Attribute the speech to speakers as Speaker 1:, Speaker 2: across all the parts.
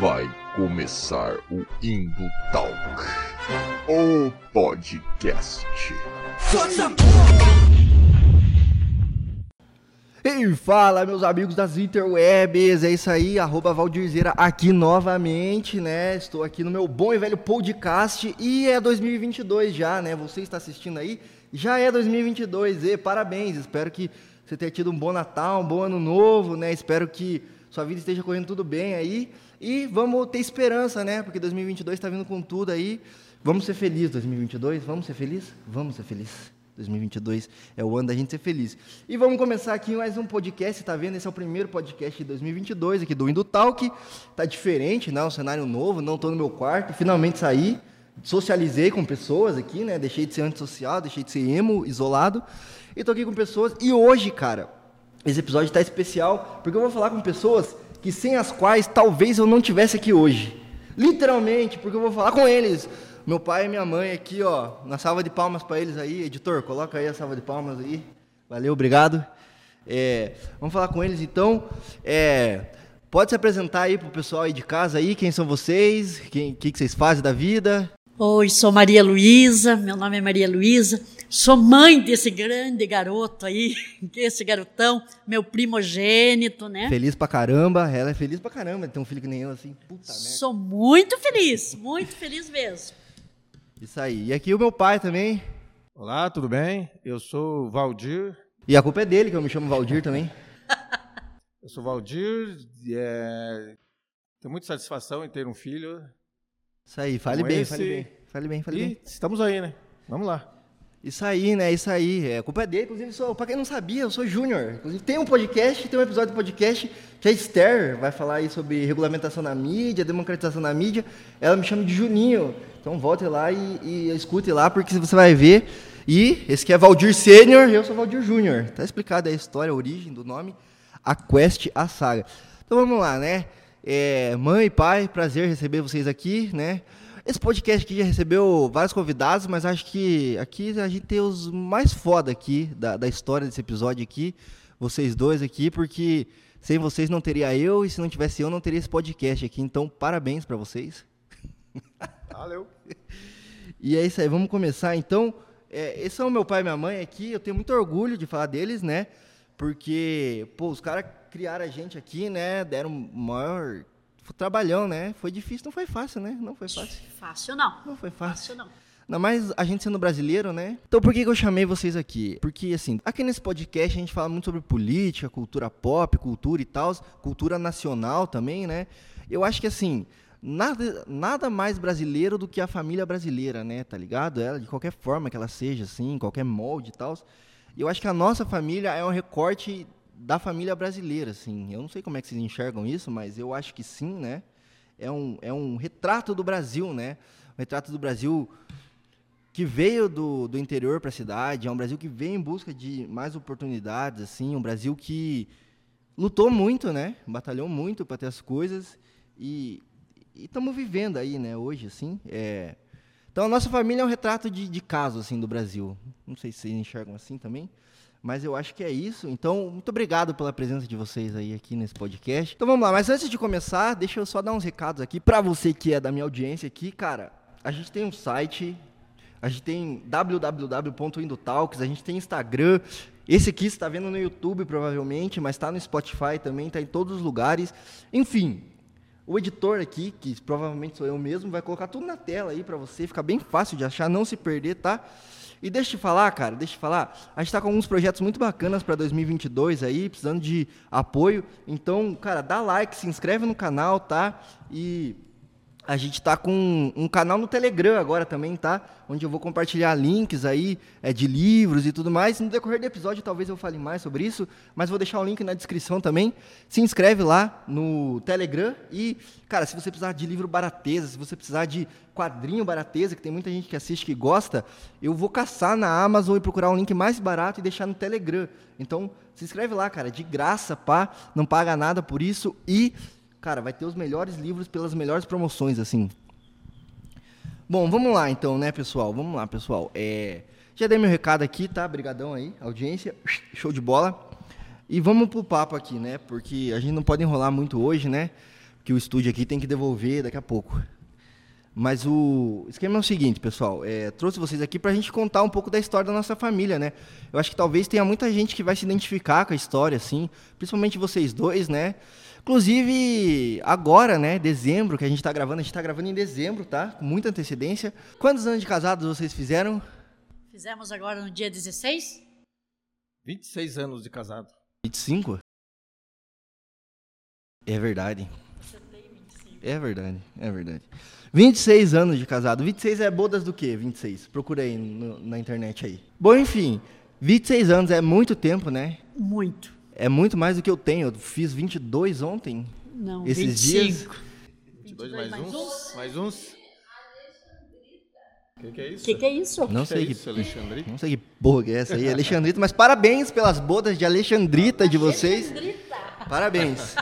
Speaker 1: Vai começar o Indo Talk, o podcast.
Speaker 2: E fala, meus amigos das interwebs, é isso aí, arroba Valdirzeira aqui novamente, né? Estou aqui no meu bom e velho podcast e é 2022 já, né? Você está assistindo aí, já é 2022 e parabéns, espero que você tenha tido um bom Natal, um bom ano novo, né? Espero que sua vida esteja correndo tudo bem aí e vamos ter esperança, né? Porque 2022 está vindo com tudo aí. Vamos ser felizes 2022? Vamos ser felizes? Vamos ser felizes. 2022 é o ano da gente ser feliz. E vamos começar aqui mais um podcast, tá vendo? Esse é o primeiro podcast de 2022 aqui do Indo Talk. Tá diferente, né? Um cenário novo, não tô no meu quarto, finalmente saí, socializei com pessoas aqui, né? Deixei de ser antissocial, deixei de ser emo, isolado. E tô aqui com pessoas e hoje, cara, esse episódio tá especial, porque eu vou falar com pessoas que sem as quais talvez eu não tivesse aqui hoje. Literalmente, porque eu vou falar com eles meu pai e minha mãe aqui, ó, na salva de palmas para eles aí. Editor, coloca aí a salva de palmas aí. Valeu, obrigado. É, vamos falar com eles então. É, pode se apresentar aí pro pessoal aí de casa aí, quem são vocês, o que, que vocês fazem da vida?
Speaker 3: Oi, sou Maria Luísa, meu nome é Maria Luísa, sou mãe desse grande garoto aí, esse garotão, meu primogênito, né?
Speaker 2: Feliz pra caramba, ela é feliz pra caramba, tem um filho que nem eu assim, puta merda.
Speaker 3: Sou muito feliz, muito feliz mesmo.
Speaker 2: Isso aí. E aqui o meu pai também.
Speaker 4: Olá, tudo bem? Eu sou Valdir.
Speaker 2: E a culpa é dele, que eu me chamo Valdir também.
Speaker 4: eu sou Valdir. É... Tenho muita satisfação em ter um filho.
Speaker 2: Isso aí, fale bem, esse... fale bem. Fale bem, fale
Speaker 4: e
Speaker 2: bem.
Speaker 4: Estamos aí, né? Vamos lá.
Speaker 2: Isso aí, né? Isso aí. É, culpa é dele. Inclusive, pra quem não sabia, eu sou Júnior. Inclusive, tem um podcast, tem um episódio do podcast que a Esther vai falar aí sobre regulamentação na mídia, democratização na mídia. Ela me chama de Juninho. Então volte lá e, e escute lá, porque você vai ver. E esse aqui é Valdir Sênior eu sou Valdir Júnior. Tá explicada a história, a origem do nome, a quest, a saga. Então vamos lá, né? É, mãe, pai, prazer receber vocês aqui, né? Esse podcast aqui já recebeu vários convidados, mas acho que aqui a gente tem os mais foda aqui da, da história desse episódio aqui, vocês dois aqui, porque sem vocês não teria eu e se não tivesse eu não teria esse podcast aqui. Então, parabéns para vocês.
Speaker 4: Valeu.
Speaker 2: e é isso aí, vamos começar então. É, esse é o meu pai e minha mãe aqui, eu tenho muito orgulho de falar deles, né? Porque, pô, os caras criaram a gente aqui, né? Deram maior trabalhão, né? Foi difícil, não foi fácil, né? Não foi fácil.
Speaker 3: Fácil não.
Speaker 2: Não foi fácil.
Speaker 3: Fácil não.
Speaker 2: Ainda mais a gente sendo brasileiro, né? Então por que, que eu chamei vocês aqui? Porque, assim, aqui nesse podcast a gente fala muito sobre política, cultura pop, cultura e tal, cultura nacional também, né? Eu acho que, assim, nada, nada mais brasileiro do que a família brasileira, né? Tá ligado? Ela, de qualquer forma que ela seja, assim, qualquer molde e tal. E eu acho que a nossa família é um recorte da família brasileira, assim. Eu não sei como é que vocês enxergam isso, mas eu acho que sim, né? É um, é um retrato do Brasil, né? Um retrato do Brasil que veio do, do interior para a cidade, é um Brasil que veio em busca de mais oportunidades, assim, um Brasil que lutou muito, né? Batalhou muito para ter as coisas e estamos vivendo aí, né? Hoje, assim, é... Então, a nossa família é um retrato de, de caso, assim, do Brasil. Não sei se vocês enxergam assim também. Mas eu acho que é isso. Então, muito obrigado pela presença de vocês aí aqui nesse podcast. Então vamos lá, mas antes de começar, deixa eu só dar uns recados aqui para você que é da minha audiência aqui, cara. A gente tem um site, a gente tem www.indotalks, a gente tem Instagram. Esse aqui está vendo no YouTube provavelmente, mas está no Spotify também, está em todos os lugares. Enfim, o editor aqui, que provavelmente sou eu mesmo, vai colocar tudo na tela aí para você, ficar bem fácil de achar, não se perder, tá? E deixa eu te falar, cara, deixa eu te falar. A gente está com alguns projetos muito bacanas para 2022 aí, precisando de apoio. Então, cara, dá like, se inscreve no canal, tá? E a gente está com um canal no Telegram agora também, tá? Onde eu vou compartilhar links aí é, de livros e tudo mais. No decorrer do episódio, talvez eu fale mais sobre isso, mas vou deixar o link na descrição também. Se inscreve lá no Telegram e, cara, se você precisar de livro barateza, se você precisar de quadrinho barateza, que tem muita gente que assiste que gosta, eu vou caçar na Amazon e procurar um link mais barato e deixar no Telegram. Então, se inscreve lá, cara, de graça, pá, não paga nada por isso e cara, vai ter os melhores livros pelas melhores promoções, assim. Bom, vamos lá então, né, pessoal? Vamos lá, pessoal. É... Já dei meu recado aqui, tá? Brigadão aí, audiência. Show de bola. E vamos pro papo aqui, né? Porque a gente não pode enrolar muito hoje, né? que o estúdio aqui tem que devolver daqui a pouco. Mas o esquema é o seguinte, pessoal. É, trouxe vocês aqui para a gente contar um pouco da história da nossa família, né? Eu acho que talvez tenha muita gente que vai se identificar com a história, assim, principalmente vocês dois, né? Inclusive, agora, né, dezembro, que a gente está gravando, a gente está gravando em dezembro, tá? Com muita antecedência. Quantos anos de casados vocês fizeram?
Speaker 3: Fizemos agora no dia 16?
Speaker 4: 26 anos de casado.
Speaker 2: 25? É verdade. É verdade, é verdade. 26 anos de casado. 26 é bodas do quê? 26. Procura aí no- na internet aí. Bom, enfim, 26 anos é muito tempo, né?
Speaker 3: Muito.
Speaker 2: É muito mais do que eu tenho. Eu fiz 22 ontem.
Speaker 3: Não,
Speaker 2: Esses
Speaker 3: 25.
Speaker 4: 22
Speaker 3: 22
Speaker 4: mais,
Speaker 3: mais
Speaker 4: uns. Mais uns. O que, que é
Speaker 3: O
Speaker 4: isso?
Speaker 3: que, que é isso?
Speaker 2: Não
Speaker 4: que é
Speaker 2: sei que,
Speaker 4: isso, Alexandre?
Speaker 2: não sei que porra que é essa aí, Alexandrita, mas parabéns pelas bodas de Alexandrita de vocês. Parabéns.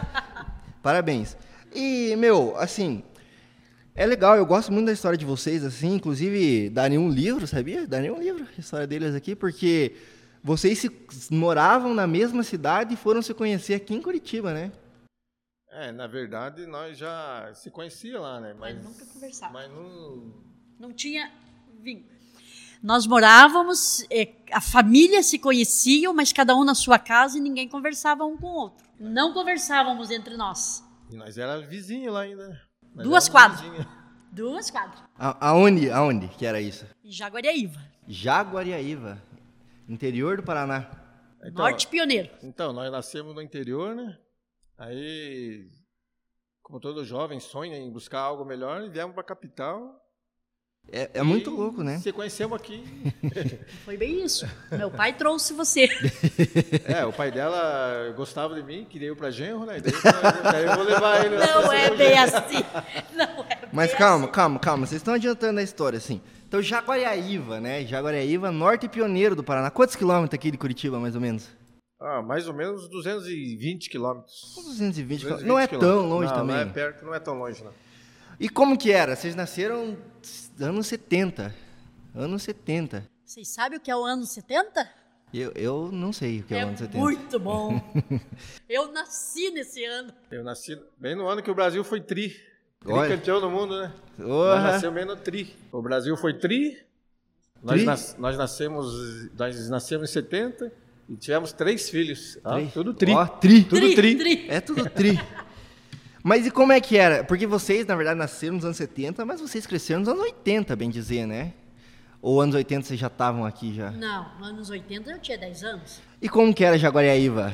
Speaker 2: Parabéns. E, meu, assim, é legal, eu gosto muito da história de vocês, assim, inclusive daria um livro, sabia? Daria um livro, a história deles aqui, porque vocês se, moravam na mesma cidade e foram se conhecer aqui em Curitiba, né?
Speaker 4: É, na verdade, nós já se conhecia lá, né? Mas,
Speaker 3: Mas nunca conversava.
Speaker 4: Mas não...
Speaker 3: Não tinha vínculo. Nós morávamos, eh, a família se conheciam, mas cada um na sua casa e ninguém conversava um com o outro. Não conversávamos entre nós.
Speaker 4: E nós era vizinho lá ainda. Nós
Speaker 3: Duas quadras.
Speaker 4: vizinho.
Speaker 3: Duas quadras.
Speaker 2: A- aonde, aonde que era isso?
Speaker 3: Em Jaguariaíva.
Speaker 2: Jaguariaíva, interior do Paraná.
Speaker 4: Então,
Speaker 3: Norte Pioneiro.
Speaker 4: Então, nós nascemos no interior, né? Aí, como todo jovem sonha em buscar algo melhor, viemos para a capital.
Speaker 2: É, é muito
Speaker 4: e
Speaker 2: ou né?
Speaker 4: Se conhecemos aqui.
Speaker 3: Foi bem isso. Meu pai trouxe você.
Speaker 4: É, o pai dela gostava de mim, queria eu para genro, né? Daí, daí eu vou levar ele.
Speaker 3: Não é
Speaker 4: meu
Speaker 3: bem
Speaker 4: genro.
Speaker 3: assim. Não é
Speaker 2: Mas
Speaker 3: bem
Speaker 2: calma,
Speaker 3: assim.
Speaker 2: calma, calma. Vocês estão adiantando a história, assim. Então, Jaguariaíva, né? Jaguariaíva, norte pioneiro do Paraná. Quantos quilômetros aqui de Curitiba, mais ou menos?
Speaker 4: Ah, mais ou menos 220 quilômetros.
Speaker 2: 220 quilômetros.
Speaker 4: 220
Speaker 2: Não é tão longe
Speaker 4: não,
Speaker 2: também.
Speaker 4: Não é perto, não é tão longe, não.
Speaker 2: E como que era? Vocês nasceram anos 70. Anos 70.
Speaker 3: Vocês sabem o que é o ano 70?
Speaker 2: Eu, eu não sei o que é, o ano 70.
Speaker 3: muito bom. Eu nasci nesse ano.
Speaker 4: Eu nasci bem no ano que o Brasil foi tri.
Speaker 2: Olha.
Speaker 4: Tricampeão do mundo, né? Nós nascemos bem no tri. O Brasil foi tri. Nós,
Speaker 2: Tri?
Speaker 4: nas- nós nascemos, nós nascemos em 70 e tivemos três filhos. Ah,
Speaker 2: Tri.
Speaker 4: tudo tri.
Speaker 2: Ó, tri.
Speaker 4: Tudo tri.
Speaker 2: É tudo tri. Mas e como é que era? Porque vocês, na verdade, nasceram nos anos 70, mas vocês cresceram nos anos 80, bem dizer, né? Ou anos 80 vocês já estavam aqui já?
Speaker 3: Não, nos anos 80 eu tinha 10 anos.
Speaker 2: E como que era Jaguariaíva?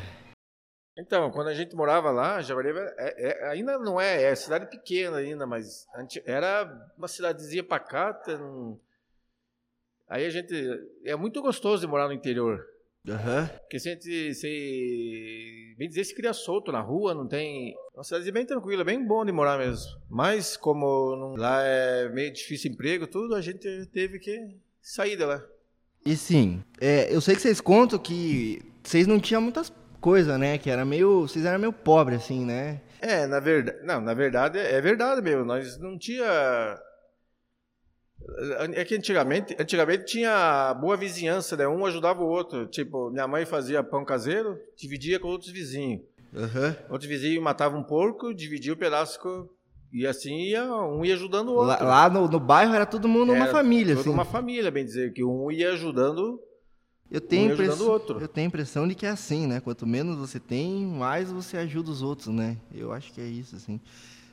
Speaker 4: Então, quando a gente morava lá, Jaguaribe é, é- ainda não é, é cidade pequena ainda, mas era uma cidadezinha pacata. não- Aí a gente é muito gostoso de morar no interior,
Speaker 2: Aham.
Speaker 4: porque a gente se bem dizer se cria solto na rua, não tem uma cidadezinha bem tranquila, bem bom de morar mesmo. Mas como não- lá é meio difícil emprego, tudo a gente teve que sair de lá.
Speaker 2: E sim, é, eu sei que vocês contam que vocês não tinham muitas coisas, né? Que era meio. Vocês eram meio pobres, assim, né?
Speaker 4: É, na verdade, não, na verdade é verdade mesmo. Nós não tinha é que antigamente, antigamente tinha boa vizinhança, né? Um ajudava o outro. Tipo, minha mãe fazia pão caseiro, dividia com outros vizinhos.
Speaker 2: Aham.
Speaker 4: Outro vizinho matava um porco, dividia o pedaço com... e assim ia, um ia ajudando o outro.
Speaker 2: Lá, lá no, no bairro era todo mundo uma
Speaker 4: Era
Speaker 2: família,
Speaker 4: toda
Speaker 2: assim.
Speaker 4: uma família, bem dizer, que um ia ajudando.
Speaker 2: Eu tenho,
Speaker 4: um
Speaker 2: impress... eu tenho a impressão de que é assim, né? Quanto menos você tem, mais você ajuda os outros, né? Eu acho que é isso, assim.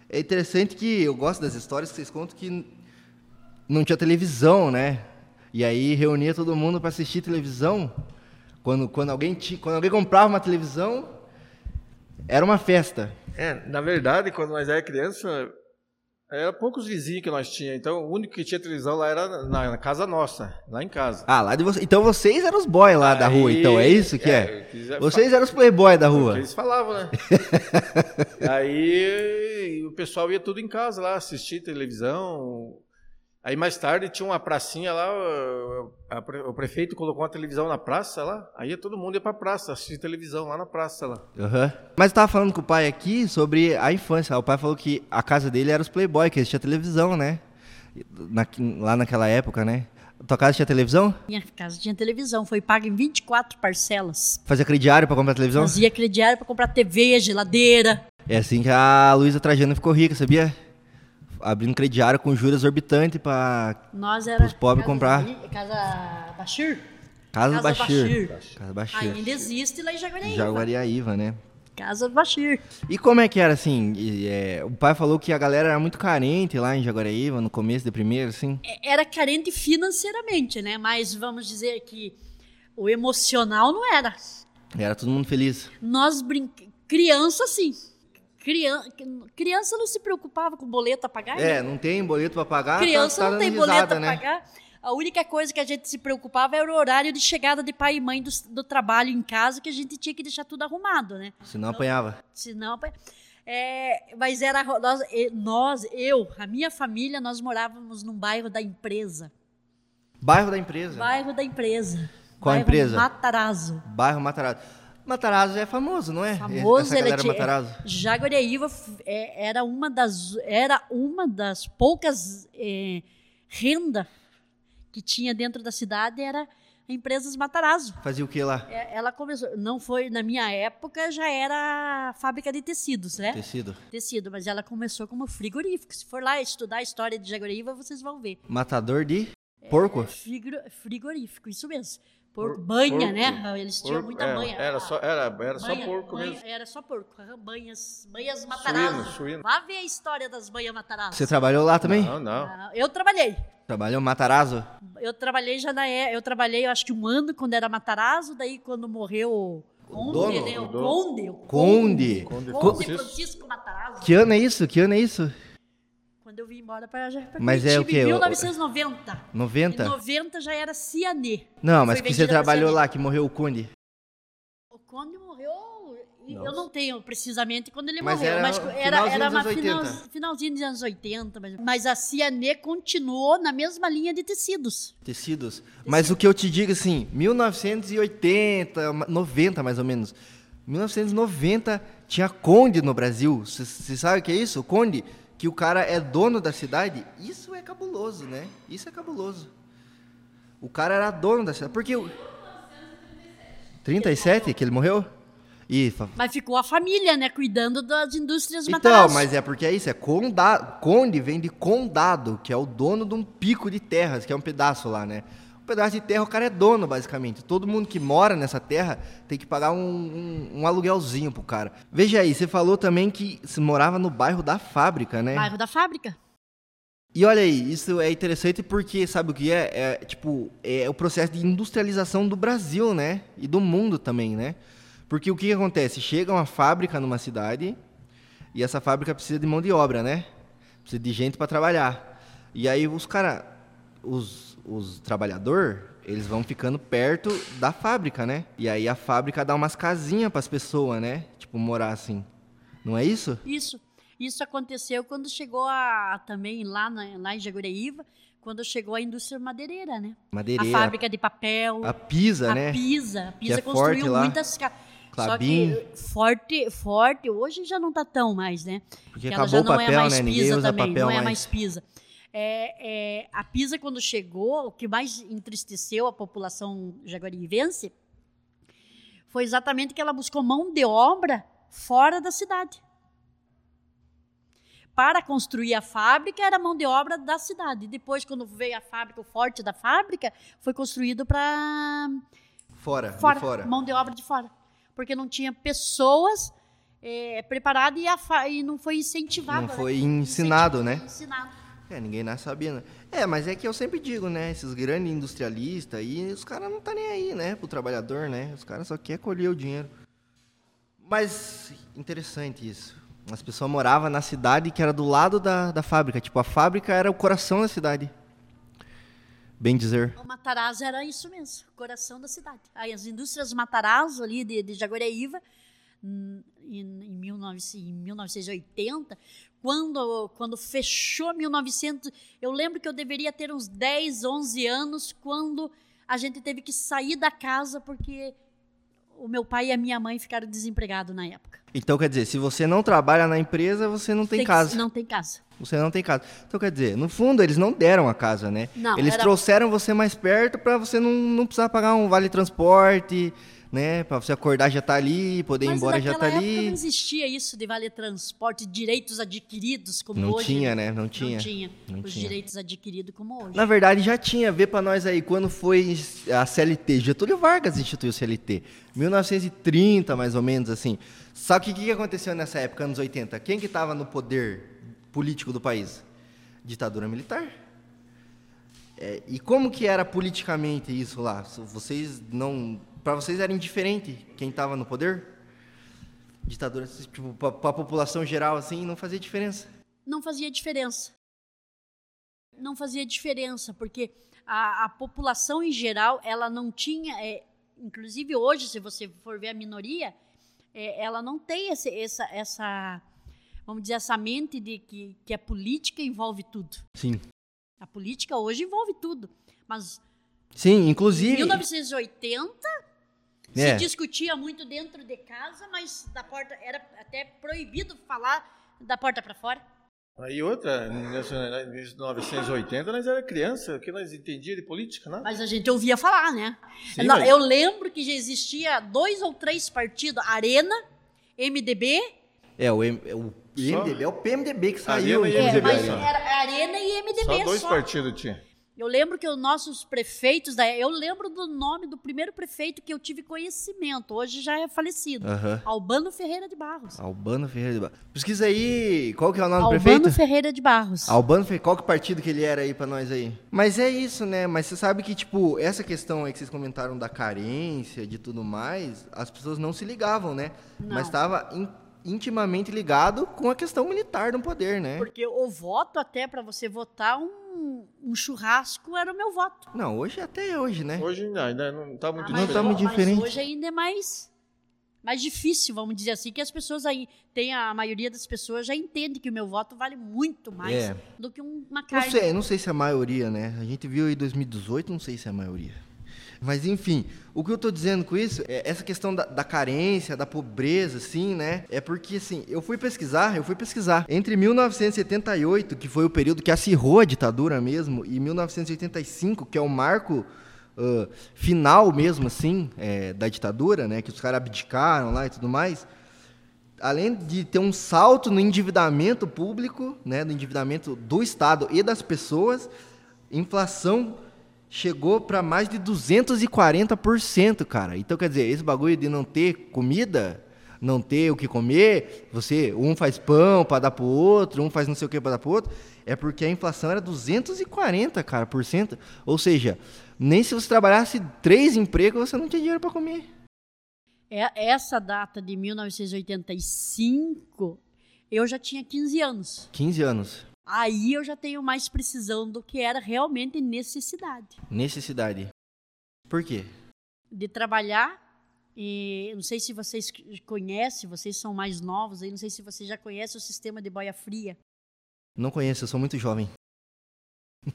Speaker 2: É interessante que eu gosto das histórias que vocês contam que não tinha televisão, né? E aí reunia todo mundo para assistir televisão. Quando, quando, alguém ti- quando alguém comprava uma televisão, era uma festa.
Speaker 4: É, na verdade, quando nós era criança, era poucos vizinhos que nós tínhamos. Então, o único que tinha televisão lá era na, na casa nossa, lá em casa.
Speaker 2: Ah, lá de você. Então vocês eram os boys lá da rua,
Speaker 4: Aí-
Speaker 2: então é isso que é?
Speaker 4: é,
Speaker 2: Vocês eram os playboy da
Speaker 4: que
Speaker 2: rua.
Speaker 4: eles falavam, né? Aí o pessoal ia tudo em casa lá, assistir televisão. Aí mais tarde tinha uma pracinha lá, o- a pre- o prefeito colocou uma televisão na praça lá, aí todo mundo ia pra praça, assistir televisão lá na praça lá.
Speaker 2: Aham. Mas eu tava falando com o pai aqui sobre a infância. O pai falou que a casa dele era os playboy, que eles tinham televisão, né? Na- lá naquela época, né? Tua casa tinha televisão?
Speaker 3: Minha casa tinha televisão, foi paga em 24 parcelas.
Speaker 2: Fazia crediário pra comprar televisão?
Speaker 3: Fazia crediário para comprar TV, geladeira.
Speaker 2: É assim que a Luísa Trajano ficou rica, sabia? Abrindo crediário com juros exorbitantes
Speaker 3: era
Speaker 2: Os pobres comprar.
Speaker 3: Casa Bashir.
Speaker 2: Casa,
Speaker 3: Casa
Speaker 2: Bashir.
Speaker 3: Bashir.
Speaker 2: Casa Bashir.
Speaker 3: Ainda existe lá em Jaguariúna.
Speaker 2: Jaguariaíva, né?
Speaker 3: Casa Bashir.
Speaker 2: E como é que era, assim? e, é, o pai falou que a galera era muito carente lá em Jaguariaíva, no começo de primeiro, assim.
Speaker 3: É- Era carente financeiramente, né? Mas vamos dizer que o emocional não era.
Speaker 2: Era todo mundo feliz.
Speaker 3: Nós brincamos. Criança, sim. Criança, criança não se preocupava com boleto a pagar.
Speaker 2: É,
Speaker 3: né?
Speaker 2: não tem boleto pra pagar,
Speaker 3: Criança
Speaker 2: tá, tá
Speaker 3: não tem
Speaker 2: risada,
Speaker 3: boleto a
Speaker 2: né?
Speaker 3: pagar. A única coisa que a gente se preocupava era o horário de chegada de pai e mãe do, do trabalho em casa, que a gente tinha que deixar tudo arrumado, né?
Speaker 2: Senão apanhava.
Speaker 3: Senão, é, mas era nós, nós, eu, a minha família, nós morávamos num bairro da empresa.
Speaker 2: Bairro da empresa.
Speaker 3: Bairro da empresa.
Speaker 2: Qual
Speaker 3: bairro
Speaker 2: empresa?
Speaker 3: Matarazzo.
Speaker 2: Bairro Matarazzo. Matarazzo é famoso, não é?
Speaker 3: Famoso,
Speaker 2: Essa
Speaker 3: ele
Speaker 2: galera
Speaker 3: tinha-
Speaker 2: Matarazzo.
Speaker 3: Jaguariúna f- é, era uma das era uma das poucas é, renda que tinha dentro da cidade era empresas Matarazzo.
Speaker 2: Fazia o que lá?
Speaker 3: É, Ela começou, não foi na minha época, já era fábrica de tecidos, né?
Speaker 2: Tecido.
Speaker 3: Tecido, mas ela começou como frigorífico. Se for lá estudar a história de Jaguariúna, vocês vão ver.
Speaker 2: Matador de porco?
Speaker 3: Frigor- frigorífico, isso mesmo. Porco,
Speaker 4: Por-
Speaker 3: banha,
Speaker 4: porco.
Speaker 3: né? Eles tinham
Speaker 4: Porco,
Speaker 3: muita
Speaker 4: é,
Speaker 3: banha.
Speaker 4: Era só, era, era só
Speaker 3: Banha-
Speaker 4: porco
Speaker 3: banha-
Speaker 4: mesmo.
Speaker 3: Era só porco. Banhas, banhas matarazzo.
Speaker 4: suíno.
Speaker 3: Vá ver a história das banhas matarazzo.
Speaker 2: Você trabalhou lá também?
Speaker 4: Não, não.
Speaker 3: Eu trabalhei.
Speaker 2: Trabalhou Matarazzo?
Speaker 3: Eu trabalhei já na eu trabalhei eu acho que um ano quando era Matarazzo, daí quando morreu o Conde,
Speaker 2: dono?
Speaker 3: né? O,
Speaker 4: O dono.
Speaker 3: Conde, o
Speaker 2: Conde.
Speaker 4: Conde
Speaker 3: Conde
Speaker 4: Francisco.
Speaker 3: Francisco Matarazzo.
Speaker 2: Que ano é isso? Que ano é isso?
Speaker 3: Quando eu vim embora para já
Speaker 2: Mas é o quê?
Speaker 3: Em
Speaker 2: O-
Speaker 3: 1990.
Speaker 2: 90?
Speaker 3: Em 90 já era Cianê.
Speaker 2: Não, mas que você trabalhou lá, que morreu o Conde.
Speaker 3: O Conde morreu. e Eu
Speaker 4: Nossa.
Speaker 3: não tenho precisamente quando ele
Speaker 2: Mas
Speaker 3: morreu,
Speaker 2: era
Speaker 3: mas era, era
Speaker 2: dos
Speaker 3: uma
Speaker 2: anos 80.
Speaker 3: final- finalzinho dos anos 80. Mas, mas a Cianê continuou na mesma linha de tecidos.
Speaker 2: Tecidos. Mas o que eu te digo assim, 1980, 90 mais ou menos. 1990 tinha Conde no Brasil. Você sabe o que é isso? Conde, que o cara é dono da cidade. Isso é cabuloso, né? Isso é cabuloso. O cara era dono da cidade. Porque o 37 que ele morreu? E
Speaker 3: Mas ficou a família, né? Cuidando das indústrias
Speaker 2: então,
Speaker 3: Matarazzo.
Speaker 2: mas é porque é isso, é condado. Conde vem de condado, que é o dono de um pico de terras, que é um pedaço lá, né? Um pedaço de terra o cara é dono, basicamente. Todo mundo que mora nessa terra tem que pagar um, um, um aluguelzinho pro cara. Veja aí, você falou também que você morava no bairro da fábrica, né?
Speaker 3: Bairro da fábrica.
Speaker 2: E olha aí, isso é interessante porque, sabe o que é? É, tipo, é o processo de industrialização do Brasil, né? E do mundo também, né? Porque o que, que acontece? Chega uma fábrica numa cidade e essa fábrica precisa de mão de obra, né? Precisa de gente para trabalhar. E aí os cara, os, os trabalhadores, eles vão ficando perto da fábrica, né? E aí a fábrica dá umas casinhas para as pessoas, né? Tipo, morar assim. Não é isso?
Speaker 3: Isso. Isso aconteceu quando chegou a também lá, na, lá em Jaguariúna, quando chegou a indústria madeireira, né?
Speaker 2: Madeireira.
Speaker 3: A fábrica de papel.
Speaker 2: A Pisa,
Speaker 3: a
Speaker 2: né?
Speaker 3: Pisa. A Pisa
Speaker 2: é
Speaker 3: construiu muitas casas. Só
Speaker 2: Clabin.
Speaker 3: que forte, forte, hoje já não tá tão mais, né?
Speaker 2: Porque
Speaker 3: ela
Speaker 2: acabou
Speaker 3: já
Speaker 2: o
Speaker 3: não
Speaker 2: papel,
Speaker 3: é mais
Speaker 2: né? Ninguém usa
Speaker 3: também,
Speaker 2: papel
Speaker 3: não é
Speaker 2: mais.
Speaker 3: mais Pisa. É, é, a Pisa, quando chegou, o que mais entristeceu a população jaguarivense foi exatamente que ela buscou mão de obra fora da cidade. Para construir a fábrica, era mão de obra da cidade. Depois, quando veio a fábrica, o forte da fábrica, foi construído para
Speaker 2: Fora,
Speaker 3: fora,
Speaker 2: fora.
Speaker 3: mão de obra de fora. Porque não tinha pessoas preparadas e, e não foi incentivado.
Speaker 2: Não
Speaker 3: né?
Speaker 2: foi ensinado, né?
Speaker 3: Ensinado.
Speaker 2: É, ninguém nasce sabendo. É, mas é que eu sempre digo, né? Esses grandes industrialistas aí, os caras não tá nem aí, né? Pro trabalhador, né? Os caras só querem colher o dinheiro. Mas interessante isso. As pessoas moravam na cidade que era do lado da, da fábrica. Tipo, a fábrica era o coração da cidade. Bem dizer.
Speaker 3: O Matarazzo era isso mesmo, coração da cidade. Aí as indústrias Matarazzo ali de, de Jaguariúna, hum, em, em, 19, em 1980, quando, quando fechou 1900, eu lembro que eu deveria ter uns 10, 11 anos, quando a gente teve que sair da casa porque o meu pai e a minha mãe ficaram desempregados na época.
Speaker 2: Então, quer dizer, se você não trabalha na empresa, você não tem,
Speaker 3: que-
Speaker 2: casa.
Speaker 3: Não tem casa.
Speaker 2: Você não tem casa. Então, quer dizer, no fundo, eles não deram a casa, né?
Speaker 3: Não,
Speaker 2: eles
Speaker 3: era-
Speaker 2: trouxeram você mais perto para você não, não precisar pagar um vale transporte, né? Pra você acordar já tá ali, poder ir
Speaker 3: Mas
Speaker 2: embora já tá
Speaker 3: época não
Speaker 2: ali.
Speaker 3: existia isso de vale transporte, direitos adquiridos como
Speaker 2: Não
Speaker 3: hoje.
Speaker 2: tinha, né? Não tinha.
Speaker 3: Não tinha
Speaker 2: Não
Speaker 3: os
Speaker 2: tinha.
Speaker 3: direitos adquiridos como hoje.
Speaker 2: Na verdade, já tinha. Vê pra nós aí, quando foi a CLT. Getúlio Vargas instituiu o CLT. 1930, mais ou menos, assim. Só que o que que aconteceu nessa época, anos 80? Quem que estava no poder político do país? Ditadura militar. É, e como que era politicamente isso lá? Vocês não... Para vocês era indiferente quem estava no poder? Ditadura, tipo, para a população geral, assim, não fazia diferença.
Speaker 3: Não fazia diferença. Não fazia diferença, porque a, a população em geral, ela não tinha. é, inclusive hoje, se você for ver a minoria, é, ela não tem esse, essa, essa, vamos dizer, essa mente de que, que a política envolve tudo.
Speaker 2: Sim.
Speaker 3: A política hoje envolve tudo. Mas
Speaker 2: Sim,
Speaker 3: em
Speaker 2: inclusive...
Speaker 3: 1980
Speaker 2: É.
Speaker 3: se discutia muito dentro de casa, mas da porta era até proibido falar da porta para fora.
Speaker 4: Aí outra, em 1980 nós era criança, o que nós entendíamos de política, nada.
Speaker 3: Mas a gente ouvia falar, né?
Speaker 4: Sim,
Speaker 3: Não,
Speaker 4: mas-
Speaker 3: Eu lembro que já existia dois ou três partidos, Arena, MDB,
Speaker 2: É, o, M- o PMDB, é o PMDB que
Speaker 4: Arena
Speaker 2: saiu.
Speaker 4: e
Speaker 3: é,
Speaker 2: inclusive,
Speaker 4: MDB,
Speaker 3: mas
Speaker 2: aí.
Speaker 4: só.
Speaker 3: era Arena e MDB
Speaker 4: Só
Speaker 3: só.
Speaker 4: dois partidos tinha.
Speaker 3: Eu lembro que os nossos prefeitos, da, eu lembro do nome do primeiro prefeito que eu tive conhecimento, hoje já é falecido,
Speaker 2: Aham.
Speaker 3: Albano Ferreira de Barros.
Speaker 2: Albano Ferreira de Barros. Pesquisa aí, qual que é o nome do
Speaker 3: Albano
Speaker 2: prefeito?
Speaker 3: Ferreira de Barros.
Speaker 2: Albano Ferreira, qual que partido que ele era aí pra nós aí? Mas é isso, né? Mas você sabe que, tipo, essa questão aí que vocês comentaram da carência, de tudo mais, as pessoas não se ligavam, né?
Speaker 3: Não.
Speaker 2: Mas estava intimamente ligado com a questão militar no poder, né?
Speaker 3: Porque o voto, até para você votar, um, um churrasco era o meu voto.
Speaker 2: Não, hoje até hoje, né?
Speaker 4: Hoje ainda, ainda não está muito
Speaker 3: Ah,
Speaker 2: Não
Speaker 3: mas
Speaker 2: tá muito
Speaker 3: mas
Speaker 2: diferente.
Speaker 3: hoje ainda é mais, mais difícil, vamos dizer assim, que as pessoas aí, tem a maioria das pessoas já entende que o meu voto vale muito mais
Speaker 2: É.
Speaker 3: do que um- uma
Speaker 2: Não
Speaker 3: carne.
Speaker 2: sei, não sei se é a maioria, né? A gente viu aí 2018, não sei se é a maioria. Mas enfim, o que eu tô dizendo com isso é essa questão da, da carência, da pobreza, assim, né? É porque, assim, eu fui pesquisar, eu fui pesquisar. Entre 1978, que foi o período que acirrou a ditadura mesmo, e 1985, que é o marco ah, final mesmo, assim, é, da ditadura, né? Que os caras abdicaram lá e tudo mais além de ter um salto no endividamento público, né, no endividamento do Estado e das pessoas, inflação chegou para mais de 240%, cara. Então, quer dizer, esse bagulho de não ter comida, não ter o que comer, você, um faz pão para dar pro outro, um faz não sei o que para dar pro outro, é porque a inflação era 240, cara, por cento. Ou seja, nem se você trabalhasse três empregos, você não tinha dinheiro para comer.
Speaker 3: É, essa data de 1985, eu já tinha 15 anos.
Speaker 2: 15 anos.
Speaker 3: Aí eu já tenho mais precisão do que era realmente necessidade
Speaker 2: Necessidade. Por quê?
Speaker 3: de trabalhar. E não sei se vocês conhecem, vocês são mais novos aí, não sei se vocês já conhecem o sistema de boia fria.
Speaker 2: Não conheço, eu sou muito jovem.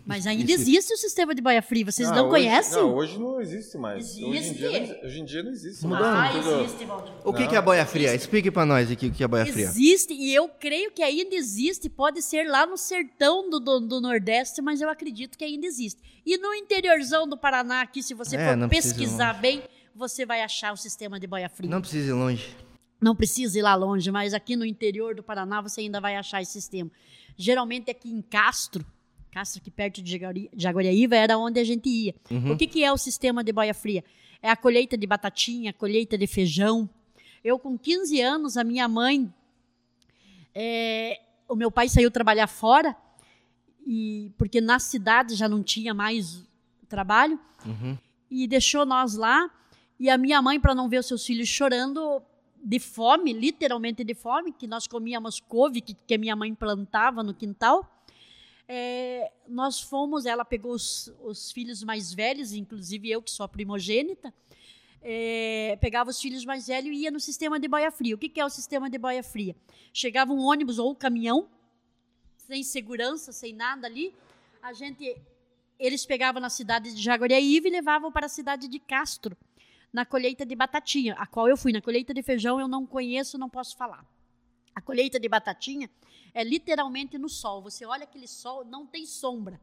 Speaker 3: Mas ainda existe o sistema de boia fria, vocês
Speaker 4: Ah,
Speaker 3: não
Speaker 4: hoje-
Speaker 3: conhecem?
Speaker 4: Não, hoje não existe mais. Hoje em,
Speaker 3: Existe.
Speaker 4: dia, não- hoje em dia não existe
Speaker 2: Mudou,
Speaker 4: mais.
Speaker 3: Ah,
Speaker 4: Tudo-
Speaker 3: existe, Valdir.
Speaker 2: O que,
Speaker 4: Não.
Speaker 2: que é a boia fria? Explique pra nós aqui o que é a boia fria.
Speaker 3: Existe, e eu creio que ainda existe, pode ser lá no sertão do, do, do Nordeste, mas eu acredito que ainda existe. E no interiorzão do Paraná, aqui, se você
Speaker 2: É,
Speaker 3: for
Speaker 2: não
Speaker 3: pesquisar bem, você vai achar o sistema de boia fria.
Speaker 2: Não precisa ir longe.
Speaker 3: Não precisa ir lá longe, mas aqui no interior do Paraná você ainda vai achar esse sistema. Geralmente aqui em Castro, Castro aqui perto de Jaguari- Jaguariaíva, era onde a gente ia.
Speaker 2: Uhum.
Speaker 3: O que, que é o sistema de boia fria? É a colheita de batatinha, a colheita de feijão. Eu, com 15 anos, a minha mãe. é, o meu pai saiu trabalhar fora, e porque na cidade já não tinha mais trabalho,
Speaker 2: Uhum.
Speaker 3: e deixou nós lá. E a minha mãe, para não ver os seus filhos chorando de fome, literalmente de fome, que nós comíamos couve que, que a minha mãe plantava no quintal, é, nós fomos, ela pegou os, os filhos mais velhos, inclusive eu que sou a primogênita, é, pegava os filhos mais velhos e ia no sistema de boia fria. O que, que é o sistema de boia fria? Chegava um ônibus ou um caminhão, sem segurança, sem nada ali, a gente, eles pegavam na cidade de Jaguariaíva e levavam para a cidade de Castro, na colheita de batatinha, a qual eu fui. Na colheita de feijão eu não conheço, não posso falar. A colheita de batatinha é literalmente no sol. Você olha aquele sol, não tem sombra.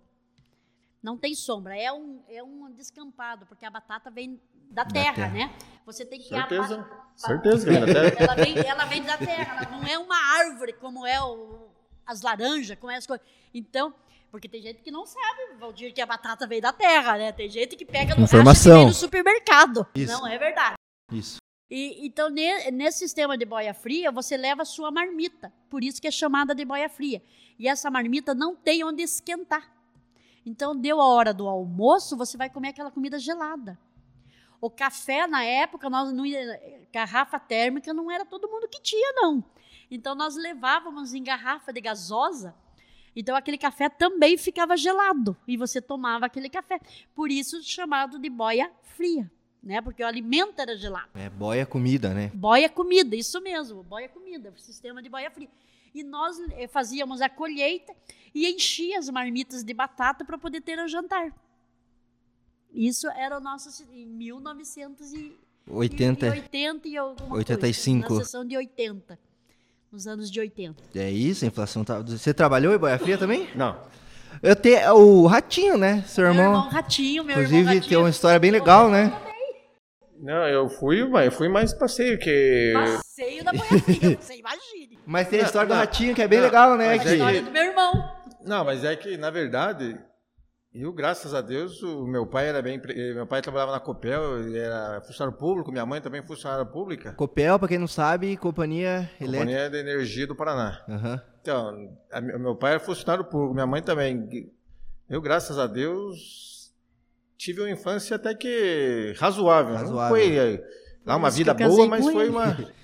Speaker 3: Não tem sombra, é um, é um descampado, porque a batata vem da terra,
Speaker 2: terra.
Speaker 3: né? Você tem que
Speaker 4: Certeza.
Speaker 3: apa-
Speaker 4: Certeza que vem da terra.
Speaker 3: ela vem, ela vem da terra, ela não é uma árvore como é o- as laranjas, como é as coisas. Então, porque tem gente que não sabe, Valdir, que a batata veio da terra, né? Tem gente que pega no acha que
Speaker 2: Informação.
Speaker 3: vem no supermercado.
Speaker 2: Isso.
Speaker 3: Não, é verdade.
Speaker 2: Isso.
Speaker 3: E, então, ne- nesse sistema de boia fria, você leva a sua marmita. Por isso que é chamada de boia fria. E essa marmita não tem onde esquentar. Então, deu a hora do almoço, você vai comer aquela comida gelada. O café, na época, nós não garrafa térmica não era todo mundo que tinha, não. Então, nós levávamos em garrafa de gasosa. Então, aquele café também ficava gelado. E você tomava aquele café. Por isso, chamado de boia fria. Né? Porque o alimento era gelado.
Speaker 2: É boia comida, né?
Speaker 3: Boia comida, isso mesmo, boia comida, sistema de boia fria. E nós eh, fazíamos a colheita e enchia as marmitas de batata para poder ter o jantar. Isso era o nosso em 1980
Speaker 2: 80.
Speaker 3: e alguma
Speaker 2: 85.
Speaker 3: coisa, na sessão de 80, nos anos de 80.
Speaker 2: É isso, a inflação tá. Você trabalhou em boia fria também?
Speaker 4: Não.
Speaker 2: Eu tenho o Ratinho, né? Seu
Speaker 3: Meu
Speaker 2: irmão.
Speaker 3: irmão Ratinho, meu
Speaker 2: Inclusive,
Speaker 3: irmão
Speaker 2: tem uma história bem legal, né?
Speaker 4: Não, eu fui, mas eu fui mais passeio, que.
Speaker 3: Passeio da boia fria, você imagine.
Speaker 2: Mas tem a história do
Speaker 4: Não,
Speaker 2: Ratinho que é bem
Speaker 4: não,
Speaker 2: legal, né?
Speaker 3: A
Speaker 2: que-
Speaker 4: é
Speaker 3: história do meu irmão.
Speaker 4: Não, mas é que, na verdade, eu, graças a Deus, o meu pai era bem. Meu pai trabalhava na Copel, ele era funcionário público, minha mãe também funcionária pública.
Speaker 2: Copel, pra quem não sabe, companhia elétrica.
Speaker 4: Companhia de Energia do Paraná.
Speaker 2: Aham.
Speaker 4: Então, a meu pai era funcionário público, minha mãe também. Eu, graças a Deus, tive uma infância até que razoável. Não
Speaker 2: Razoável.
Speaker 4: foi eh, lá uma vida boa, mas foi
Speaker 3: ele.
Speaker 4: uma.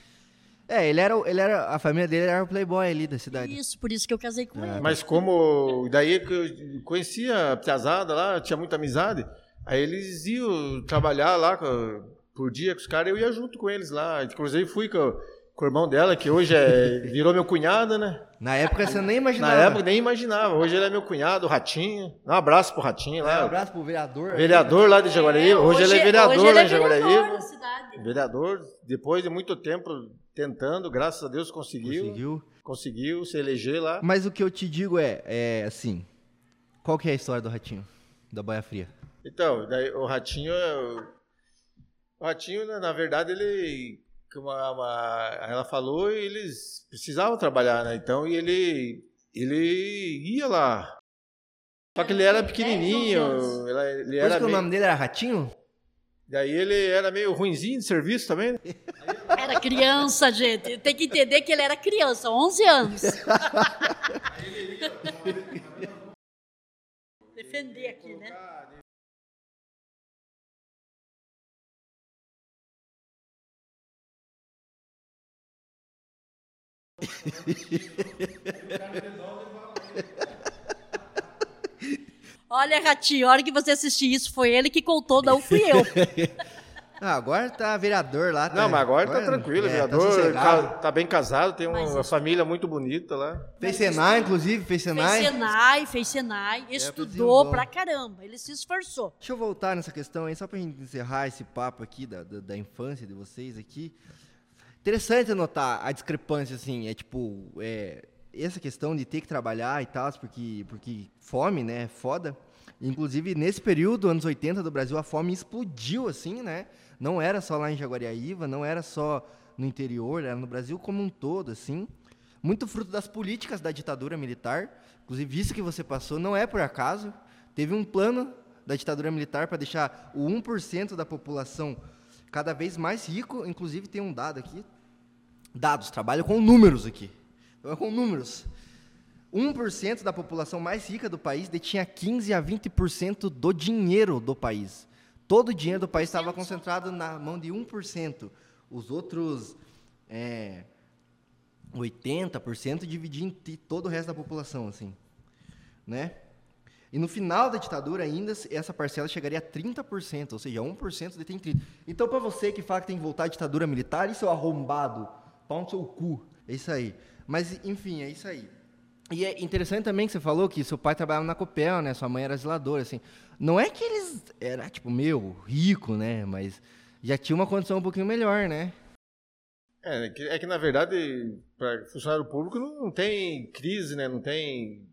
Speaker 2: É, ele era, o- ele era. A família dele era o playboy ali da cidade.
Speaker 3: Isso, por isso que eu casei com ele.
Speaker 4: Mas como. Daí que eu conhecia a Piazada lá, tinha muita amizade. Aí eles iam trabalhar lá por dia com os caras, eu ia junto com eles lá. Inclusive fui com, com o irmão dela, que hoje é, virou meu cunhado, né?
Speaker 2: Na época você nem
Speaker 4: Na
Speaker 2: imaginava.
Speaker 4: época nem imaginava. Hoje ele é meu cunhado, o Ratinho. Um abraço pro Ratinho
Speaker 2: Um
Speaker 4: lá.
Speaker 2: abraço pro vereador.
Speaker 4: Vereador lá de Jaguaribe. Hoje, ele é vereador
Speaker 3: hoje ele
Speaker 4: lá
Speaker 3: é
Speaker 4: em Jaguaribe.
Speaker 3: vereador da cidade.
Speaker 4: Vereador, depois de muito tempo tentando, graças a Deus conseguiu.
Speaker 2: Conseguiu.
Speaker 4: Conseguiu se eleger lá.
Speaker 2: Mas o que eu te digo é, é assim. Qual que é a história do Ratinho? Da Boia Fria?
Speaker 4: Então, daí o Ratinho, é o Ratinho, na na verdade, ele, como a, a- ela falou, eles precisavam trabalhar, né? Então, e ele, ele ia lá. Só que ele era pequenininho, ele, ele
Speaker 2: Por
Speaker 4: era
Speaker 2: isso que o
Speaker 4: meio-
Speaker 2: nome dele era Ratinho?
Speaker 4: daí ele era meio ruinzinho de serviço também. né?
Speaker 3: Era criança, gente. Tem que entender que ele era criança, 11 anos. Defender aqui, né? Olha, Ratinho, a hora que você assistir isso, foi ele que contou, não fui eu.
Speaker 2: Ah, agora tá vereador lá.
Speaker 4: Não, mas agora tá tranquilo,
Speaker 2: é,
Speaker 4: vereador,
Speaker 2: Tá
Speaker 4: ca-
Speaker 2: sossegado.
Speaker 4: tá, bem casado, tem
Speaker 3: Mas
Speaker 4: uma
Speaker 3: isso-
Speaker 4: família muito bonita lá.
Speaker 2: Fez Senai, inclusive, fez
Speaker 3: Fez
Speaker 2: Senai.
Speaker 3: Senai, fez Senai,
Speaker 2: produziu
Speaker 3: estudou
Speaker 2: bom.
Speaker 3: pra caramba, ele se esforçou.
Speaker 2: Deixa eu voltar nessa questão aí, só pra gente encerrar esse papo aqui da, da, da infância de vocês aqui. Interessante notar a discrepância, assim, é tipo, é, essa questão de ter que trabalhar e tal, porque, porque fome, né, é foda. Inclusive, nesse período, anos 80 do Brasil, a fome explodiu, assim, né? Não era só lá em Jaguariaíva, não era só no interior, era no Brasil como um todo, assim. Muito fruto das políticas da ditadura militar. Inclusive, isso que você passou não é por acaso. Teve um plano da ditadura militar para deixar o 1% da população cada vez mais rico. Inclusive, tem um dado aqui. Dados, trabalho com números aqui. Trabalho com números. 1% da população mais rica do país detinha 15 a 20% do dinheiro do país. Todo o dinheiro do país estava concentrado na mão de 1%. Os outros é, 80% dividiam entre todo o resto da população, assim, né? E no final da ditadura ainda essa parcela chegaria a 30%, ou seja, 1% detém 30%. Então, para você que fala que tem que voltar à ditadura militar, isso é arrombado, pau no seu cu, é isso aí. Mas, enfim, é isso aí. E é interessante também que você falou que seu pai trabalhava na Copel, né? Sua mãe era zeladora, assim. Não é que eles era tipo meu rico, né? Mas já tinha uma condição um pouquinho melhor, né?
Speaker 4: É, é que, é na verdade, para funcionário público não, não tem crise, né? Não tem.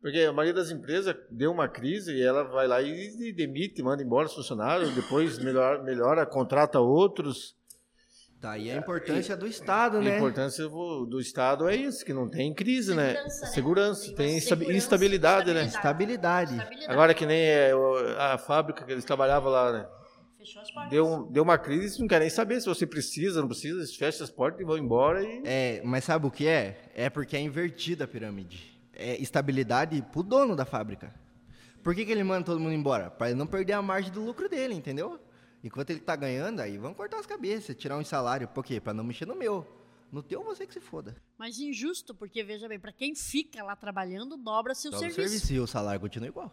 Speaker 4: Porque a maioria das empresas deu uma crise e ela vai lá e demite, manda embora os funcionários, depois melhora, melhora contrata outros.
Speaker 2: Daí a importância do Estado, né?
Speaker 4: A importância do Estado é isso, que não tem crise, né?
Speaker 3: Segurança, né?
Speaker 4: Segurança,
Speaker 3: Tem
Speaker 4: tem
Speaker 3: segurança,
Speaker 4: instabilidade, né?
Speaker 2: Estabilidade.
Speaker 3: Estabilidade.
Speaker 4: Agora que nem é, a fábrica que eles trabalhavam lá, né?
Speaker 3: Fechou as portas.
Speaker 4: Deu, deu uma crise, eles não querem nem saber se você precisa, não precisa, eles fecham as portas e vão embora e...
Speaker 2: É, mas sabe o que é? É porque é invertida a pirâmide. É estabilidade pro dono da fábrica. Por que, que ele manda todo mundo embora? Para ele não perder a margem do lucro dele, entendeu? Enquanto ele tá ganhando, aí vão cortar as cabeças, tirar um salário. Por quê? Pra não mexer no meu. No teu, você que se foda.
Speaker 3: Mas injusto, porque veja bem, para quem fica lá trabalhando, dobra-se o
Speaker 2: Dobra o
Speaker 3: serviço.
Speaker 2: serviço e o salário continua igual.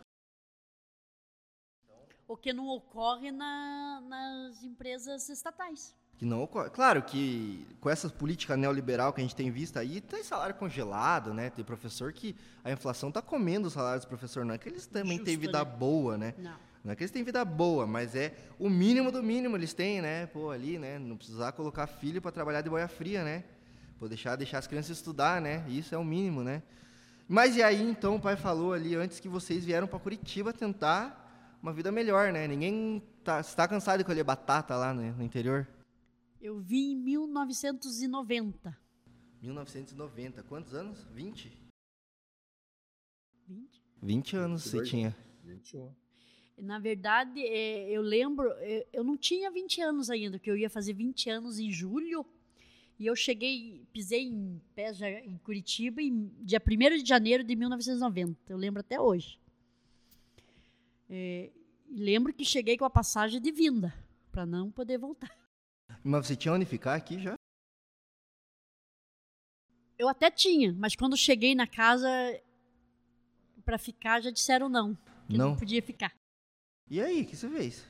Speaker 3: O que não ocorre na- nas empresas estatais.
Speaker 2: Que não ocorre. Claro que com essas políticas neoliberal que a gente tem visto aí, tem salário congelado, né? Tem professor que a inflação tá comendo o salário dos professores. Não é que eles também têm
Speaker 3: Justo,
Speaker 2: vida
Speaker 3: né?
Speaker 2: boa, né?
Speaker 3: Não.
Speaker 2: Não é que eles têm vida boa, mas é o mínimo do mínimo eles têm, né? Pô, ali, né? Não precisar colocar filho para trabalhar de boia fria, né? Pô, deixar, deixar as crianças estudar, né? Isso é o mínimo, né? Mas e aí, então, o pai falou ali antes que vocês vieram para Curitiba tentar uma vida melhor, né? Ninguém tá, você tá cansado de colher batata lá né, no interior?
Speaker 3: Eu vim em 1990.
Speaker 2: 1990. Quantos anos? 20?
Speaker 3: 20?
Speaker 2: 20 anos você
Speaker 4: 22,
Speaker 2: tinha.
Speaker 4: 21.
Speaker 3: Na verdade, é, eu lembro, é, eu não tinha 20 anos ainda, que eu ia fazer 20 anos em julho. E eu cheguei, pisei em pé já em Curitiba em dia 1 de janeiro de 1990. Eu lembro até hoje. É, e lembro que cheguei com a passagem de vinda, para não poder voltar.
Speaker 2: Mas você tinha onde ficar aqui já?
Speaker 3: Eu até tinha, mas quando cheguei na casa para ficar, já disseram não. Que não
Speaker 2: Não.
Speaker 3: podia ficar.
Speaker 2: E aí, o que você fez?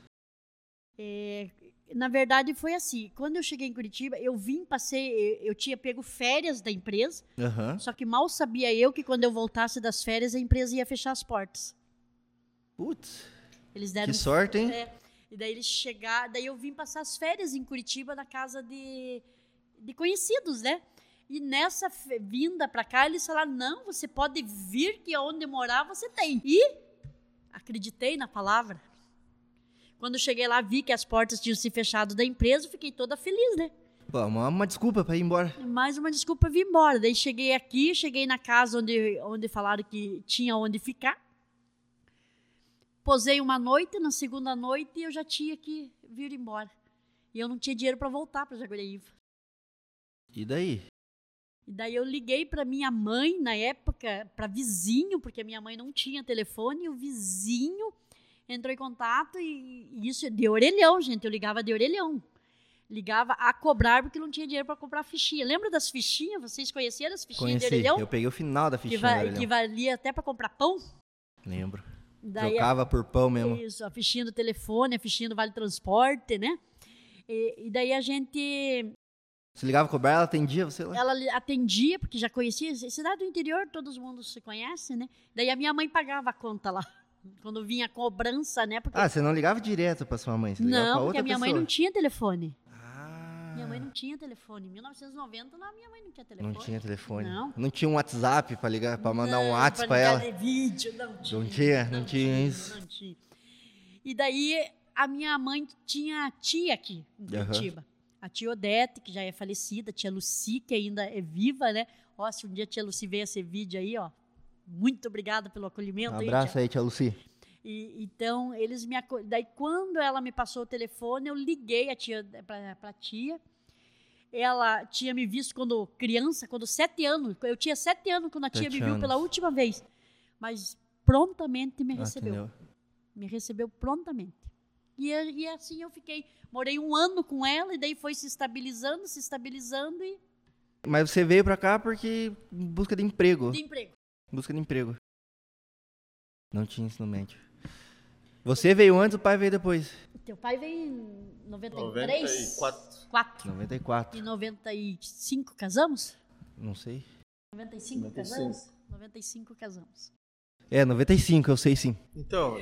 Speaker 3: É, na verdade, foi assim. Quando eu cheguei em Curitiba, eu vim, passei, eu, eu tinha pego férias da empresa,
Speaker 2: Aham.
Speaker 3: só que mal sabia eu que quando eu voltasse das férias, a empresa ia fechar as portas.
Speaker 2: Putz,
Speaker 3: Eles deram.
Speaker 2: que sorte, hein?
Speaker 3: É, e daí eles chegaram, daí eu vim passar as férias em Curitiba na casa de, de conhecidos, né? E nessa vinda pra cá, eles falaram: não, você pode vir, que onde morar você tem. E acreditei na palavra. Quando cheguei lá, vi que as portas tinham se fechado da empresa, fiquei toda feliz, né?
Speaker 2: Pô, uma, uma desculpa pra ir embora.
Speaker 3: Mais uma desculpa vir embora. Daí cheguei aqui, cheguei na casa onde, onde falaram que tinha onde ficar. Posei uma noite, na segunda noite eu já tinha que vir embora. E eu não tinha dinheiro para voltar para Jaguariúna.
Speaker 2: E daí?
Speaker 3: E daí eu liguei para minha mãe na época, para vizinho, porque a minha mãe não tinha telefone, e o vizinho entrou em contato e, e isso é de orelhão, gente, eu ligava de orelhão. Ligava a cobrar porque não tinha dinheiro para comprar fichinha. Lembra das fichinhas? Vocês conheceram as fichinhas de
Speaker 2: Conheci.
Speaker 3: orelhão?
Speaker 2: Eu peguei o final da
Speaker 3: que,
Speaker 2: fichinha.
Speaker 3: va-
Speaker 2: do orelhão.
Speaker 3: que valia até para comprar pão.
Speaker 2: Lembro.
Speaker 3: Daí,
Speaker 2: Trocava por pão mesmo.
Speaker 3: Isso, a fichinha do telefone, a fichinha do Vale Transporte, né? E, e daí a gente,
Speaker 2: Você ligava cobrar, ela atendia você lá?
Speaker 3: ela atendia, porque já conhecia, cidade do interior, todo mundo se conhece, né? Daí a minha mãe pagava a conta lá, quando vinha a cobrança, né? Porque,
Speaker 2: Ah, você não ligava direto pra sua mãe, você
Speaker 3: não, porque a minha mãe
Speaker 2: pessoa.
Speaker 3: não tinha telefone. Minha mãe não tinha telefone. Em 1990, não, minha mãe não tinha telefone.
Speaker 2: não tinha telefone.
Speaker 3: Não.
Speaker 2: tinha um WhatsApp pra ligar, pra mandar um
Speaker 3: Não,
Speaker 2: WhatsApp pra
Speaker 3: ligar
Speaker 2: ela.
Speaker 3: de vídeo, não tinha.
Speaker 2: Não tinha, não tinha isso.
Speaker 3: Não tinha. E daí a minha mãe tinha tia aqui em. Curitiba. A tia Odete, que já é falecida, a tia Luci, que ainda é viva, né? Ó, se um dia a tia Luci ver esse vídeo aí, ó. Muito obrigada pelo acolhimento.
Speaker 2: Um
Speaker 3: aí,
Speaker 2: abraço
Speaker 3: tia.
Speaker 2: aí, tia Luci.
Speaker 3: E, então, eles me acolheram. Daí, quando ela me passou o telefone, eu liguei a tia para a tia. Ela tinha me visto quando criança, quando sete anos. Eu tinha sete anos quando a tia
Speaker 2: Sete
Speaker 3: me viu pela
Speaker 2: anos.
Speaker 3: última vez. Mas prontamente me
Speaker 2: Ah,
Speaker 3: recebeu.
Speaker 2: entendeu?
Speaker 3: Me recebeu prontamente. E, e assim eu fiquei. Morei um ano com ela e daí foi se estabilizando, se estabilizando e
Speaker 2: Mas você veio pra cá porque busca de emprego.
Speaker 3: de emprego.
Speaker 2: Em busca de emprego. Não tinha ensino médio. Você veio antes, o pai veio depois.
Speaker 3: Teu pai veio em 93?
Speaker 4: 94.
Speaker 3: 4.
Speaker 2: 94.
Speaker 3: Em 95 casamos?
Speaker 2: Não sei.
Speaker 3: 95,
Speaker 4: 95.
Speaker 3: casamos? 95 casamos.
Speaker 2: É, 95, eu sei sim.
Speaker 4: Então,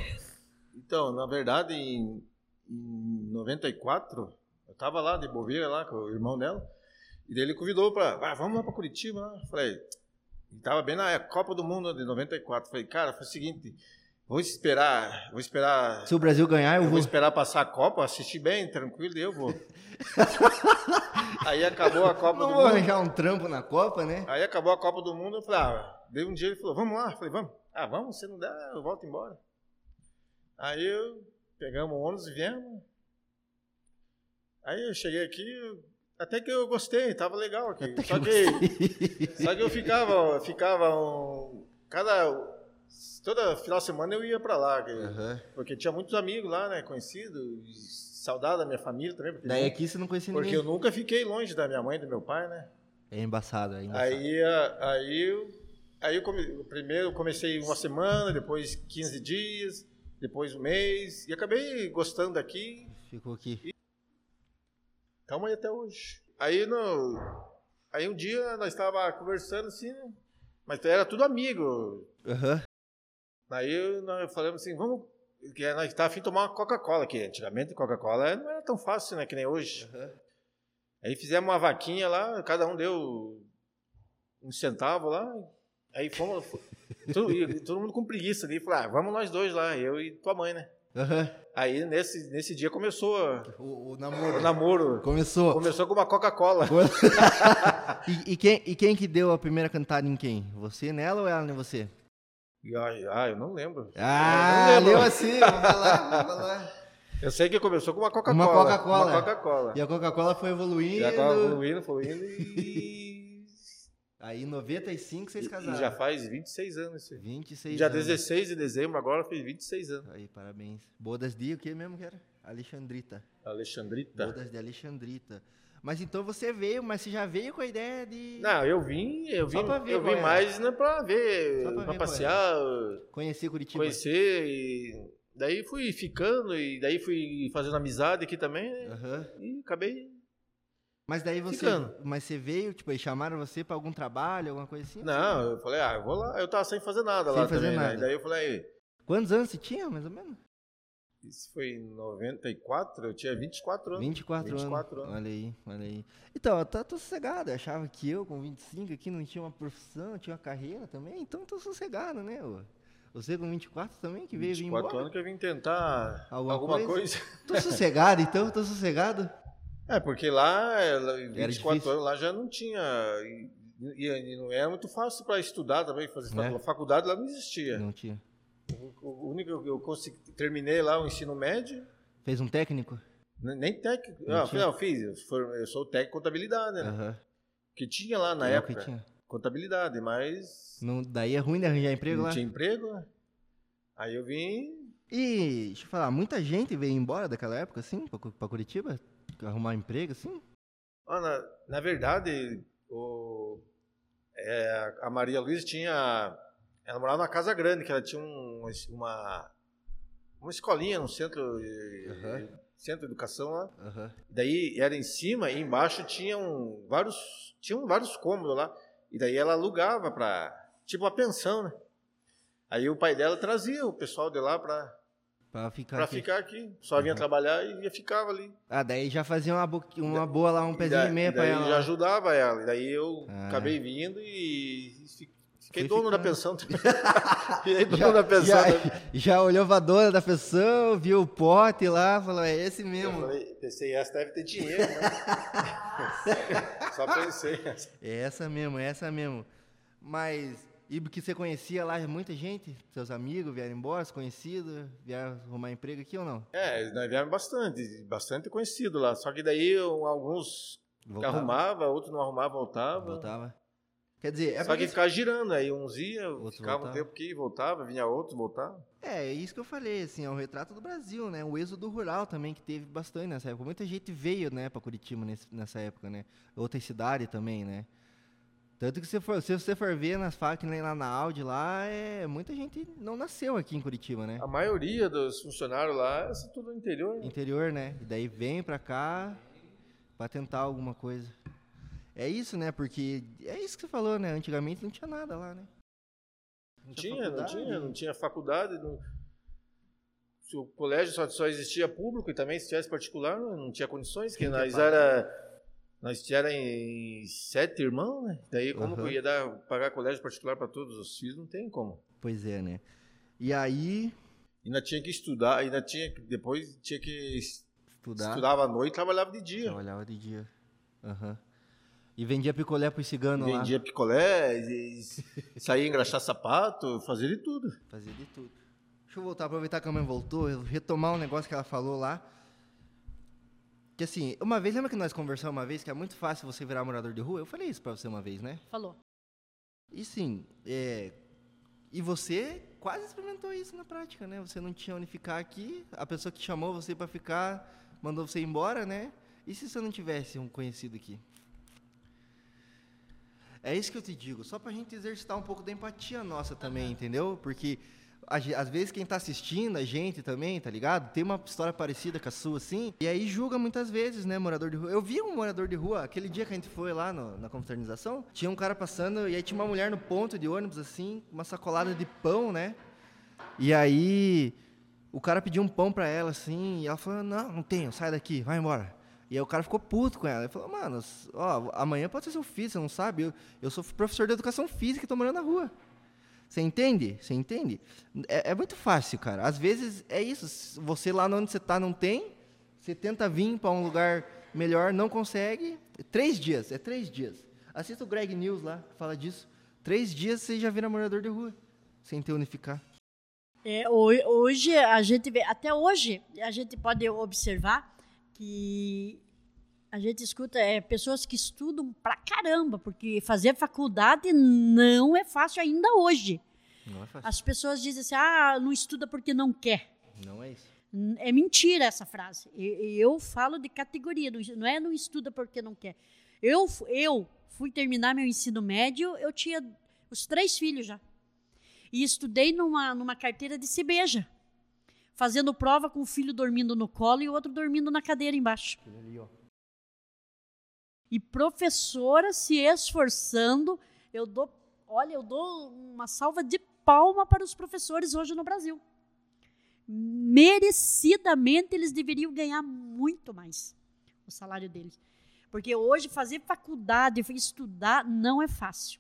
Speaker 4: então, na verdade, em, em 94, eu tava lá de bobeira lá com o irmão dela, e daí ele convidou para, ah, vamos lá para Curitiba. lá." Eu falei, E tava bem na Copa do Mundo de 94. Falei, cara, foi o seguinte, vou esperar, vou esperar.
Speaker 2: Se o Brasil ganhar, eu,
Speaker 4: Eu
Speaker 2: vou.
Speaker 4: vou esperar passar a Copa, assistir bem, tranquilo, eu vou. Aí acabou a Copa
Speaker 2: Não
Speaker 4: do
Speaker 2: vou
Speaker 4: Mundo.
Speaker 2: arranjar um trampo na Copa, né?
Speaker 4: Aí acabou a Copa do Mundo, eu falei, ah, dei um dia, ele falou, vamos lá. Eu falei, vamos. Ah, vamos, se não der, eu volto embora. Aí eu pegamos o ônibus e viemos. Aí eu cheguei aqui, até que eu gostei, tava legal aqui. Só que, só que eu ficava, ficava um, cada toda final de semana eu ia pra lá,
Speaker 2: Aham.
Speaker 4: porque tinha muitos amigos lá, né, conhecidos, saudade da minha família também, porque,
Speaker 2: Daí aqui você não conhecia
Speaker 4: porque
Speaker 2: ninguém.
Speaker 4: eu nunca fiquei longe da minha mãe e do meu pai, né?
Speaker 2: É embaçado, é embaçado.
Speaker 4: Aí, a- aí, eu, aí eu come, primeiro eu comecei uma semana, depois 15 dias, depois um mês, e acabei gostando daqui,
Speaker 2: Ficou aqui.
Speaker 4: estamos aí até hoje. Aí, no, aí um dia nós estávamos conversando assim, né? mas era tudo amigo.
Speaker 2: Aham.
Speaker 4: Aí nós falamos assim, vamos, que nós estávamos afim de tomar uma Coca-Cola, que antigamente Coca-Cola não era tão fácil, né, que nem hoje. Aí fizemos uma vaquinha lá, cada um deu um centavo lá. Aí fomos. todo, todo mundo com preguiça ali. Falei, ah, vamos nós dois lá, eu e tua mãe, né?
Speaker 2: Aham.
Speaker 4: Aí nesse, nesse dia começou
Speaker 2: O, o
Speaker 4: o
Speaker 2: namoro.
Speaker 4: namoro.
Speaker 2: Começou.
Speaker 4: Começou com uma Coca-Cola.
Speaker 2: E, e quem, e quem que deu a primeira cantada em quem? Você nela ou ela em você?
Speaker 4: E, Ah, eu não lembro.
Speaker 2: Ah,
Speaker 4: eu não
Speaker 2: leu
Speaker 4: lembro.
Speaker 2: assim. Vai lá, vai lá.
Speaker 4: Eu sei que começou com uma Coca-Cola.
Speaker 2: Uma Coca-Cola.
Speaker 4: Uma Coca-Cola.
Speaker 2: E a Coca-Cola foi evoluindo.
Speaker 4: Já agora evoluindo, evoluindo e.
Speaker 2: Aí em 95 vocês
Speaker 4: e
Speaker 2: casaram.
Speaker 4: já faz 26 anos isso aí.
Speaker 2: 26
Speaker 4: Dia
Speaker 2: anos.
Speaker 4: 16 de dezembro, agora fez 26 anos.
Speaker 2: Aí, parabéns. Bodas de o que mesmo que era? Alexandrita.
Speaker 4: Alexandrita.
Speaker 2: Bodas de Alexandrita. Mas então você veio, mas você já veio com a ideia de
Speaker 4: Não, eu vim, eu vim, eu vim
Speaker 2: era.
Speaker 4: mais né, pra ver,
Speaker 2: Só pra
Speaker 4: pra,
Speaker 2: qual
Speaker 4: passear,
Speaker 2: conhecer Curitiba.
Speaker 4: conhecer e daí fui ficando e daí fui fazendo amizade aqui também né,
Speaker 2: Aham.
Speaker 4: e acabei.
Speaker 2: Mas daí você,
Speaker 4: Ficando.
Speaker 2: mas você veio, tipo, eles chamaram você pra algum trabalho, alguma coisa assim?
Speaker 4: Não, eu falei, ah, eu vou lá, eu tava sem fazer nada
Speaker 2: Sem
Speaker 4: lá
Speaker 2: fazer
Speaker 4: também,
Speaker 2: nada.
Speaker 4: né? Daí eu falei,
Speaker 2: Quantos anos você tinha, mais ou menos?
Speaker 4: Isso foi em 94, eu tinha 24 anos.
Speaker 2: 24,
Speaker 4: 24
Speaker 2: anos.
Speaker 4: anos.
Speaker 2: Olha aí, olha aí. Então, eu tô, tô sossegado. Eu achava que eu, com 25 aqui, não tinha uma profissão, tinha uma carreira também. Então, tô sossegado, né? Você com 24 também, que veio vir
Speaker 4: 24
Speaker 2: embora?
Speaker 4: anos que eu vim tentar
Speaker 2: Alguma
Speaker 4: alguma,
Speaker 2: coisa?
Speaker 4: coisa.
Speaker 2: Tô sossegado, então, tô sossegado.
Speaker 4: É, porque lá, ela- 24
Speaker 2: difícil.
Speaker 4: anos, lá já não tinha. E, e- não era muito fácil para estudar também, fazer
Speaker 2: Né?
Speaker 4: facu- faculdade lá não existia.
Speaker 2: Não tinha.
Speaker 4: O, único que eu consegui, terminei lá o ensino médio,
Speaker 2: Fez um técnico?
Speaker 4: ne- nem técnico.
Speaker 2: Não
Speaker 4: Não,
Speaker 2: tinha?
Speaker 4: não fiz, eu, sou técnico contabilidade, né?
Speaker 2: Aham.
Speaker 4: Que tinha lá na
Speaker 2: É o que
Speaker 4: época.
Speaker 2: tinha.
Speaker 4: Contabilidade, mas
Speaker 2: Não, daí é ruim de arranjar emprego
Speaker 4: não
Speaker 2: lá.
Speaker 4: tinha emprego, né? Aí eu vim.
Speaker 2: E, deixa eu falar, muita gente veio embora daquela época, assim, pra, Cu- pra Curitiba? Arrumar emprego, assim?
Speaker 4: Ah, na, na verdade, o, é, a Maria Luísa tinha. Ela morava numa casa grande, que ela tinha um- uma, uma escolinha no centro, de-
Speaker 2: Aham.
Speaker 4: centro de educação lá. Daí era em cima e embaixo tinham vários, tinham vários cômodos lá. E daí ela alugava para tipo uma pensão, né? Aí o pai dela trazia o pessoal de lá para
Speaker 2: Pra ficar
Speaker 4: para
Speaker 2: aqui.
Speaker 4: ficar aqui. Só vinha
Speaker 2: Uhum.
Speaker 4: trabalhar e ficava ali.
Speaker 2: Ah, daí já fazia uma, bo- uma boa lá, um
Speaker 4: E
Speaker 2: pezinho
Speaker 4: da-
Speaker 2: e meia
Speaker 4: e
Speaker 2: pra
Speaker 4: daí
Speaker 2: ela.
Speaker 4: já ajudava ela. E daí eu
Speaker 2: Ah.
Speaker 4: acabei vindo e fiquei dono da
Speaker 2: ficando.
Speaker 4: pensão. Fiquei dono da pensão.
Speaker 2: já,
Speaker 4: também.
Speaker 2: já olhou pra dona da pessoa, viu o pote lá, falou, é esse
Speaker 4: Eu
Speaker 2: mesmo.
Speaker 4: falei, pensei, essa deve ter dinheiro, né? Só pensei.
Speaker 2: É essa mesmo, é essa mesmo. Mas, e que você conhecia lá muita gente? Seus amigos vieram embora, conhecidos, vieram arrumar emprego aqui ou não?
Speaker 4: É, nós viemos bastante, bastante conhecido lá. Só que daí eu- alguns
Speaker 2: Voltava?
Speaker 4: arrumava, outros não arrumava, voltava.
Speaker 2: Voltava. Quer dizer, é
Speaker 4: Só que ficava girando, aí uns ia,
Speaker 2: Outros
Speaker 4: ficava um
Speaker 2: voltavam.
Speaker 4: tempo que voltava, vinha outro, voltava.
Speaker 2: É, é isso que eu falei, assim, é um retrato do Brasil, né? O êxodo rural também, que teve bastante nessa época. Muita gente veio, né, pra Curitiba nesse- nessa época, né? Outras cidades também, né? Tanto que se, for, se você for ver nas facas nem lá na Audi, lá, é, muita gente não nasceu aqui em Curitiba, né?
Speaker 4: A maioria dos funcionários lá, é tudo no interior. né?
Speaker 2: Interior, né? E daí vem pra cá pra tentar alguma coisa. É isso, né? Porque é isso que você falou, né? Antigamente não tinha nada lá, né?
Speaker 4: Não
Speaker 2: Tinha
Speaker 4: não tinha, não tinha faculdade. Não... Se o colégio só, só existia público e também se tivesse particular, não tinha condições, que nós era Nós era em sete irmãos, né? Daí como que eu ia dar, pagar colégio particular para todos os filhos? Não tem como.
Speaker 2: Pois é, né? E aí,
Speaker 4: Ainda tinha que estudar, ainda tinha que, depois tinha que es-
Speaker 2: estudar,
Speaker 4: estudava à noite e trabalhava de dia.
Speaker 2: trabalhava de dia. Aham. E vendia picolé pro cigano lá.
Speaker 4: Vendia picolé, e- e saía engraxar sapato, fazia de tudo.
Speaker 2: Fazia de tudo. Deixa eu voltar, aproveitar que a mãe voltou, eu retomar um negócio que ela falou lá. Que assim, uma vez, lembra que nós conversamos uma vez que é muito fácil você virar morador de rua? Eu falei isso pra você uma vez, né?
Speaker 3: Falou.
Speaker 2: E sim, é, e você quase experimentou isso na prática, né? Você não tinha onde ficar aqui, a pessoa que chamou você pra ficar mandou você embora, né? E se você não tivesse um conhecido aqui? É isso que eu te digo, só pra gente exercitar um pouco da empatia nossa também, entendeu? Porque a às vezes quem tá assistindo, a gente também, tá ligado? Tem uma história parecida com a sua, assim, e aí julga muitas vezes, né, morador de rua. Eu vi um morador de rua, aquele dia que a gente foi lá no- na confraternização, tinha um cara passando, e aí tinha uma mulher no ponto de ônibus, assim, uma sacolada de pão, né? E aí o cara pediu um pão pra ela, assim, e ela falou, não, não tenho, sai daqui, vai embora. E aí o cara ficou puto com ela. Ele falou, mano, ó, amanhã pode ser seu filho, você não sabe? Eu, eu sou professor de educação física e tô morando na rua. Você entende? Você entende? É, é muito fácil, cara. Às vezes é isso. Você lá onde você tá não tem, você tenta vir para um lugar melhor, não consegue. Três dias, é três dias. Assista o Greg News lá, fala disso. Três dias você já vira morador de rua, sem ter onde ficar.
Speaker 3: É, ho- hoje a gente vê, até hoje a gente pode observar que a gente escuta é, pessoas que estudam pra caramba, porque fazer faculdade não é fácil ainda hoje.
Speaker 2: Não é fácil.
Speaker 3: As pessoas dizem assim, ah, não estuda porque não quer.
Speaker 2: Não é isso.
Speaker 3: É mentira essa frase. Eu falo de categoria, não é não estuda porque não quer. Eu, eu fui terminar meu ensino médio, eu tinha os três filhos já. E estudei numa, numa carteira de cibeja, fazendo prova com o filho dormindo no colo e o outro dormindo na cadeira embaixo. E professora se esforçando, eu dou, olha, eu dou uma salva de palma para os professores hoje no Brasil merecidamente eles deveriam ganhar muito mais o salário deles. Porque hoje fazer faculdade, estudar, não é fácil.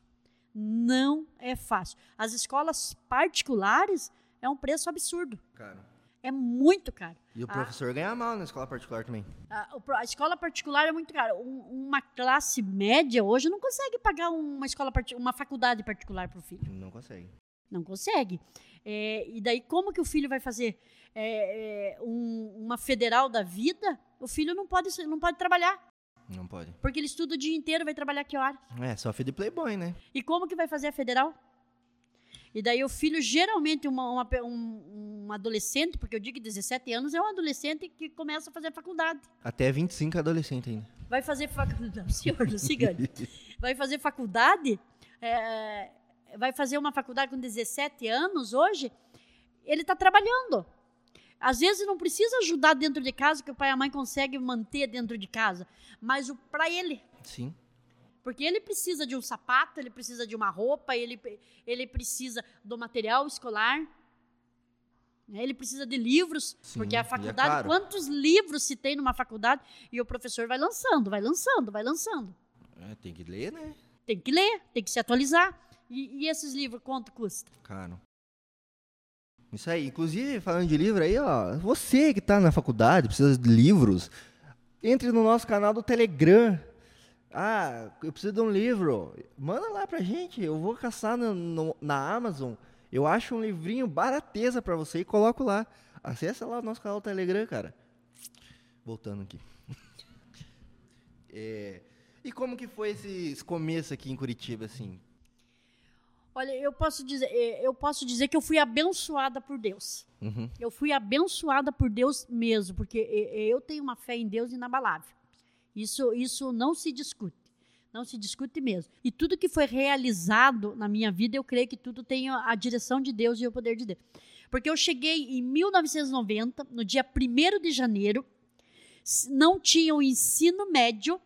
Speaker 3: Não é fácil. As escolas particulares é um preço absurdo.
Speaker 2: Cara.
Speaker 3: É muito caro.
Speaker 2: E o
Speaker 3: Ah.
Speaker 2: professor ganha mal na escola particular também.
Speaker 3: A, o pro- a escola particular é muito cara. Um- uma classe média hoje não consegue pagar uma escola uma faculdade particular para o filho.
Speaker 2: Não consegue.
Speaker 3: Não consegue. É, e daí, como que o filho vai fazer é, é, um- uma federal da vida? O filho não pode, não pode trabalhar,
Speaker 2: Não pode.
Speaker 3: porque ele estuda o dia inteiro, vai trabalhar que horas?
Speaker 2: É, só filho de playboy, né?
Speaker 3: E como que vai fazer a federal? E daí o filho, geralmente, uma, uma um, um adolescente, porque eu digo que 17 anos é um adolescente que começa a fazer faculdade.
Speaker 2: Até 25 é adolescente ainda.
Speaker 3: Vai fazer faculdade. Não, senhor, não se engane. Vai fazer faculdade, é, vai fazer uma faculdade com 17 anos hoje, ele está trabalhando. Às vezes não precisa ajudar dentro de casa, que o pai e a mãe conseguem manter dentro de casa, mas para ele.
Speaker 2: Sim.
Speaker 3: Porque ele precisa de um sapato, ele precisa de uma roupa, ele, ele precisa do material escolar? Ele precisa de livros,
Speaker 2: Sim,
Speaker 3: porque
Speaker 2: e é
Speaker 3: a faculdade,
Speaker 2: caro.
Speaker 3: quantos livros se tem numa faculdade? E o professor vai lançando, vai lançando, vai lançando.
Speaker 2: É, tem que ler, né?
Speaker 3: Tem que ler, tem que se atualizar. E, e esses livros, quanto custa?
Speaker 2: Caro. Isso aí. Inclusive, falando de livro aí, ó. Você que tá na faculdade, precisa de livros, entre no nosso canal do Telegram. Ah, eu preciso de um livro. Manda lá pra gente. Eu vou caçar no- no- na Amazon. Eu acho um livrinho barateza pra você e coloco lá. Acessa lá o nosso canal do Telegram, cara. Voltando aqui. É, e como que foi esse, começo aqui em Curitiba, assim?
Speaker 3: Olha, eu posso dizer, eh, eu posso dizer que eu fui abençoada por Deus.
Speaker 2: Uhum.
Speaker 3: Eu fui abençoada por Deus mesmo, porque eh, eu tenho uma fé em Deus inabalável. Isso, isso não se discute. Não se discute mesmo. E tudo que foi realizado na minha vida, eu creio que tudo tem a direção de Deus e o poder de Deus. Porque eu cheguei em 1990, no dia 1 de janeiro, não tinha o ensino médio,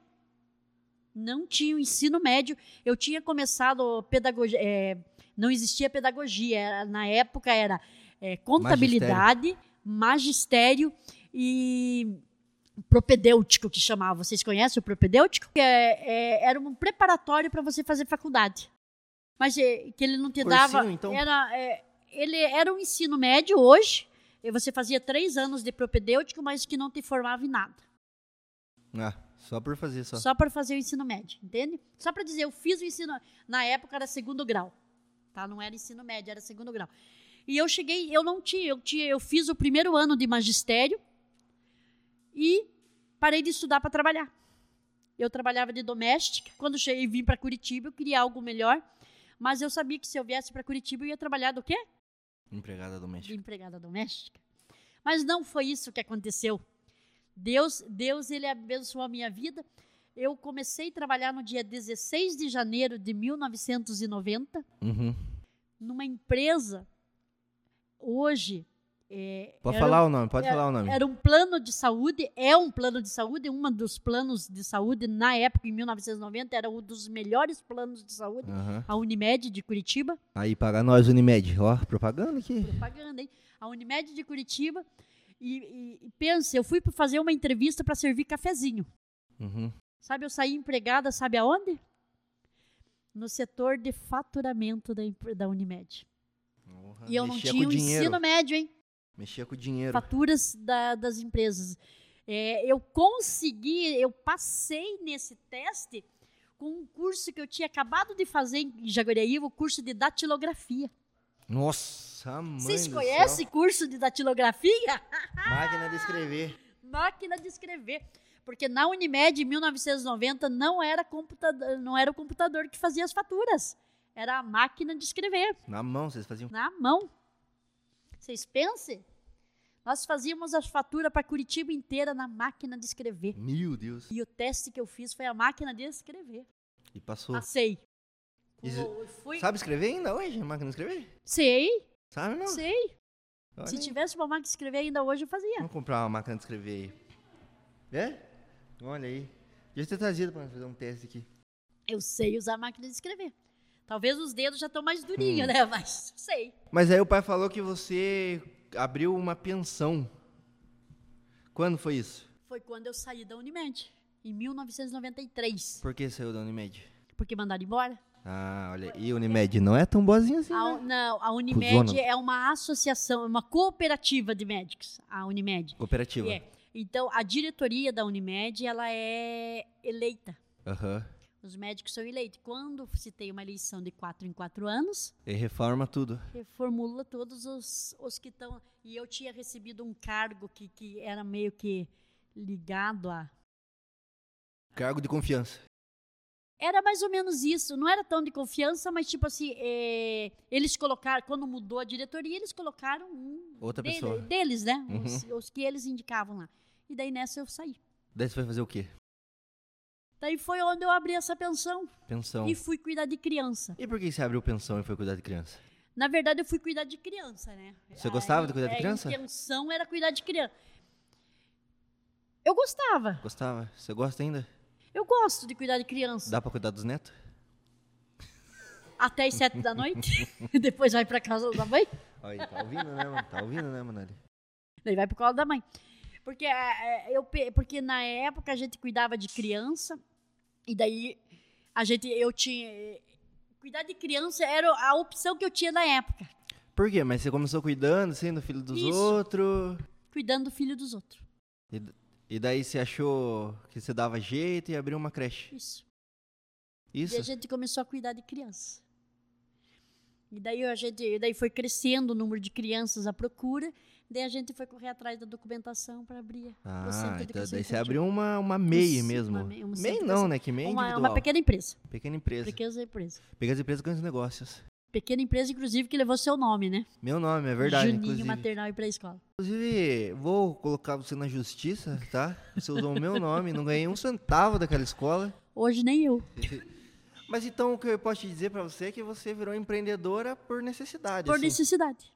Speaker 3: não tinha o ensino médio. Eu tinha começado pedagogia, é, não existia pedagogia, era- na época era é, contabilidade, magistério, e propedêutico que chamava. Vocês conhecem o propedêutico? É, é, era um preparatório para você fazer faculdade. Mas é, que ele não te
Speaker 2: Cursinho,
Speaker 3: dava.
Speaker 2: então?
Speaker 3: Era, é, ele era um ensino médio hoje. e Você fazia três anos de propedêutico, mas que não te formava em nada.
Speaker 2: Ah, só por fazer só.
Speaker 3: Só para fazer o ensino médio, entende? Só para dizer, eu fiz o ensino. Na época era segundo grau. Tá? Não era ensino médio, era segundo grau. E eu cheguei, eu não tinha, eu tinha, eu fiz o primeiro ano de magistério e parei de estudar para trabalhar. Eu trabalhava de doméstica. Quando cheguei vim para Curitiba, eu queria algo melhor, mas eu sabia que se eu viesse para Curitiba eu ia trabalhar do quê?
Speaker 2: Empregada
Speaker 3: De
Speaker 2: doméstica.
Speaker 3: empregada doméstica. Mas não foi isso que aconteceu. Deus, Deus ele abençoou a minha vida. Eu comecei a trabalhar no dia 16 de janeiro de 1990
Speaker 2: Uhum.
Speaker 3: numa empresa. Hoje é,
Speaker 2: Pode
Speaker 3: era-
Speaker 2: falar o nome, pode
Speaker 3: era-
Speaker 2: falar o nome.
Speaker 3: Era um plano de saúde, é um plano de saúde, um dos planos de saúde na época, em 1990, era um dos melhores planos de saúde,
Speaker 2: Aham.
Speaker 3: a Unimed de Curitiba.
Speaker 2: Aí, paga nós, Unimed. Ó, propaganda aqui.
Speaker 3: propaganda, hein? A Unimed de Curitiba. E, e, e pensa, eu fui fazer uma entrevista para servir cafezinho.
Speaker 2: Uhum.
Speaker 3: Sabe, eu saí empregada, sabe aonde? No setor de faturamento da, da Unimed.
Speaker 2: Porra,
Speaker 3: E eu não tinha o
Speaker 2: dinheiro.
Speaker 3: ensino médio, hein?
Speaker 2: Mexia com o dinheiro.
Speaker 3: Faturas da- das empresas. É, eu consegui, eu passei nesse teste com um curso que eu tinha acabado de fazer em Jaguariúna, o curso de datilografia.
Speaker 2: Nossa, mãe
Speaker 3: Vocês conhecem curso de datilografia?
Speaker 2: céu. Máquina de escrever.
Speaker 3: máquina de escrever. Porque na Unimed, em 1990, não era, computador, não era o computador que fazia as faturas. Era a máquina de escrever,
Speaker 2: Na mão, vocês faziam.
Speaker 3: na mão. Vocês pensem? Nós fazíamos as faturas para Curitiba inteira na máquina de escrever.
Speaker 2: Meu Deus.
Speaker 3: E o teste que eu fiz foi a máquina de escrever.
Speaker 2: E passou.
Speaker 3: Passei. Eu fui...
Speaker 2: Sabe escrever ainda hoje? Máquina de escrever?
Speaker 3: Sei,
Speaker 2: Sabe não?
Speaker 3: sei.
Speaker 2: Olha
Speaker 3: Se tivesse uma máquina de escrever ainda hoje, eu fazia.
Speaker 2: Vamos comprar uma máquina de escrever aí. É? Olha aí. Devia ter trazido nós fazer um teste aqui.
Speaker 3: Eu sei usar a máquina de escrever. Talvez os dedos já estão mais durinhos,
Speaker 2: Hum.
Speaker 3: né? Mas sei.
Speaker 2: Mas aí o pai falou que você abriu uma pensão. Quando foi isso?
Speaker 3: Foi quando eu saí da Unimed, em 1993.
Speaker 2: Por que saiu da Unimed?
Speaker 3: Porque mandaram embora.
Speaker 2: Ah, olha. E Unimed não é tão boazinha assim,
Speaker 3: A,
Speaker 2: né?
Speaker 3: não, a Unimed
Speaker 2: Cusona.
Speaker 3: é uma associação, é uma cooperativa de médicos, a Unimed.
Speaker 2: Cooperativa.
Speaker 3: É. Então, a diretoria da Unimed, ela é eleita.
Speaker 2: Aham.
Speaker 3: Os médicos são eleitos. Quando se tem uma eleição de quatro em quatro anos,
Speaker 2: E reforma tudo.
Speaker 3: reformula todos os, os que estão. E eu tinha recebido um cargo que, que era meio que ligado a.
Speaker 2: Cargo de confiança.
Speaker 3: Era mais ou menos isso. Não era tão de confiança, mas tipo assim, é, eles colocaram, quando mudou a diretoria, eles colocaram um
Speaker 2: Outra
Speaker 3: dele-
Speaker 2: pessoa.
Speaker 3: deles, né?
Speaker 2: Uhum.
Speaker 3: Os, os que eles indicavam lá. E daí nessa eu saí.
Speaker 2: Daí você vai fazer o quê?
Speaker 3: Daí foi onde eu abri essa pensão
Speaker 2: Pensão.
Speaker 3: e fui cuidar de criança.
Speaker 2: E por que você abriu pensão e foi cuidar de criança?
Speaker 3: Na verdade, eu fui cuidar de criança, né?
Speaker 2: Você gostava de cuidar de
Speaker 3: a
Speaker 2: criança?
Speaker 3: A intenção era cuidar de criança. Eu gostava.
Speaker 2: Gostava? Você gosta ainda?
Speaker 3: Eu gosto de cuidar de criança.
Speaker 2: Dá pra cuidar dos netos?
Speaker 3: Até as sete da noite. Depois vai pra casa da mãe.
Speaker 2: Aí, tá ouvindo, né, mano? Tá ouvindo, né, Manali?
Speaker 3: Daí vai pro colo da mãe. Porque, é, é, eu, porque na época a gente cuidava de criança. E daí a gente, eu tinha. Cuidar de criança era a opção que eu tinha na época.
Speaker 2: Por quê? Mas você começou cuidando, sendo filho dos
Speaker 3: Isso.
Speaker 2: outros.
Speaker 3: Cuidando do filho dos outros.
Speaker 2: E, e daí você achou que você dava jeito e abriu uma creche.
Speaker 3: Isso.
Speaker 2: Isso?
Speaker 3: E a gente começou a cuidar de criança. E daí a gente, daí foi crescendo o número de crianças à procura. Daí a gente foi correr atrás da documentação para abrir
Speaker 2: Ah, então daí você abriu uma, uma MEI mesmo.
Speaker 3: uma MEI, um
Speaker 2: MEI não, né? Que MEI
Speaker 3: uma,
Speaker 2: individual.
Speaker 3: uma pequena empresa.
Speaker 2: Pequena empresa.
Speaker 3: Pequena empresa.
Speaker 2: Pequenas empresas, grandes negócios.
Speaker 3: Pequena empresa, inclusive, que levou seu nome, né?
Speaker 2: Meu nome, é verdade,
Speaker 3: Juninho
Speaker 2: inclusive.
Speaker 3: Maternal e Pré-Escola.
Speaker 2: Inclusive, vou colocar você na justiça, tá? Você usou o meu nome, não ganhei um centavo daquela escola.
Speaker 3: Hoje nem eu.
Speaker 2: Mas então o que eu posso te dizer pra você é que você virou empreendedora por necessidade.
Speaker 3: Por
Speaker 2: assim.
Speaker 3: necessidade.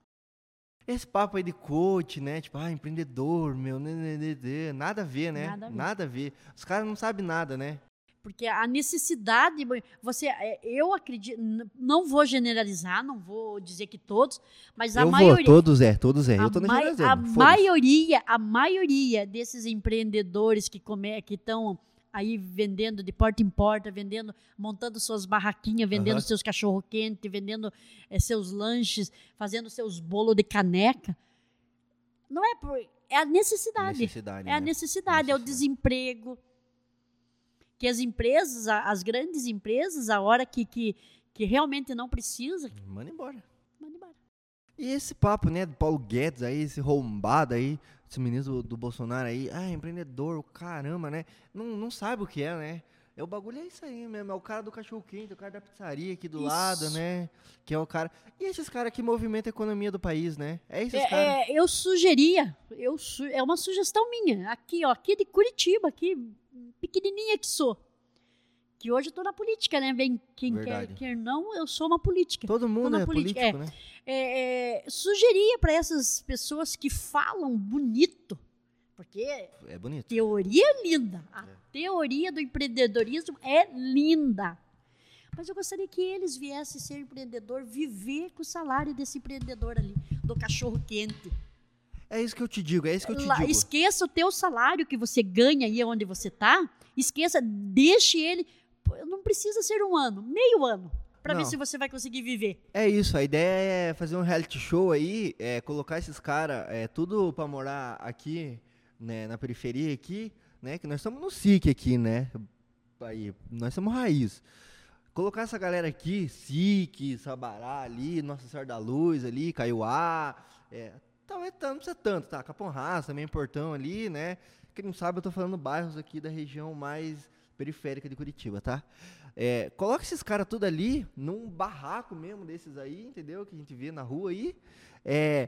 Speaker 2: Esse papo aí de coach, né? Tipo, ah, empreendedor, meu, né, né, né, né, nada a ver, né?
Speaker 3: Nada a ver.
Speaker 2: Os caras não sabem nada, né?
Speaker 3: Porque a necessidade, você, é, eu acredito, não vou generalizar, não vou dizer que todos, mas a
Speaker 2: eu
Speaker 3: maioria,
Speaker 2: vou, todos é, todos é.
Speaker 3: a,
Speaker 2: Eu tô generalizando.
Speaker 3: a maioria, a maioria desses empreendedores que come, que estão aí vendendo de porta em porta, vendendo, montando suas barraquinhas, vendendo
Speaker 2: Aham.
Speaker 3: seus cachorro quente, vendendo eh, seus lanches, fazendo seus bolos de caneca, não é por, é a necessidade.
Speaker 2: Necessidade,
Speaker 3: É a
Speaker 2: né?
Speaker 3: necessidade, é o
Speaker 2: Necessidade.
Speaker 3: desemprego. Que as empresas, as grandes empresas, a hora que, que, que realmente não precisa,
Speaker 2: Manda embora.
Speaker 3: manda embora.
Speaker 2: E esse papo, né, do Paulo Guedes aí, esse rombado aí, esse ministro do, Bolsonaro aí, ah, empreendedor, o caramba, né? Não, não sabe o que é, né? É o bagulho é isso aí mesmo, é o cara do cachorro quente, o cara da pizzaria aqui do
Speaker 3: Isso.
Speaker 2: lado, né? Que é o cara. E esses caras que movimentam a economia do país, né? É esses caras.
Speaker 3: É, é, eu sugeria, eu su- é uma sugestão minha, aqui, ó, aqui de Curitiba, aqui, pequenininha que sou. Que hoje eu tô na política, né? Bem, quem quer,
Speaker 2: Verdade.
Speaker 3: quer não, eu sou uma política.
Speaker 2: Todo mundo é
Speaker 3: política,
Speaker 2: político, né?
Speaker 3: É, é, sugeria para essas pessoas que falam bonito, porque
Speaker 2: É bonito.
Speaker 3: teoria é linda. A teoria do empreendedorismo é linda. Mas eu gostaria que eles viessem ser empreendedor, viver com o salário desse empreendedor ali, do cachorro quente.
Speaker 2: É isso que eu te digo, é isso que eu te
Speaker 3: Lá-
Speaker 2: digo.
Speaker 3: esqueça o teu salário que você ganha aí onde você está. Esqueça, deixe ele. Pô, Não precisa ser um ano, meio ano, para ver se você vai conseguir viver.
Speaker 2: É isso, a ideia é fazer um reality show aí, é, colocar esses caras é, tudo pra morar aqui, né, na periferia aqui, né, que nós estamos no SIC aqui, né, aí, nós somos raiz. Colocar essa galera aqui, SIC, Sabará ali, Nossa Senhora da Luz ali, Caiuá, é, talvez não precisa tanto, tá, Capão Raça também, Portão ali, né, quem não sabe eu tô falando bairros aqui da região mais periférica de Curitiba, tá? É, coloca esses caras tudo ali, num barraco mesmo desses aí, entendeu? Que a gente vê na rua aí. É,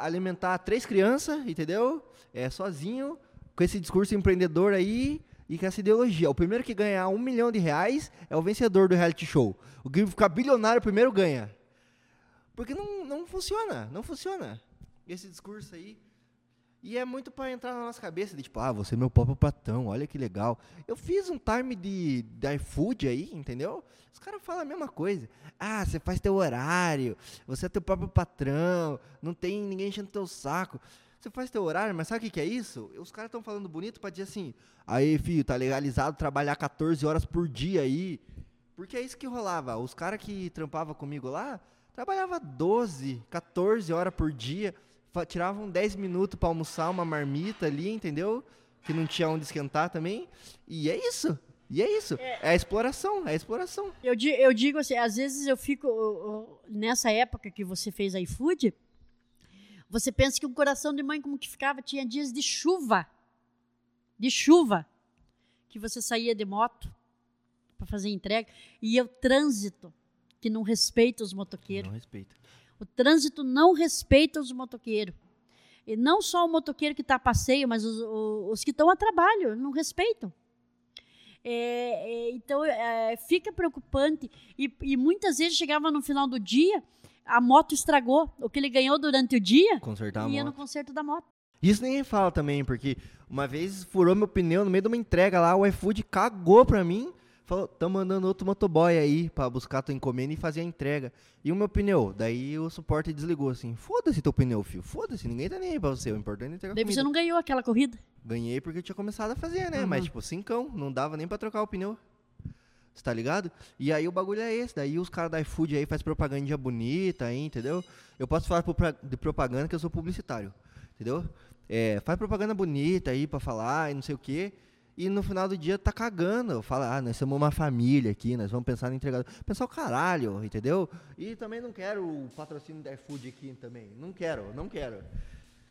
Speaker 2: alimentar três crianças, entendeu? É, sozinho, com esse discurso empreendedor aí e com essa ideologia. O primeiro que ganhar um milhão de reais é o vencedor do reality show. O que ficar bilionário primeiro ganha. Porque não, não funciona, não funciona. Esse discurso aí. E é muito pra entrar na nossa cabeça, de tipo, ah, você é meu próprio patrão, olha que legal. Eu fiz um time de, de iFood aí, entendeu? Os caras falam a mesma coisa. Ah, você faz teu horário, você é teu próprio patrão, não tem ninguém enchendo teu saco. Você faz teu horário, mas sabe o que, que é isso? Os caras estão falando bonito pra dizer assim, aí, filho, tá legalizado trabalhar 14 horas por dia aí. Porque é isso que rolava. Os caras que trampavam comigo lá, trabalhava 12, 14 horas por dia, tiravam 10 minutos pra almoçar uma marmita ali, entendeu? Que não tinha onde esquentar também. E é isso. E é isso. É, a exploração, é a exploração.
Speaker 3: Eu, eu digo assim, às vezes eu fico eu- eu- nessa época que você fez iFood, você pensa que um coração de mãe como que ficava tinha dias de chuva, de chuva, que você saía de moto para fazer entrega e o trânsito que não respeita os motoqueiros.
Speaker 2: Não respeita.
Speaker 3: O trânsito não respeita os motoqueiros. E não só o motoqueiro que está a passeio, mas os, os que estão a trabalho, não respeitam. É, é, então, é, fica preocupante. E, e muitas vezes chegava no final do dia, a moto estragou. O que ele ganhou durante o dia
Speaker 2: Consertar
Speaker 3: ia no conserto da moto.
Speaker 2: Isso ninguém fala também, porque uma vez furou meu pneu no meio de uma entrega lá, o iFood cagou pra mim. Falou, tá mandando outro motoboy aí pra buscar tua encomenda e fazer a entrega. E o meu pneu? Daí o suporte desligou assim. Foda-se teu pneu, filho. Foda-se, ninguém tá nem aí pra você. O importante é entregar
Speaker 3: Daí você não ganhou aquela corrida.
Speaker 2: Ganhei porque eu tinha começado a fazer, né?
Speaker 3: Uhum.
Speaker 2: Mas, tipo, cincão. Não dava nem pra trocar o pneu. Você tá ligado? E aí o bagulho é esse. Daí os caras da iFood aí faz propaganda bonita aí, entendeu? Eu posso falar de propaganda que eu sou publicitário. Entendeu? É, faz propaganda bonita aí pra falar e não sei o quê. E no final do dia tá cagando. Fala, ah, nós somos uma família aqui, nós vamos pensar no entregador. Pensar o caralho, entendeu? E também não quero o patrocínio da iFood aqui também. Não quero, não quero.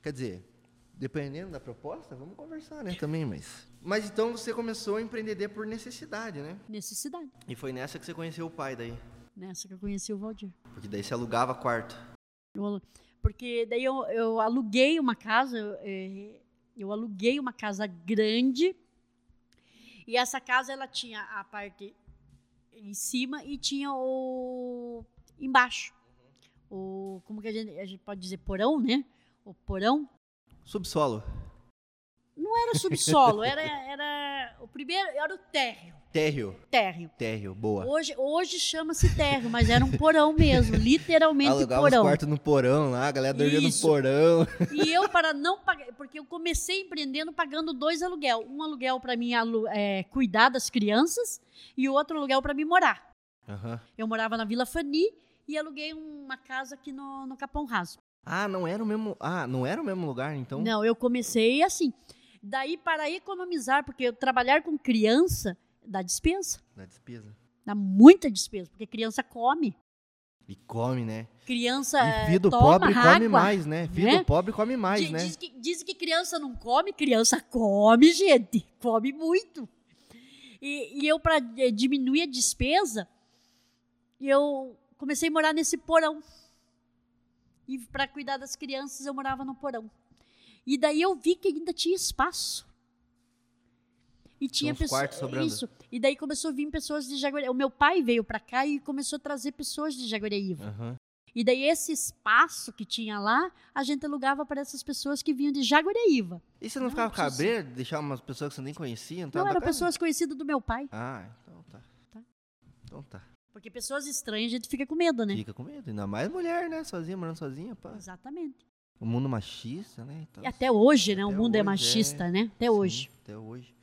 Speaker 2: Quer dizer, dependendo da proposta, vamos conversar, né, também, mas... Mas então você começou a empreender por necessidade, né?
Speaker 3: Necessidade.
Speaker 2: E foi nessa que você conheceu o pai daí.
Speaker 3: Nessa que eu conheci o Valdir.
Speaker 2: Porque daí você alugava quarto.
Speaker 3: Porque daí eu, eu aluguei uma casa, eu, eh, eu aluguei uma casa grande. E essa casa ela tinha a parte em cima e tinha o embaixo. O como que a gente, a gente pode dizer porão, né? O porão
Speaker 2: Subsolo.
Speaker 3: Não era subsolo, era era o primeiro era o térreo.
Speaker 2: Térreo.
Speaker 3: Térreo.
Speaker 2: Térreo, boa.
Speaker 3: Hoje, hoje chama-se térreo, mas era um porão mesmo, literalmente
Speaker 2: Alugava os
Speaker 3: porão.
Speaker 2: quartos no porão lá, a galera dormia no porão.
Speaker 3: E eu, para não pagar, porque eu comecei empreendendo pagando dois aluguel. Um aluguel para mim é, cuidar das crianças e o outro aluguel para mim morar.
Speaker 2: Aham.
Speaker 3: Eu morava na Vila Fani e aluguei uma casa aqui no, no Capão Raso.
Speaker 2: Ah, não era o mesmo. Ah, não era o mesmo lugar, então?
Speaker 3: Não, eu comecei assim. Daí, para economizar, porque trabalhar com criança dá despesa.
Speaker 2: Da despesa.
Speaker 3: Dá muita despesa, porque criança come.
Speaker 2: E come, né?
Speaker 3: Criança
Speaker 2: E
Speaker 3: eh,
Speaker 2: do
Speaker 3: toma
Speaker 2: pobre come
Speaker 3: água.
Speaker 2: mais, né?
Speaker 3: Né?
Speaker 2: do pobre come mais,
Speaker 3: Di-
Speaker 2: né?
Speaker 3: Diz que, diz que criança não come, criança come, gente. Come muito. E, e eu, para diminuir a despesa, eu comecei a morar nesse porão. E para cuidar das crianças, eu morava no porão. E daí eu vi que ainda tinha espaço. E tinha pessoas. Isso. E daí começou a vir pessoas de Jaguareíva. O meu pai veio para cá e começou a trazer pessoas de Jaguareíva.
Speaker 2: Aham.
Speaker 3: E daí esse espaço que tinha lá, a gente alugava para essas pessoas que vinham de Jaguareíva.
Speaker 2: E você não
Speaker 3: Não,
Speaker 2: ficava cabreiro de deixar umas pessoas que você nem conhecia? Não,
Speaker 3: Não, eram pessoas conhecidas do meu pai.
Speaker 2: Ah, então tá.
Speaker 3: Tá.
Speaker 2: Então tá.
Speaker 3: Porque pessoas estranhas a gente fica com medo, né?
Speaker 2: Fica com medo. Ainda mais mulher, né? Sozinha, morando sozinha, pá.
Speaker 3: Exatamente.
Speaker 2: O mundo machista, né? Então,
Speaker 3: E até hoje, né? o
Speaker 2: Até
Speaker 3: mundo é machista,
Speaker 2: é.
Speaker 3: né? Até
Speaker 2: sim,
Speaker 3: hoje.
Speaker 2: Até hoje.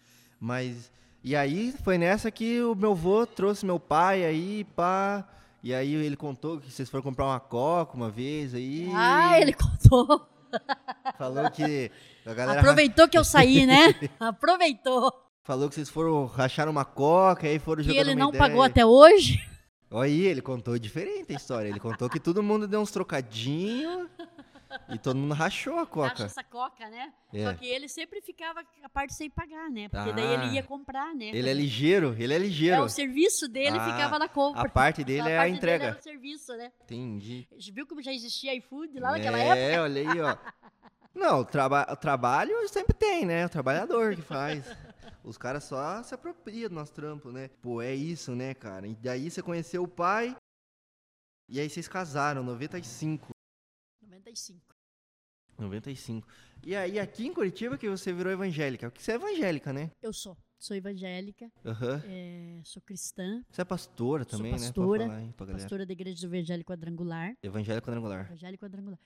Speaker 2: Mas. E aí foi nessa que o meu avô trouxe meu pai aí, pá. E aí ele contou que vocês foram comprar uma coca uma vez aí.
Speaker 3: Ah, ele contou.
Speaker 2: Falou que a galera
Speaker 3: Aproveitou que eu saí, né? Aproveitou.
Speaker 2: falou que vocês foram rachar uma coca, aí foram
Speaker 3: Que
Speaker 2: jogando
Speaker 3: ele
Speaker 2: uma
Speaker 3: não
Speaker 2: ideia.
Speaker 3: pagou até hoje.
Speaker 2: Olha aí, ele contou diferente a história. Ele contou que todo mundo deu uns trocadinhos e todo mundo rachou a coca.
Speaker 3: essa coca, né?
Speaker 2: É.
Speaker 3: Só que ele sempre ficava a parte sem pagar, né? Porque daí ele
Speaker 2: Ah.
Speaker 3: ia comprar, né?
Speaker 2: Ele é ligeiro, ele é ligeiro.
Speaker 3: É, o serviço dele
Speaker 2: Ah,
Speaker 3: ficava na compra.
Speaker 2: A parte dele é a
Speaker 3: parte dele
Speaker 2: entrega.
Speaker 3: era o serviço, né?
Speaker 2: Entendi.
Speaker 3: Viu como já existia iFood lá naquela época?
Speaker 2: É, olha aí, ó. Não, o, traba o trabalho sempre tem, né? O trabalhador que faz. Os caras só se apropriam do nosso trampo, né? Pô, é isso, né, cara? E daí você conheceu o pai. E aí vocês casaram, 95.
Speaker 3: 95.
Speaker 2: 95. E aí aqui em Curitiba que você virou evangélica. Porque você é evangélica, né?
Speaker 3: Eu sou. Sou evangélica,
Speaker 2: Aham.
Speaker 3: é, sou cristã,
Speaker 2: Você é pastora
Speaker 3: Sou
Speaker 2: também, né?
Speaker 3: pastora,
Speaker 2: Pode falar galera.
Speaker 3: pastora da Igreja do Evangelho Quadrangular.
Speaker 2: Evangélico quadrangular.
Speaker 3: Evangelho Quadrangular.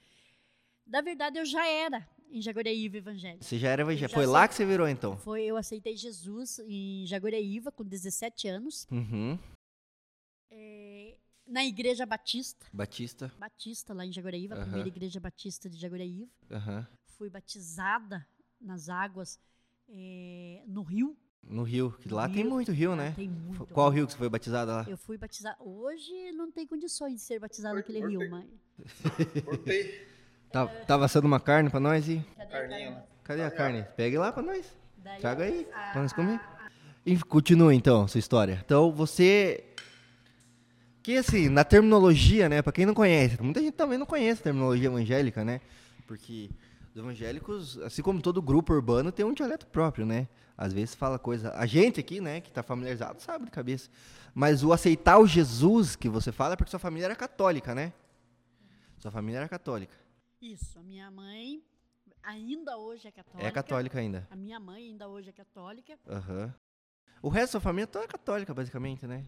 Speaker 3: Na verdade, eu já era em Jaguareíva evangélica.
Speaker 2: Você já era evangélica.
Speaker 3: já
Speaker 2: Foi lá que você virou, então?
Speaker 3: Foi, eu aceitei Jesus em Jaguareíva com 17 anos,
Speaker 2: Uhum.
Speaker 3: é, na Igreja Batista,
Speaker 2: Batista.
Speaker 3: Batista lá em Jaguareíva, a primeira Igreja Batista de Jaguareíva.
Speaker 2: Aham.
Speaker 3: Fui batizada nas águas é, no rio.
Speaker 2: No Rio. Que lá tem
Speaker 3: rio.
Speaker 2: muito rio, né?
Speaker 3: Tem muito.
Speaker 2: Qual rio que você foi batizada lá?
Speaker 3: Eu fui batizada. Hoje não tem condições de ser batizado naquele rio, mas.
Speaker 4: Cortei.
Speaker 2: Tá, tava assando uma carne pra nós e.
Speaker 3: Cadê a
Speaker 4: Carninha
Speaker 3: carne?
Speaker 2: Cadê a carne? Pegue lá pra nós.
Speaker 3: Daí
Speaker 2: Traga aí,
Speaker 3: a-
Speaker 2: pra nós comer. E continua então sua história. Então você. Que assim, na terminologia, né? Pra quem não conhece, muita gente também não conhece a terminologia evangélica, né? Porque os evangélicos, assim como todo grupo urbano, tem um dialeto próprio, né? Às vezes fala coisa. A gente aqui, né, que tá familiarizado, sabe de cabeça. Mas o aceitar o Jesus que você fala é porque sua família era católica, né? Sua família era católica.
Speaker 3: Isso, a minha mãe ainda hoje é católica.
Speaker 2: É católica ainda.
Speaker 3: A minha mãe ainda hoje é católica.
Speaker 2: Aham. O resto da sua família toda é católica, basicamente, né?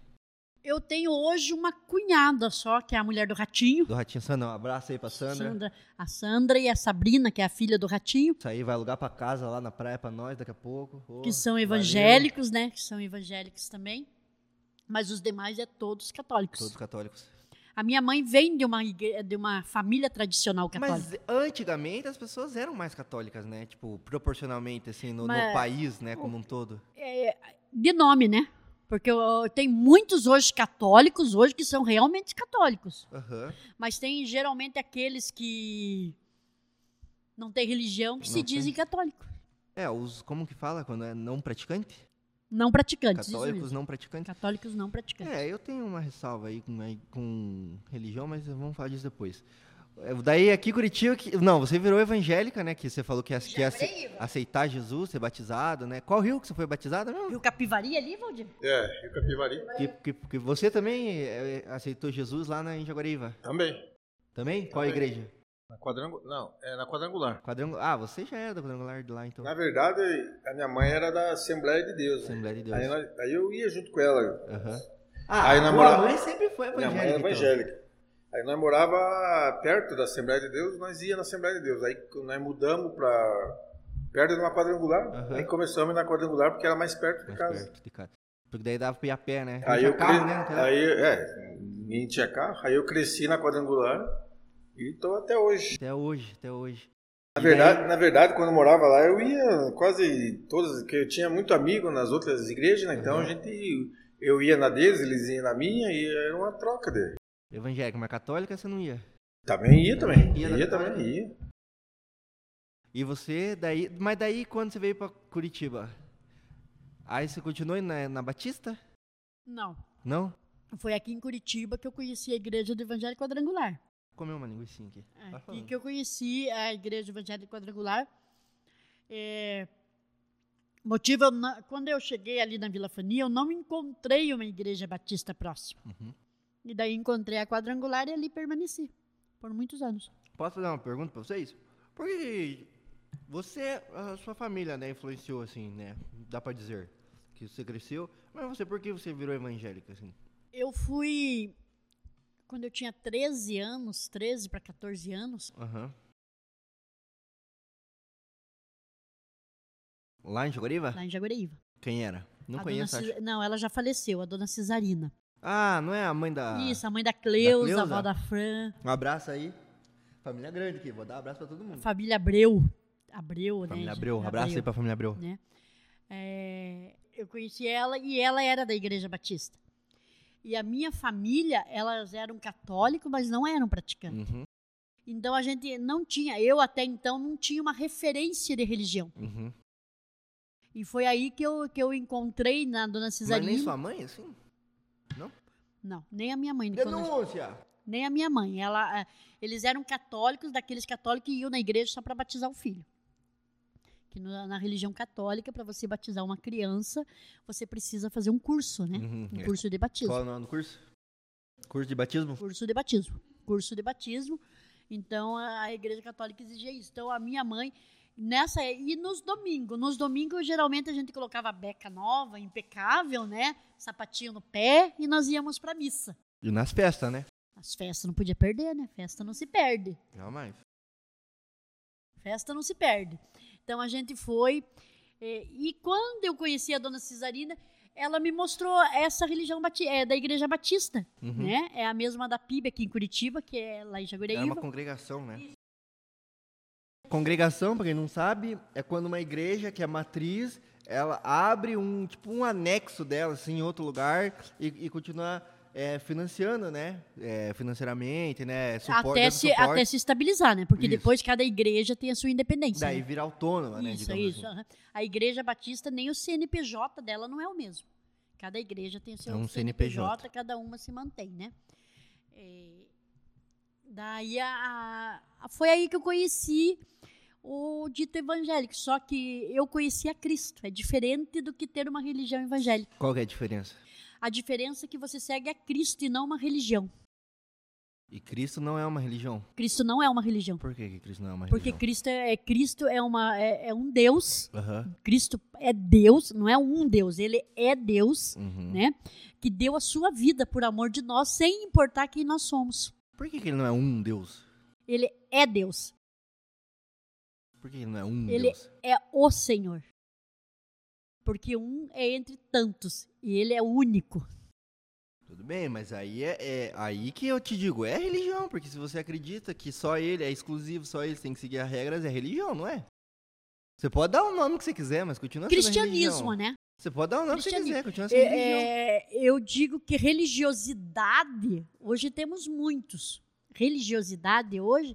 Speaker 3: Eu tenho hoje uma cunhada só, que é a mulher do Ratinho.
Speaker 2: Do Ratinho Sandra, um abraço aí pra Sandra.
Speaker 3: A Sandra e a Sabrina, que é a filha do Ratinho,
Speaker 2: Isso aí vai alugar pra casa lá na praia pra nós daqui a pouco. Ô,
Speaker 3: que são
Speaker 2: valeu.
Speaker 3: evangélicos, né? Que são evangélicos também. Mas os demais é todos católicos.
Speaker 2: Todos católicos.
Speaker 3: A minha mãe vem de uma, igre- de uma família tradicional católica.
Speaker 2: Mas antigamente as pessoas eram mais católicas, né? Tipo, proporcionalmente, assim, no, no
Speaker 3: Mas-
Speaker 2: país, né, como um todo.
Speaker 3: É, de nome, né? Porque eu, tem muitos hoje católicos hoje que são realmente católicos.
Speaker 2: Aham.
Speaker 3: Mas tem geralmente aqueles que não têm religião que
Speaker 2: Não
Speaker 3: se
Speaker 2: tem.
Speaker 3: dizem católicos.
Speaker 2: É, os, como que fala quando é não praticante?
Speaker 3: Não praticantes.
Speaker 2: Católicos não praticantes.
Speaker 3: Católicos não praticantes.
Speaker 2: É, eu tenho uma ressalva aí com, aí com religião, mas vamos falar disso depois. É, Daí aqui Curitiba, que, não, você virou evangélica, né? Que você falou que ia, que ia ace- aceitar Jesus, ser batizado, né? Qual rio que você foi batizada mesmo?
Speaker 3: Viu Capivari ali, Valdir?
Speaker 4: É, e o Capivari
Speaker 2: Que, que, que você também é, aceitou Jesus lá na, em Jaguariva.
Speaker 4: também.
Speaker 2: Também? Qual
Speaker 4: Também.
Speaker 2: igreja?
Speaker 4: Na quadrangular. Não, é na quadrangular.
Speaker 2: Quadrangular. Ah, você já era do quadrangular de lá, então.
Speaker 4: Na verdade, a minha mãe era da Assembleia de Deus. né?
Speaker 2: Assembleia de Deus.
Speaker 4: Aí, aí eu ia junto com ela.
Speaker 2: Aham. Ah,
Speaker 4: Aí
Speaker 2: a tua
Speaker 4: namorava-
Speaker 2: mãe sempre foi
Speaker 4: Minha
Speaker 2: evangélica.
Speaker 4: mãe era
Speaker 2: então.
Speaker 4: Aí nós morava perto da Assembleia de Deus, nós ia na Assembleia de Deus. Aí nós mudamos para perto de uma quadrangular,
Speaker 2: Aham.
Speaker 4: aí começamos na quadrangular porque era mais perto de
Speaker 2: Mais
Speaker 4: casa.
Speaker 2: perto de casa. Porque daí dava pra ir a pé, né?
Speaker 4: Aí eu
Speaker 2: tinha carro,
Speaker 4: cre-
Speaker 2: né?
Speaker 4: aí é, ninguém tinha carro, aí eu cresci na quadrangular e tô até hoje.
Speaker 2: Até hoje, até hoje.
Speaker 4: Na verdade, na verdade, quando eu morava lá, eu ia quase todas, que eu tinha muito amigo nas outras igrejas, né? Então
Speaker 2: Uhum.
Speaker 4: a gente eu ia na deles, eles iam na minha e era uma troca dele.
Speaker 2: Evangélica, mas católica você não ia.
Speaker 4: Também ia também.
Speaker 2: Ia
Speaker 4: Ia, também, ia.
Speaker 2: E você, daí. Mas daí quando você veio pra Curitiba? Aí você continuou na, na Batista?
Speaker 3: Não.
Speaker 2: Não?
Speaker 3: Foi aqui em Curitiba que eu conheci a Igreja do Evangelho Quadrangular.
Speaker 2: Comeu uma linguiça aqui.
Speaker 3: É, aqui
Speaker 2: falando.
Speaker 3: que eu conheci a Igreja Evangélica Quadrangular. É, motivo, eu não- quando eu cheguei ali na Vila Fania, eu não encontrei uma igreja batista próxima.
Speaker 2: Uhum.
Speaker 3: E daí encontrei a Quadrangular e ali permaneci por muitos anos.
Speaker 2: Posso fazer uma pergunta pra vocês? Por que você, a sua família, né, influenciou assim, né? Dá pra dizer que você cresceu, mas você, por que você virou evangélica assim?
Speaker 3: Eu fui quando eu tinha 13 anos, 13 para 14 anos,
Speaker 2: Aham. Lá em Jaguariva?
Speaker 3: lá em Jaguareíva.
Speaker 2: Quem era? Não
Speaker 3: A
Speaker 2: conheço.
Speaker 3: Cis- Não, ela já faleceu, a dona Cesarina.
Speaker 2: Ah, não é a mãe da...
Speaker 3: Isso, a mãe da Cleusa,
Speaker 2: Cleusa?
Speaker 3: a avó da Fran,
Speaker 2: Um abraço aí. Família grande aqui, vou dar um abraço pra todo
Speaker 3: a
Speaker 2: mundo.
Speaker 3: família Abreu. Abreu,
Speaker 2: Família
Speaker 3: né?
Speaker 2: Abreu, abraço aí pra família Abreu.
Speaker 3: né? É, eu conheci ela e ela era da Igreja Batista. E a minha família, elas eram católicos, mas não eram praticantes.
Speaker 2: Uhum,
Speaker 3: Então a gente não tinha, eu até então não tinha uma referência de religião.
Speaker 2: uhum.
Speaker 3: E foi aí que eu, que eu encontrei na dona
Speaker 2: Mas
Speaker 3: Cesarina.
Speaker 2: nem sua mãe, assim?
Speaker 3: Não, nem a minha mãe. quando-
Speaker 2: Denúncia!
Speaker 3: nem a minha mãe. Ela, eh, eles eram católicos, daqueles católicos que iam na igreja só para batizar o filho. Que no- na religião católica, para você batizar uma criança, você precisa fazer um curso, né?
Speaker 2: Uhum,
Speaker 3: Um
Speaker 2: é.
Speaker 3: curso de batismo.
Speaker 2: Qual é o nome do curso? Curso de batismo?
Speaker 3: Curso de batismo. Curso de batismo. Então a a igreja católica exigia isso. Então a minha mãe nessa e nos domingos, nos domingos geralmente a gente colocava beca nova, impecável, né? Sapatinho no pé e nós íamos para missa.
Speaker 2: E nas festas, né?
Speaker 3: As festas não podia perder, né? Festa não se perde.
Speaker 2: Jamais.
Speaker 3: Festa não se perde. Então a gente foi. eh, e quando eu conheci a dona Cesarina, ela me mostrou essa religião é, da Igreja Batista.
Speaker 2: Uhum.
Speaker 3: Né? É a mesma da PIB aqui em Curitiba, que é lá em
Speaker 2: É
Speaker 3: Jaguareíva.
Speaker 2: uma congregação, né? Congregação, pra quem não sabe, é quando uma igreja que é matriz, ela abre um tipo um anexo dela assim em outro lugar e, e continua é, financiando, né? É, financeiramente, né? Suporte,
Speaker 3: até, se,
Speaker 2: suporte.
Speaker 3: até se estabilizar, né? Porque
Speaker 2: Isso.
Speaker 3: depois cada igreja tem a sua independência.
Speaker 2: Daí
Speaker 3: né?
Speaker 2: vira autônoma, né?
Speaker 3: Isso, isso.
Speaker 2: assim.
Speaker 3: A Igreja Batista, nem o CNPJ dela não é o mesmo. Cada igreja tem o seu
Speaker 2: É um
Speaker 3: CNPJ,
Speaker 2: CNPJ.
Speaker 3: cada uma se mantém, né? É, daí a, a- foi aí que eu conheci o dito evangélico. Só que eu conheci a Cristo. É diferente do que ter uma religião evangélica.
Speaker 2: Qual é a diferença?
Speaker 3: A diferença é que você segue a Cristo e não uma religião.
Speaker 2: E Cristo não é uma religião.
Speaker 3: Cristo não é uma religião.
Speaker 2: Por que, Cristo não é uma
Speaker 3: Porque
Speaker 2: religião?
Speaker 3: Cristo é, é- Cristo é, uma, é, é um Deus
Speaker 2: Aham.
Speaker 3: Cristo é Deus, não é um Deus, ele é Deus,
Speaker 2: Uhum.
Speaker 3: né? Que deu a sua vida por amor de nós, sem importar quem nós somos.
Speaker 2: Por que, que ele não é um Deus?
Speaker 3: Ele é Deus,
Speaker 2: Por que ele não é um
Speaker 3: Ele-
Speaker 2: Deus?
Speaker 3: é o Senhor. Porque um é entre tantos e ele é único.
Speaker 2: Tudo bem, mas aí é, é- aí que eu te digo, é religião, porque se você acredita que só ele é exclusivo, só ele tem que seguir as regras, é religião, não é? Você pode dar o nome que você quiser, mas continua sendo
Speaker 3: Cristianismo,
Speaker 2: religião.
Speaker 3: né?
Speaker 2: Você pode dar o nome que você quiser, continua sendo religião.
Speaker 3: É, é, eu digo que religiosidade, hoje temos muitos. Religiosidade hoje,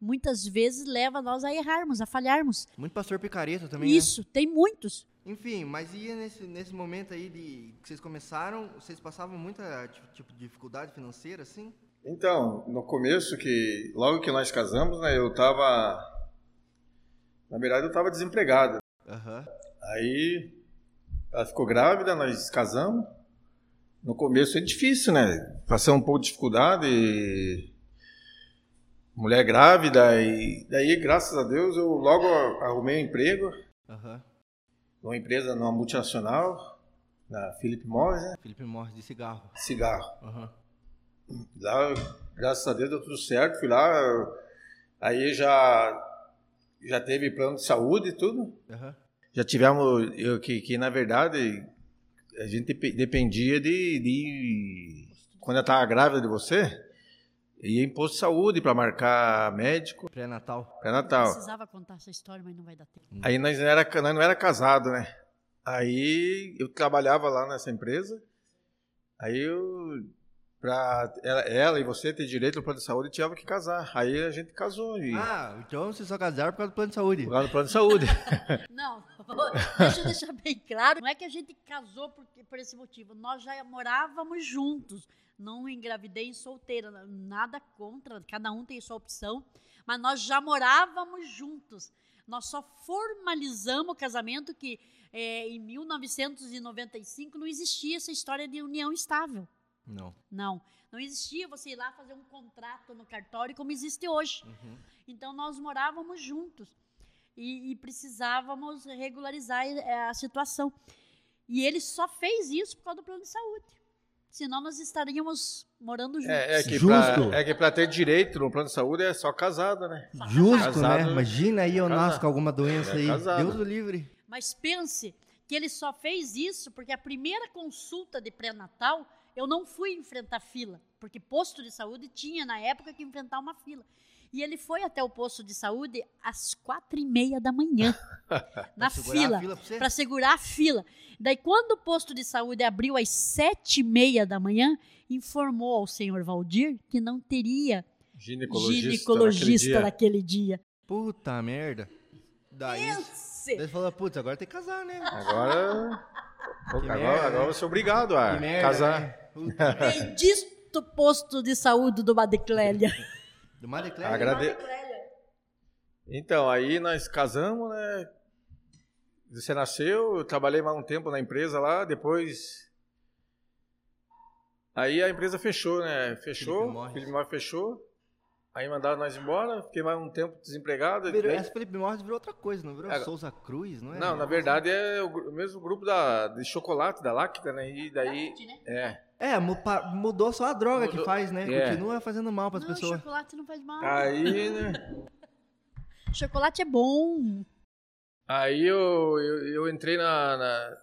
Speaker 3: muitas vezes leva nós a errarmos, a falharmos.
Speaker 2: Muito pastor picareta também, né?
Speaker 3: Isso, tem muitos.
Speaker 2: Enfim, mas e nesse, nesse momento aí de que vocês começaram, vocês passavam muita tipo, de dificuldade financeira, assim?
Speaker 4: Então, no começo, que logo que nós casamos, né, eu tava. Na verdade, eu tava desempregado.
Speaker 2: Aham.
Speaker 4: Aí ela ficou grávida, nós casamos. No começo é difícil, né? Passamos um pouco de dificuldade. mulher grávida e daí, graças a Deus, eu logo arrumei um emprego
Speaker 2: Aham.
Speaker 4: numa empresa, numa multinacional, na Philip Morris, né?
Speaker 2: Felipe Morris de cigarro.
Speaker 4: cigarro.
Speaker 2: Aham.
Speaker 4: Lá, graças a Deus, deu tudo certo. Fui lá, aí já já teve plano de saúde e tudo.
Speaker 2: Aham.
Speaker 4: Já tivemos, eu, que, que na verdade a gente depe- dependia de, de quando eu estava grávida de você, ia em posto de saúde para marcar médico
Speaker 2: Pré-natal.
Speaker 4: pré-natal.
Speaker 3: Precisava contar essa história, mas não vai dar tempo.
Speaker 4: Aí nós não era, nós não era casado, né? Aí eu trabalhava lá nessa empresa. Aí eu pra ela, ela e você ter direito ao plano de saúde tinha que casar. Aí a gente casou e
Speaker 2: Ah, então vocês só casaram por causa do plano de saúde.
Speaker 4: por causa do plano de saúde.
Speaker 3: Não, deixa eu deixar bem claro. Não é que a gente casou por, por esse motivo. Nós já morávamos juntos. Não engravidei solteira. Nada contra, cada um tem sua opção. Mas nós já morávamos juntos. Nós só formalizamos o casamento que eh, em 1995 não existia essa história de união estável.
Speaker 2: Não.
Speaker 3: Não. Não existia você ir lá fazer um contrato no cartório como existe hoje.
Speaker 2: Uhum.
Speaker 3: Então nós morávamos juntos e, e precisávamos regularizar eh, a situação. E ele só fez isso por causa do plano de saúde. Senão nós estaríamos morando juntos.
Speaker 4: É, é que
Speaker 2: Justo.
Speaker 4: pra, é que pra ter direito no plano de saúde é só casado, né?
Speaker 2: Justo,
Speaker 4: Casado.
Speaker 2: né? Imagina aí eu
Speaker 4: Casado.
Speaker 2: nasço com alguma doença
Speaker 4: É,
Speaker 2: aí.
Speaker 4: casado.
Speaker 2: Deus o livre.
Speaker 3: Mas pense que ele só fez isso porque a primeira consulta de pré-natal eu não fui enfrentar fila, porque posto de saúde tinha na época que enfrentar uma fila. E ele foi até o posto de saúde às quatro e meia da manhã, na fila, para segurar a fila. Daí, quando o posto de saúde abriu às sete e meia da manhã, informou ao senhor Valdir que não teria
Speaker 4: Ginecologista.
Speaker 3: ginecologista
Speaker 4: naquele dia.
Speaker 3: naquele dia.
Speaker 2: Puta merda. Daí,
Speaker 3: Pense!
Speaker 2: daí falou, putz, agora tem que casar, né?
Speaker 4: Agora. Agora, agora
Speaker 2: né?
Speaker 4: eu sou obrigado a
Speaker 2: merda,
Speaker 4: casar.
Speaker 2: né?
Speaker 3: Bendito posto de saúde do Badeclélia.
Speaker 2: do Madecler.
Speaker 4: Agrade... Então, aí nós casamos, né? Você nasceu, eu trabalhei mais um tempo na empresa lá, depois. Aí a empresa fechou, né? Fechou,
Speaker 2: Morris.
Speaker 4: Felipe Morris fechou. Aí mandaram nós embora, fiquei mais um tempo desempregado.
Speaker 2: Virou,
Speaker 4: daí-
Speaker 2: essa Felipe Morris virou outra coisa, não virou
Speaker 4: É.
Speaker 2: Souza Cruz, não é?
Speaker 4: Não, na verdade é o mesmo grupo da, de chocolate, da Lacta, né? E daí. É.
Speaker 2: É, mu- pa- mudou só a droga que
Speaker 4: Mudou-
Speaker 2: faz, né?
Speaker 4: É.
Speaker 2: Continua fazendo mal pras
Speaker 3: Não,
Speaker 2: pessoas.
Speaker 3: chocolate não faz mal.
Speaker 4: Aí, né?
Speaker 3: Chocolate é bom.
Speaker 4: Aí eu, eu, eu entrei na, na-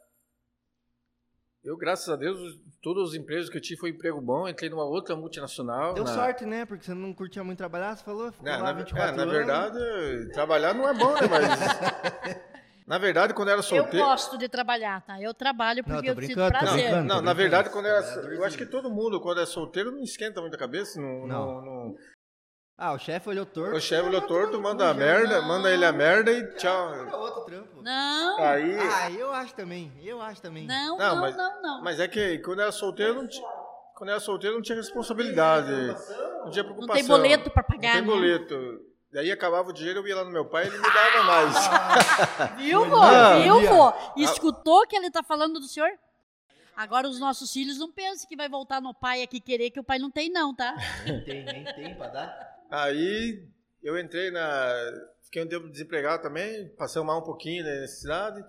Speaker 4: Eu, graças a Deus, todos os empregos que eu tive foi emprego bom. Entrei numa outra multinacional.
Speaker 2: Deu
Speaker 4: na...
Speaker 2: sorte, né? Porque você não curtia muito trabalhar, você falou, ficou
Speaker 4: É,
Speaker 2: lá
Speaker 4: na,
Speaker 2: 24
Speaker 4: é, na
Speaker 2: anos.
Speaker 4: verdade, trabalhar não é bom, né? Mas. na verdade, quando eu era
Speaker 3: Eu
Speaker 4: solteiro.
Speaker 3: gosto de trabalhar, tá? Eu trabalho
Speaker 2: Não,
Speaker 3: porque
Speaker 2: tô
Speaker 3: eu sinto
Speaker 4: Não,
Speaker 3: prazer.
Speaker 2: brincando.
Speaker 4: não, na verdade, quando eu era. Eu acho que todo mundo, quando é solteiro, não esquenta muito a cabeça. Não,
Speaker 2: Não.
Speaker 4: não- não-
Speaker 2: Ah, o chefe olhou torto.
Speaker 4: O chefe olhou
Speaker 2: Ah,
Speaker 4: torto, manda a merda, manda ele a merda e tchau.
Speaker 2: Outro trampo.
Speaker 3: Não,
Speaker 4: Aí.
Speaker 2: Ah, eu acho também. Eu acho também.
Speaker 3: não,
Speaker 4: Não,
Speaker 3: não,
Speaker 4: mas-
Speaker 3: não, não.
Speaker 4: Mas é que quando era solteiro, não tinha, quando era solteiro não tinha responsabilidade. Não tinha preocupação.
Speaker 3: Não tem boleto pra pagar,
Speaker 4: Não tem
Speaker 3: né?
Speaker 4: boleto. Daí acabava o dinheiro, eu ia lá no meu pai e ele me dava mais.
Speaker 3: Viu, vô?
Speaker 4: Não,
Speaker 3: Viu, vô? Escutou o que ele tá falando do senhor? Agora os nossos filhos não pensam que vai voltar no pai aqui querer que o pai não tem, não, tá?
Speaker 2: Nem tem, nem tem pra dar.
Speaker 4: Aí eu entrei na. Fiquei um tempo desempregado também, passei mal um pouquinho na necessidade.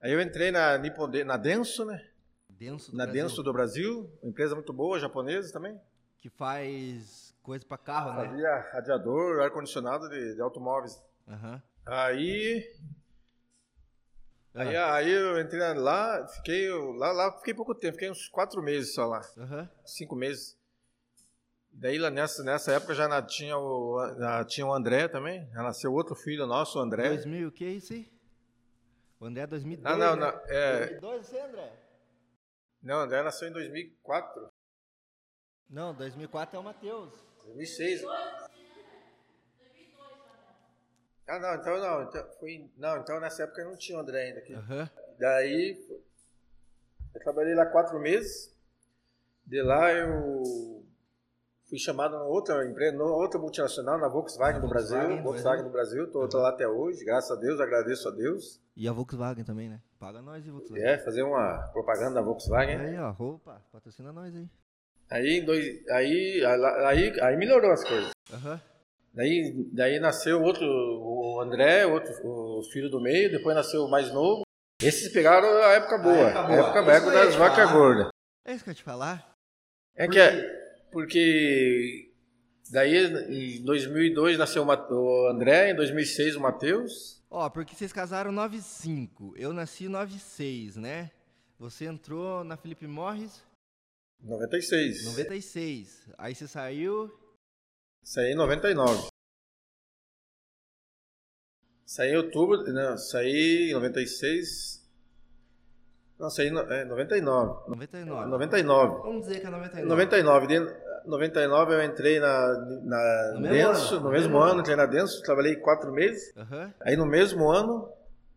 Speaker 4: Aí eu entrei na na Denso, né?
Speaker 2: Denso do
Speaker 4: Na
Speaker 2: Brasil,
Speaker 4: Denso do Brasil, uma empresa muito boa, japonesa também.
Speaker 2: Que faz coisa pra carro, né?
Speaker 4: Fazia radiador, ar-condicionado de, de automóveis.
Speaker 2: Aham.
Speaker 4: Aí
Speaker 2: Ah,
Speaker 4: Aí, aí eu entrei lá, fiquei lá, lá fiquei pouco tempo, fiquei uns quatro meses só lá,
Speaker 2: Aham.
Speaker 4: cinco meses. Daí nessa, nessa época já na- tinha o, já tinha o André também, já nasceu outro filho nosso, o André.
Speaker 2: 2000, o que é isso aí? O André é 2002,
Speaker 4: Ah, não,
Speaker 2: né?
Speaker 4: não, é,
Speaker 2: 2002 você, André?
Speaker 4: não, o André nasceu em 2004,
Speaker 2: Não, 2004 é o Matheus.
Speaker 4: 2006. Ah, não, então não, então, foi, não, então nessa época não tinha o André ainda aqui.
Speaker 2: Aham.
Speaker 4: Daí eu trabalhei lá quatro meses. De lá eu fui chamado numa outra empresa, numa outra multinacional, na Volkswagen do Brasil.
Speaker 2: Volkswagen do
Speaker 4: Volkswagen do Brasil, estou lá até hoje, graças a Deus, agradeço a Deus.
Speaker 2: E a Volkswagen também, né? Paga nós e Volkswagen.
Speaker 4: É, fazer uma propaganda da Volkswagen.
Speaker 2: Aí, ó, roupa, patrocina nós aí.
Speaker 4: Aí, em dois, aí, aí, aí melhorou as coisas.
Speaker 2: Aham.
Speaker 4: Daí, daí nasceu outro, o André, outro, o filho do meio, depois nasceu o mais novo. Esses pegaram a época boa, a época, boa. época, a época das vacas gordas.
Speaker 2: É isso que eu ia te falar?
Speaker 4: É porque... que é, porque daí em 2002 nasceu o André, em 2006 o Matheus.
Speaker 2: Ó, porque vocês casaram 95, eu nasci 96, né? Você entrou na Felipe Morris
Speaker 4: 96.
Speaker 2: 96. Aí você saiu
Speaker 4: Saí em 99. Saí em outubro, não, saí em 96. Não, saí em é, 99.
Speaker 2: 99.
Speaker 4: 99.
Speaker 2: Vamos dizer que é 99.
Speaker 4: 99. De 99 eu entrei na, na no Denso, ano. no mesmo ano, ano, entrei na Denso, trabalhei quatro meses.
Speaker 2: Uhum.
Speaker 4: Aí no mesmo ano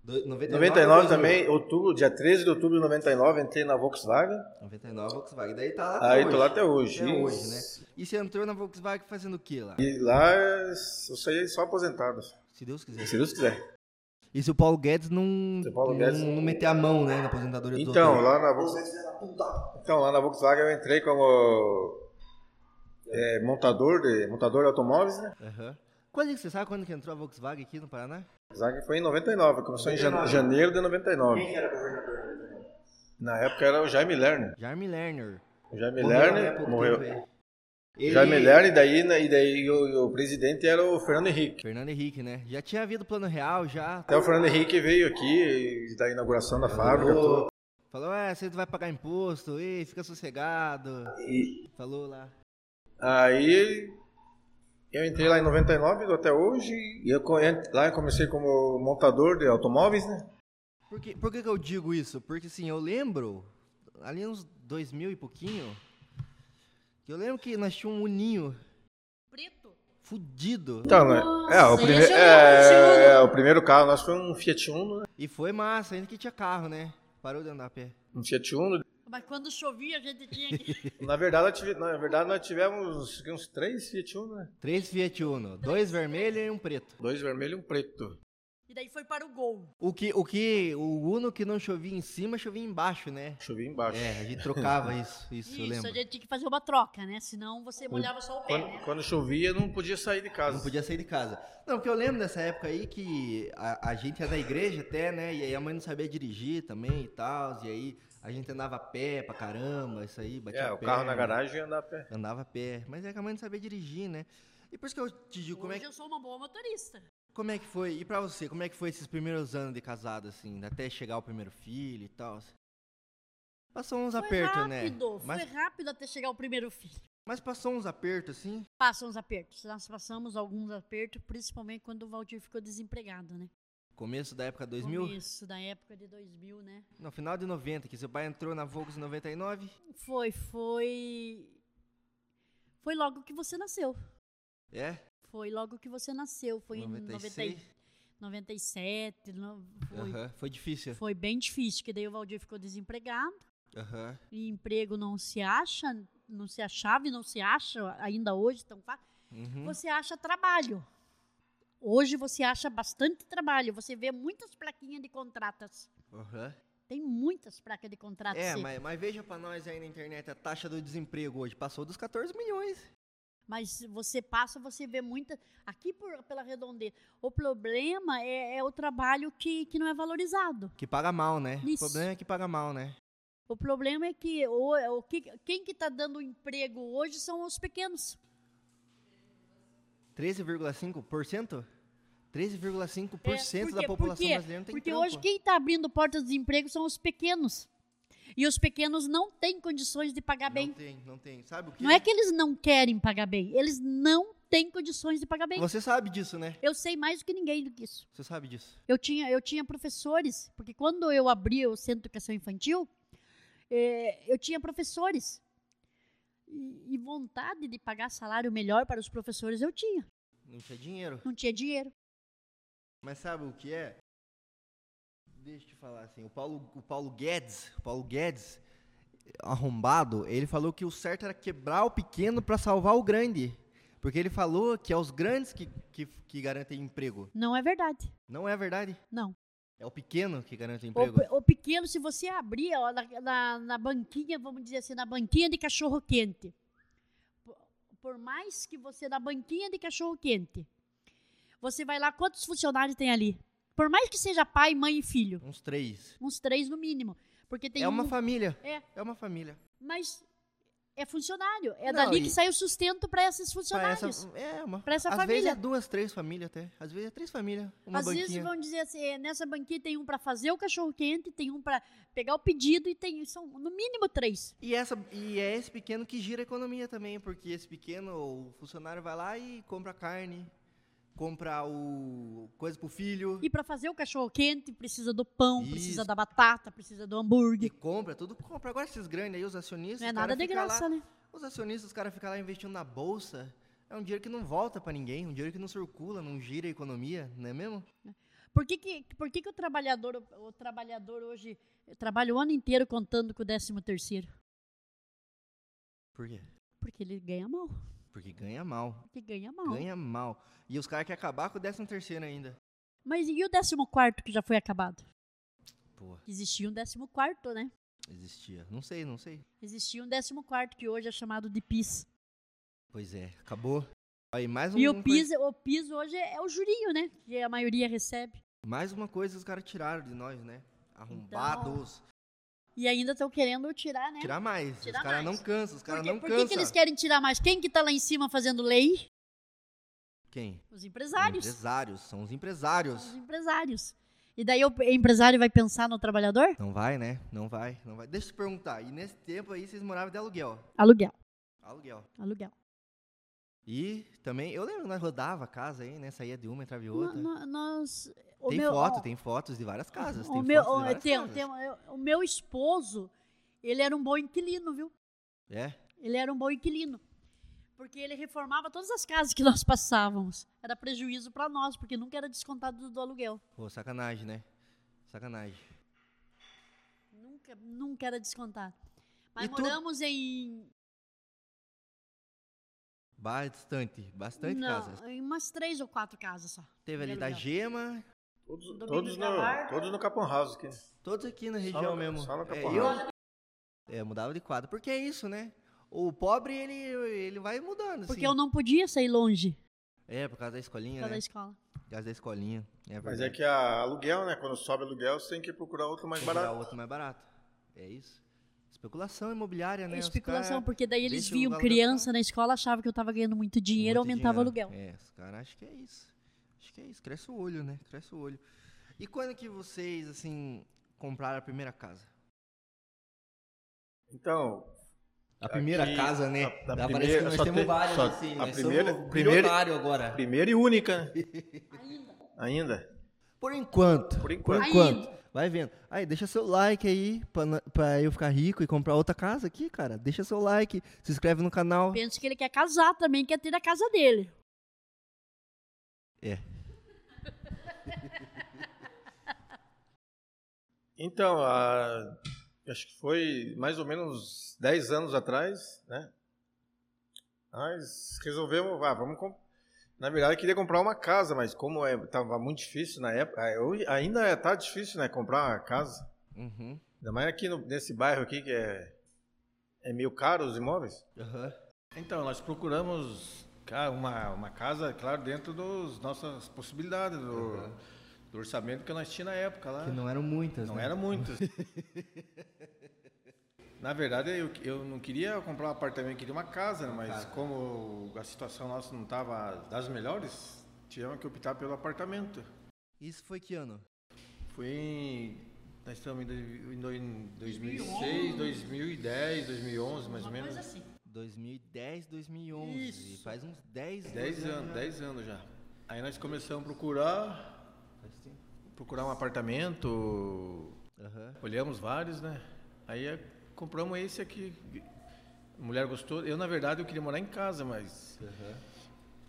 Speaker 4: 99, 99 também, outubro, dia 13 de outubro de 99, entrei na Volkswagen.
Speaker 2: 99 Volkswagen, daí tá lá até
Speaker 4: Aí
Speaker 2: hoje.
Speaker 4: tô lá até hoje.
Speaker 2: Até hoje, né? E você entrou na Volkswagen fazendo o que lá?
Speaker 4: E lá eu saí só aposentado.
Speaker 2: Se Deus quiser.
Speaker 4: Se Deus quiser.
Speaker 2: E se o Paulo Guedes não, Paulo Guedes não, não meter a mão, né, na aposentadoria
Speaker 4: do Então, lá na Volkswagen, então, lá na Volkswagen eu entrei como é, montador de montador de automóveis, né?
Speaker 2: Uhum. Quando é que você sabe quando que entrou a Volkswagen aqui no Paraná?
Speaker 4: Volkswagen foi em 99, começou 99. em janeiro de 99.
Speaker 5: Quem era governador
Speaker 4: Na época era o Jaime Lerner.
Speaker 2: Jaime Lerner.
Speaker 4: O Jaime Lerner morreu. Ele... Jaime Lerner e daí, né, e daí o, o, presidente era o Fernando Henrique.
Speaker 2: Fernando Henrique, né? Já tinha havido plano real, já.
Speaker 4: Até o Fernando Henrique veio aqui da inauguração da fábrica. Falou,
Speaker 2: falou é, você vai pagar imposto, ei, fica sossegado.
Speaker 4: E...
Speaker 2: Falou lá.
Speaker 4: Aí eu entrei lá em 99 até hoje e eu, lá eu comecei como montador de automóveis, né?
Speaker 2: Por que, por que, que eu digo isso? Porque assim, eu lembro, ali uns 2000 e pouquinho, eu lembro que nós tínhamos um uninho.
Speaker 3: Preto?
Speaker 2: Fudido.
Speaker 4: Então, né? É, o, prime é, é, o primeiro carro nosso foi um Fiat Uno, né?
Speaker 2: E foi massa, ainda que tinha carro, né? Parou de andar a pé.
Speaker 4: Um Fiat Uno,
Speaker 3: mas quando chovia, a gente tinha que.
Speaker 4: na, verdade, tive, na verdade, nós tivemos uns três Fiat Uno, né?
Speaker 2: Três Fiat Uno. Dois vermelhos e um preto.
Speaker 4: Dois vermelhos e um preto.
Speaker 3: E daí foi para o gol.
Speaker 2: O que, o que, o Uno que não chovia em cima, chovia embaixo, né?
Speaker 4: Chovia embaixo.
Speaker 2: É, a gente trocava isso, isso, isso eu lembro.
Speaker 3: a gente tinha que fazer uma troca, né? Senão você molhava só o pé,
Speaker 4: quando,
Speaker 3: né?
Speaker 4: Quando chovia, não podia sair de casa.
Speaker 2: Não podia sair de casa. Não, porque eu lembro dessa época aí que a, a gente ia da igreja até, né? E aí a mãe não sabia dirigir também e tal, e aí a gente andava a pé pra caramba, isso aí, batia
Speaker 4: É, o carro na garagem andava a pé.
Speaker 2: Andava a pé. Mas é que a mãe não sabia dirigir, né? E por isso que eu te digo, como é
Speaker 3: que... eu sou uma boa motorista.
Speaker 2: Como é que foi? E pra você, como é que foi esses primeiros anos de casado, assim? Até chegar o primeiro filho e tal? Passou uns apertos, né?
Speaker 3: Mas... Foi rápido até chegar o primeiro filho.
Speaker 2: Mas passou uns apertos, assim?
Speaker 3: Passam uns apertos. Nós passamos alguns apertos, principalmente quando o Valdir ficou desempregado, né?
Speaker 2: Começo da época 2000?
Speaker 3: Começo da época de 2000, né?
Speaker 2: No final de 90, que seu pai entrou na Volks em 99?
Speaker 3: Foi, foi. Foi logo que você nasceu.
Speaker 2: É?
Speaker 3: Foi logo que você nasceu. Foi 96? em 90, 97. No, foi,
Speaker 2: uh -huh. foi difícil.
Speaker 3: Foi bem difícil, que daí o Valdir ficou desempregado.
Speaker 2: Uh -huh.
Speaker 3: E emprego não se acha, não se achava e não se acha ainda hoje tão fácil. Uhum. Você acha trabalho. Hoje você acha bastante trabalho. Você vê muitas plaquinhas de contratas.
Speaker 2: Uhum.
Speaker 3: Tem muitas placas de contratos.
Speaker 2: É, mas, mas, veja para nós aí na internet a taxa do desemprego hoje passou dos 14 milhões.
Speaker 3: Mas você passa, você vê muita. Aqui por, pela redondeza. O problema é, é, o trabalho que, que não é valorizado.
Speaker 2: Que paga mal, né? Isso. O problema é que paga mal, né?
Speaker 3: O problema é que, o, o que quem que está dando emprego hoje são os pequenos.
Speaker 2: 13,5%? 13,5% é, da população brasileira não tem
Speaker 3: Porque
Speaker 2: trampo.
Speaker 3: hoje quem está abrindo portas de emprego são os pequenos. E os pequenos não têm condições de pagar
Speaker 2: não
Speaker 3: bem.
Speaker 2: Não tem, não tem. Sabe o que?
Speaker 3: Não é que eles não querem pagar bem, eles não têm condições de pagar bem.
Speaker 2: Você sabe disso, né?
Speaker 3: Eu sei mais do que ninguém do que isso.
Speaker 2: Você sabe disso.
Speaker 3: Eu tinha, eu tinha professores, porque quando eu abri o Centro de Educação Infantil, eh, eu tinha professores. E, e vontade de pagar salário melhor para os professores eu tinha.
Speaker 2: Não tinha dinheiro.
Speaker 3: Não tinha dinheiro.
Speaker 2: Mas sabe o que é? Deixa eu te falar assim, o Paulo, o Paulo Guedes, o Paulo Guedes, arrombado, ele falou que o certo era quebrar o pequeno para salvar o grande. Porque ele falou que é os grandes que, que, que, garantem emprego.
Speaker 3: Não é verdade.
Speaker 2: Não é verdade?
Speaker 3: Não.
Speaker 2: É o pequeno que garante emprego?
Speaker 3: O, o pequeno, se você abrir ó, na, na, na banquinha, vamos dizer assim, na banquinha de cachorro quente, por mais que você na banquinha de cachorro quente, você vai lá, quantos funcionários tem ali? Por mais que seja pai, mãe e filho,
Speaker 2: Uns três.
Speaker 3: uns três no mínimo, porque tem
Speaker 2: é uma
Speaker 3: um,
Speaker 2: família.
Speaker 3: É.
Speaker 2: É uma família.
Speaker 3: mas é funcionário, é
Speaker 2: Não,
Speaker 3: dali
Speaker 2: e-
Speaker 3: que sai o sustento para esses
Speaker 2: Pra
Speaker 3: funcionários.
Speaker 2: essa, é uma.
Speaker 3: Pra essa
Speaker 2: às
Speaker 3: família.
Speaker 2: vezes é duas, três famílias até. Às vezes é três famílias. Uma
Speaker 3: Às
Speaker 2: banquinha.
Speaker 3: vezes vão dizer assim, é, nessa banquinha tem um para fazer o cachorro quente, tem um para pegar o pedido e tem são no mínimo três.
Speaker 2: E, essa, e é esse pequeno que gira a economia também, porque esse pequeno, o funcionário vai lá e compra carne, compra o coisa pro filho,
Speaker 3: E para fazer o cachorro quente precisa do pão,
Speaker 2: Isso.
Speaker 3: precisa da batata, precisa do
Speaker 2: e
Speaker 3: hambúrguer.
Speaker 2: compra, tudo compra. Agora esses grandes aí, os acionistas,
Speaker 3: Não é nada de graça,
Speaker 2: lá,
Speaker 3: né?
Speaker 2: Os acionistas, os caras ficam lá investindo na bolsa. É um dinheiro que não volta pra ninguém, um dinheiro que não circula, não gira a economia, não é mesmo?
Speaker 3: Por que, que, por que, que o trabalhador o, o trabalhador hoje trabalha o ano inteiro contando com o décimo terceiro?
Speaker 2: Por quê?
Speaker 3: Porque ele ganha mal.
Speaker 2: Porque ganha mal.
Speaker 3: Porque ganha mal.
Speaker 2: Ganha mal. E os caras querem acabar com o décimo terceiro ainda.
Speaker 3: Mas e o décimo quarto que já foi acabado?
Speaker 2: Pô,
Speaker 3: Existia um décimo quarto, né?
Speaker 2: existia. Não sei, não sei.
Speaker 3: Existia um décimo quarto que hoje é chamado de PIS.
Speaker 2: Pois é, acabou. Aí mais um,
Speaker 3: E o PIS, o PIS hoje é o jurinho, né? Que a maioria recebe.
Speaker 2: Mais uma coisa os caras tiraram de nós, né? Arrombados.
Speaker 3: E ainda estão querendo tirar, né?
Speaker 2: Tirar mais.
Speaker 3: Tirar
Speaker 2: os caras não cansam, os caras não
Speaker 3: por que,
Speaker 2: cansam.
Speaker 3: que eles querem tirar mais? Quem que tá lá em cima fazendo lei?
Speaker 2: Quem?
Speaker 3: Os empresários.
Speaker 2: Empresários. São os empresários.
Speaker 3: Os empresários. E daí o empresário vai pensar no trabalhador?
Speaker 2: Não vai, né? Não vai, não vai. Deixa eu te perguntar. E nesse tempo aí vocês moravam de aluguel?
Speaker 3: Aluguel.
Speaker 2: Aluguel.
Speaker 3: Aluguel.
Speaker 2: E também, eu lembro que nós rodava a casa aí, né? Saía de uma, entrava em outra.
Speaker 3: No- no- nós, o
Speaker 2: tem
Speaker 3: meu,
Speaker 2: foto,
Speaker 3: o-
Speaker 2: tem fotos de várias casas.
Speaker 3: o
Speaker 2: tem
Speaker 3: meu,
Speaker 2: fotos de várias
Speaker 3: tem-
Speaker 2: casas.
Speaker 3: tem- o meu esposo, ele era um bom inquilino, viu?
Speaker 2: É?
Speaker 3: Ele era um bom inquilino. Porque ele reformava todas as casas que nós passávamos. Era prejuízo para nós, porque nunca era descontado do, do aluguel.
Speaker 2: Pô, sacanagem, né? Sacanagem.
Speaker 3: Nunca, nunca era descontado. Mas
Speaker 2: E tu-
Speaker 3: moramos em.
Speaker 2: Bastante, bastante
Speaker 3: não,
Speaker 2: casas.
Speaker 3: em umas três ou quatro casas só.
Speaker 2: Teve ali da. Gema,
Speaker 4: Todos,
Speaker 3: Domingos
Speaker 4: todos,
Speaker 3: da
Speaker 4: no, todos no Capão House aqui.
Speaker 2: todos aqui na região
Speaker 4: no-
Speaker 2: mesmo.
Speaker 4: só no
Speaker 2: é,
Speaker 4: Capão
Speaker 2: eu,
Speaker 4: House.
Speaker 2: é, mudava de quadro. Porque é isso, né? O pobre, ele, ele vai mudando,
Speaker 3: Porque
Speaker 2: assim.
Speaker 3: eu não podia sair longe
Speaker 2: É, por causa da escolinha,
Speaker 3: da
Speaker 2: né?
Speaker 3: escola.
Speaker 2: Por causa da escolinha. É
Speaker 4: Mas é que a aluguel, né? Quando sobe aluguel, você tem que procurar outro mais
Speaker 2: Procurar
Speaker 4: barato.
Speaker 2: outro mais barato. É isso. Especulação imobiliária, né?
Speaker 3: Especulação,
Speaker 2: cara-
Speaker 3: porque daí eles
Speaker 2: deixam o
Speaker 3: viam criança na escola, achavam que eu tava ganhando muito dinheiro,
Speaker 2: Muito
Speaker 3: aumentava
Speaker 2: dinheiro.
Speaker 3: o aluguel.
Speaker 2: É, os caras acham que é isso. Acho que é isso. Cresce o olho, né? Cresce o olho. E quando que vocês, assim, compraram a primeira casa?
Speaker 4: Então,
Speaker 2: A primeira
Speaker 4: Aqui,
Speaker 2: casa, né?
Speaker 4: a- a
Speaker 2: Dá
Speaker 4: primeira-
Speaker 2: parece que nós temos
Speaker 4: tem-
Speaker 2: várias,
Speaker 4: só-
Speaker 2: assim.
Speaker 4: a
Speaker 2: nós
Speaker 4: primeira- primeira-
Speaker 2: agora.
Speaker 4: primeira e única. Ainda.
Speaker 2: Por enquanto.
Speaker 4: Por enquanto.
Speaker 2: Por enquanto. Vai vendo. Aí, deixa seu like aí pra, pra eu ficar rico e comprar outra casa aqui, cara. Deixa seu like, se inscreve no canal.
Speaker 3: Penso que ele quer casar também, quer ter a casa dele.
Speaker 2: É.
Speaker 4: Então, a- acho que foi mais ou menos 10 anos atrás, né? Nós resolvemos, ah, vamos Na verdade, eu queria comprar uma casa, mas como estava muito difícil na época, ah, hoje ainda está difícil, né? Comprar uma casa.
Speaker 2: Uhum.
Speaker 4: Ainda mais aqui no- nesse bairro aqui que é, é meio caro os imóveis.
Speaker 2: Aham.
Speaker 4: Então, nós procuramos cara, uma, uma casa, claro, dentro das nossas possibilidades, do, do orçamento que nós tínhamos na época lá.
Speaker 2: Que não eram muitas,
Speaker 4: Não
Speaker 2: né?
Speaker 4: era muitas. Na verdade, eu, eu não queria comprar um apartamento, eu queria uma casa, né? mas como a situação nossa não estava das melhores, tivemos que optar pelo apartamento.
Speaker 2: Isso foi que ano?
Speaker 4: Foi em. Nós estamos em dois- em dois- em 2006, 2010, 2011, mais ou
Speaker 3: Uma
Speaker 4: menos.
Speaker 3: coisa assim.
Speaker 2: 2010, 2011.
Speaker 3: Isso.
Speaker 2: Faz uns 10
Speaker 4: 10 anos,
Speaker 2: já.
Speaker 4: 10 anos já. Aí nós começamos a procurar, procurar um apartamento,
Speaker 2: Aham.
Speaker 4: olhamos vários, né? Aí eh, compramos esse aqui. A mulher gostou. Eu, na verdade, eu queria morar em casa, mas.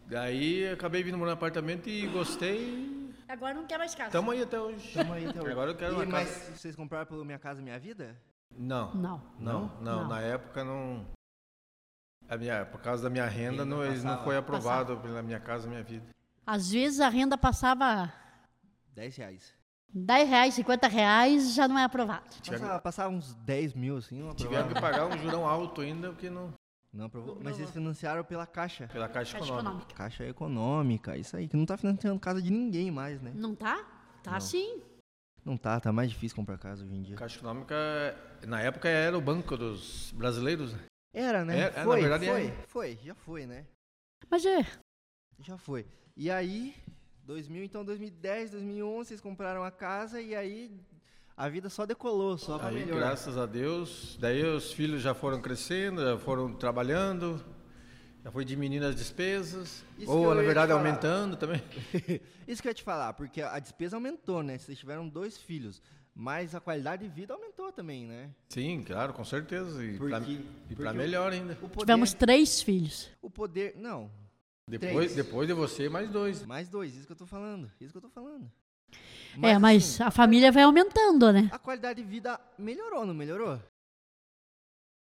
Speaker 4: Daí acabei vindo morar no apartamento e gostei.
Speaker 3: Agora não quer mais casa.
Speaker 4: Estamos aí até hoje.
Speaker 2: Tamo aí até hoje.
Speaker 4: Agora eu quero
Speaker 2: E,
Speaker 4: uma
Speaker 2: mas
Speaker 4: casa.
Speaker 2: vocês compraram pelo Minha Casa Minha Vida?
Speaker 4: Não,
Speaker 3: Não.
Speaker 4: não, não,
Speaker 3: Não.
Speaker 4: Na época não. A minha, por causa da minha renda,
Speaker 2: Renda
Speaker 4: não, eles não
Speaker 2: passava.
Speaker 4: foi aprovado pela minha casa, minha vida.
Speaker 3: Às vezes a renda passava
Speaker 2: 10 reais.
Speaker 3: 10 reais, 50 reais, já não é aprovado.
Speaker 2: Passava, passava uns 10 mil, assim, uma
Speaker 4: tiveram que pagar um jurão alto ainda, porque não.
Speaker 2: Não aprovou.
Speaker 3: Não
Speaker 2: Mas eles financiaram pela Caixa.
Speaker 4: Pela Caixa,
Speaker 3: Caixa
Speaker 4: Econômica.
Speaker 3: econômica.
Speaker 2: Caixa Econômica, isso aí, que não tá financiando casa de ninguém mais, né?
Speaker 3: Não tá? Tá
Speaker 2: Não.
Speaker 3: sim.
Speaker 2: Não tá, tá mais difícil comprar casa hoje em dia.
Speaker 4: Caixa Econômica, na época, era o banco dos brasileiros. né?
Speaker 2: Era, né?
Speaker 4: É, é, na
Speaker 2: foi,
Speaker 4: verdade,
Speaker 2: foi,
Speaker 4: é.
Speaker 2: foi, já foi, né?
Speaker 3: Mas é.
Speaker 2: Já foi. E aí, 2000, então 2010, 2011, vocês compraram a casa e aí a vida só decolou, só
Speaker 4: Aí,
Speaker 2: melhor.
Speaker 4: graças a Deus, daí os filhos já foram crescendo, já foram trabalhando, já foi diminuindo as despesas,
Speaker 2: Isso
Speaker 4: ou na verdade aumentando também.
Speaker 2: Isso que eu ia te falar, porque a despesa aumentou, né? Vocês tiveram dois filhos, mas a qualidade de vida aumentou também, né?
Speaker 4: Sim, claro, com certeza. E
Speaker 2: o-
Speaker 4: melhor ainda.
Speaker 2: O poder,
Speaker 3: Tivemos três filhos.
Speaker 2: o poder, não,
Speaker 4: Depois,
Speaker 2: três.
Speaker 4: depois de você, mais dois.
Speaker 2: mais dois, isso que eu tô falando, isso que eu tô falando.
Speaker 3: é, mas
Speaker 2: assim,
Speaker 3: a família vai aumentando, né?
Speaker 2: a qualidade de vida melhorou, não melhorou?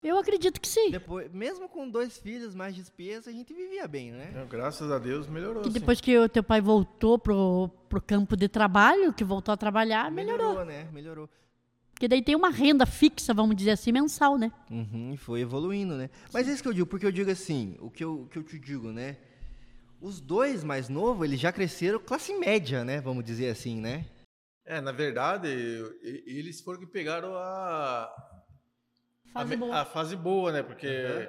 Speaker 3: Eu acredito que sim.
Speaker 2: Depois, mesmo com dois filhos, mais despesa, a gente vivia bem, né?
Speaker 4: Então, graças a Deus melhorou.
Speaker 3: Que
Speaker 4: sim.
Speaker 3: depois que o teu pai voltou pro, pro campo de trabalho, que voltou a trabalhar, melhorou.
Speaker 2: né? Melhorou.
Speaker 3: Porque daí tem uma renda fixa, vamos dizer assim, mensal, né?
Speaker 2: Uhum, e foi evoluindo, né? Mas é isso que eu digo, porque eu digo assim, o que eu, o que eu te digo, né? Os dois mais novos, eles já cresceram classe média, né? Vamos dizer assim, né?
Speaker 4: É, na verdade, eles foram que pegaram a,
Speaker 3: Fase
Speaker 4: a,
Speaker 3: boa.
Speaker 4: a fase boa, né? Porque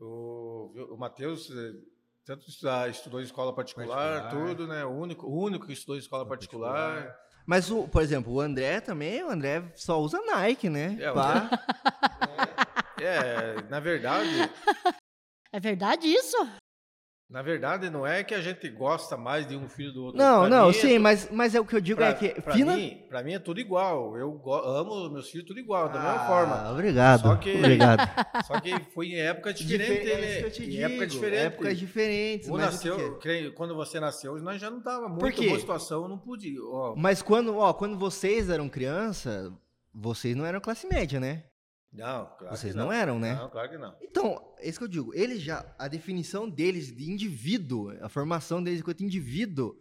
Speaker 4: o, o Matheus eh, tanto estuda- estudou em escola particular,
Speaker 2: Particular.
Speaker 4: tudo, né? O único, o único que estudou em escola particular.
Speaker 2: Mas, o, por exemplo, o André também, o André só usa Nike, né?
Speaker 4: É,
Speaker 2: Pá.
Speaker 4: É, na verdade,
Speaker 3: É verdade isso?
Speaker 4: Na verdade não é que a gente gosta mais de um filho do outro.
Speaker 2: Não,
Speaker 4: Pra
Speaker 2: não,
Speaker 4: mim é
Speaker 2: sim,
Speaker 4: tu-
Speaker 2: mas, mas é o que eu digo
Speaker 4: pra,
Speaker 2: é que...
Speaker 4: pra
Speaker 2: fina-
Speaker 4: mim, pra mim é tudo igual. Eu go- amo meus filhos tudo igual, da mesma
Speaker 2: Ah,
Speaker 4: forma.
Speaker 2: Obrigado,
Speaker 4: Só que-
Speaker 2: obrigado.
Speaker 4: Só que foi em época diferente,
Speaker 2: Difer- é
Speaker 4: né?
Speaker 2: isso que eu te
Speaker 4: em
Speaker 2: digo,
Speaker 4: época diferente.
Speaker 2: Épocas diferentes.
Speaker 4: Um nasceu,
Speaker 2: é?
Speaker 4: creio, quando você nasceu, nós já não tava
Speaker 2: Por
Speaker 4: muito
Speaker 2: quê?
Speaker 4: boa situação, não podia. ó.
Speaker 2: Mas quando, ó, quando vocês eram criança, vocês não eram classe média, né?
Speaker 4: Não, claro
Speaker 2: Vocês
Speaker 4: que
Speaker 2: não eram, né?
Speaker 4: Não, claro que não.
Speaker 2: Então, é isso que eu digo. Eles já, a definição deles de indivíduo, a formação deles enquanto indivíduo,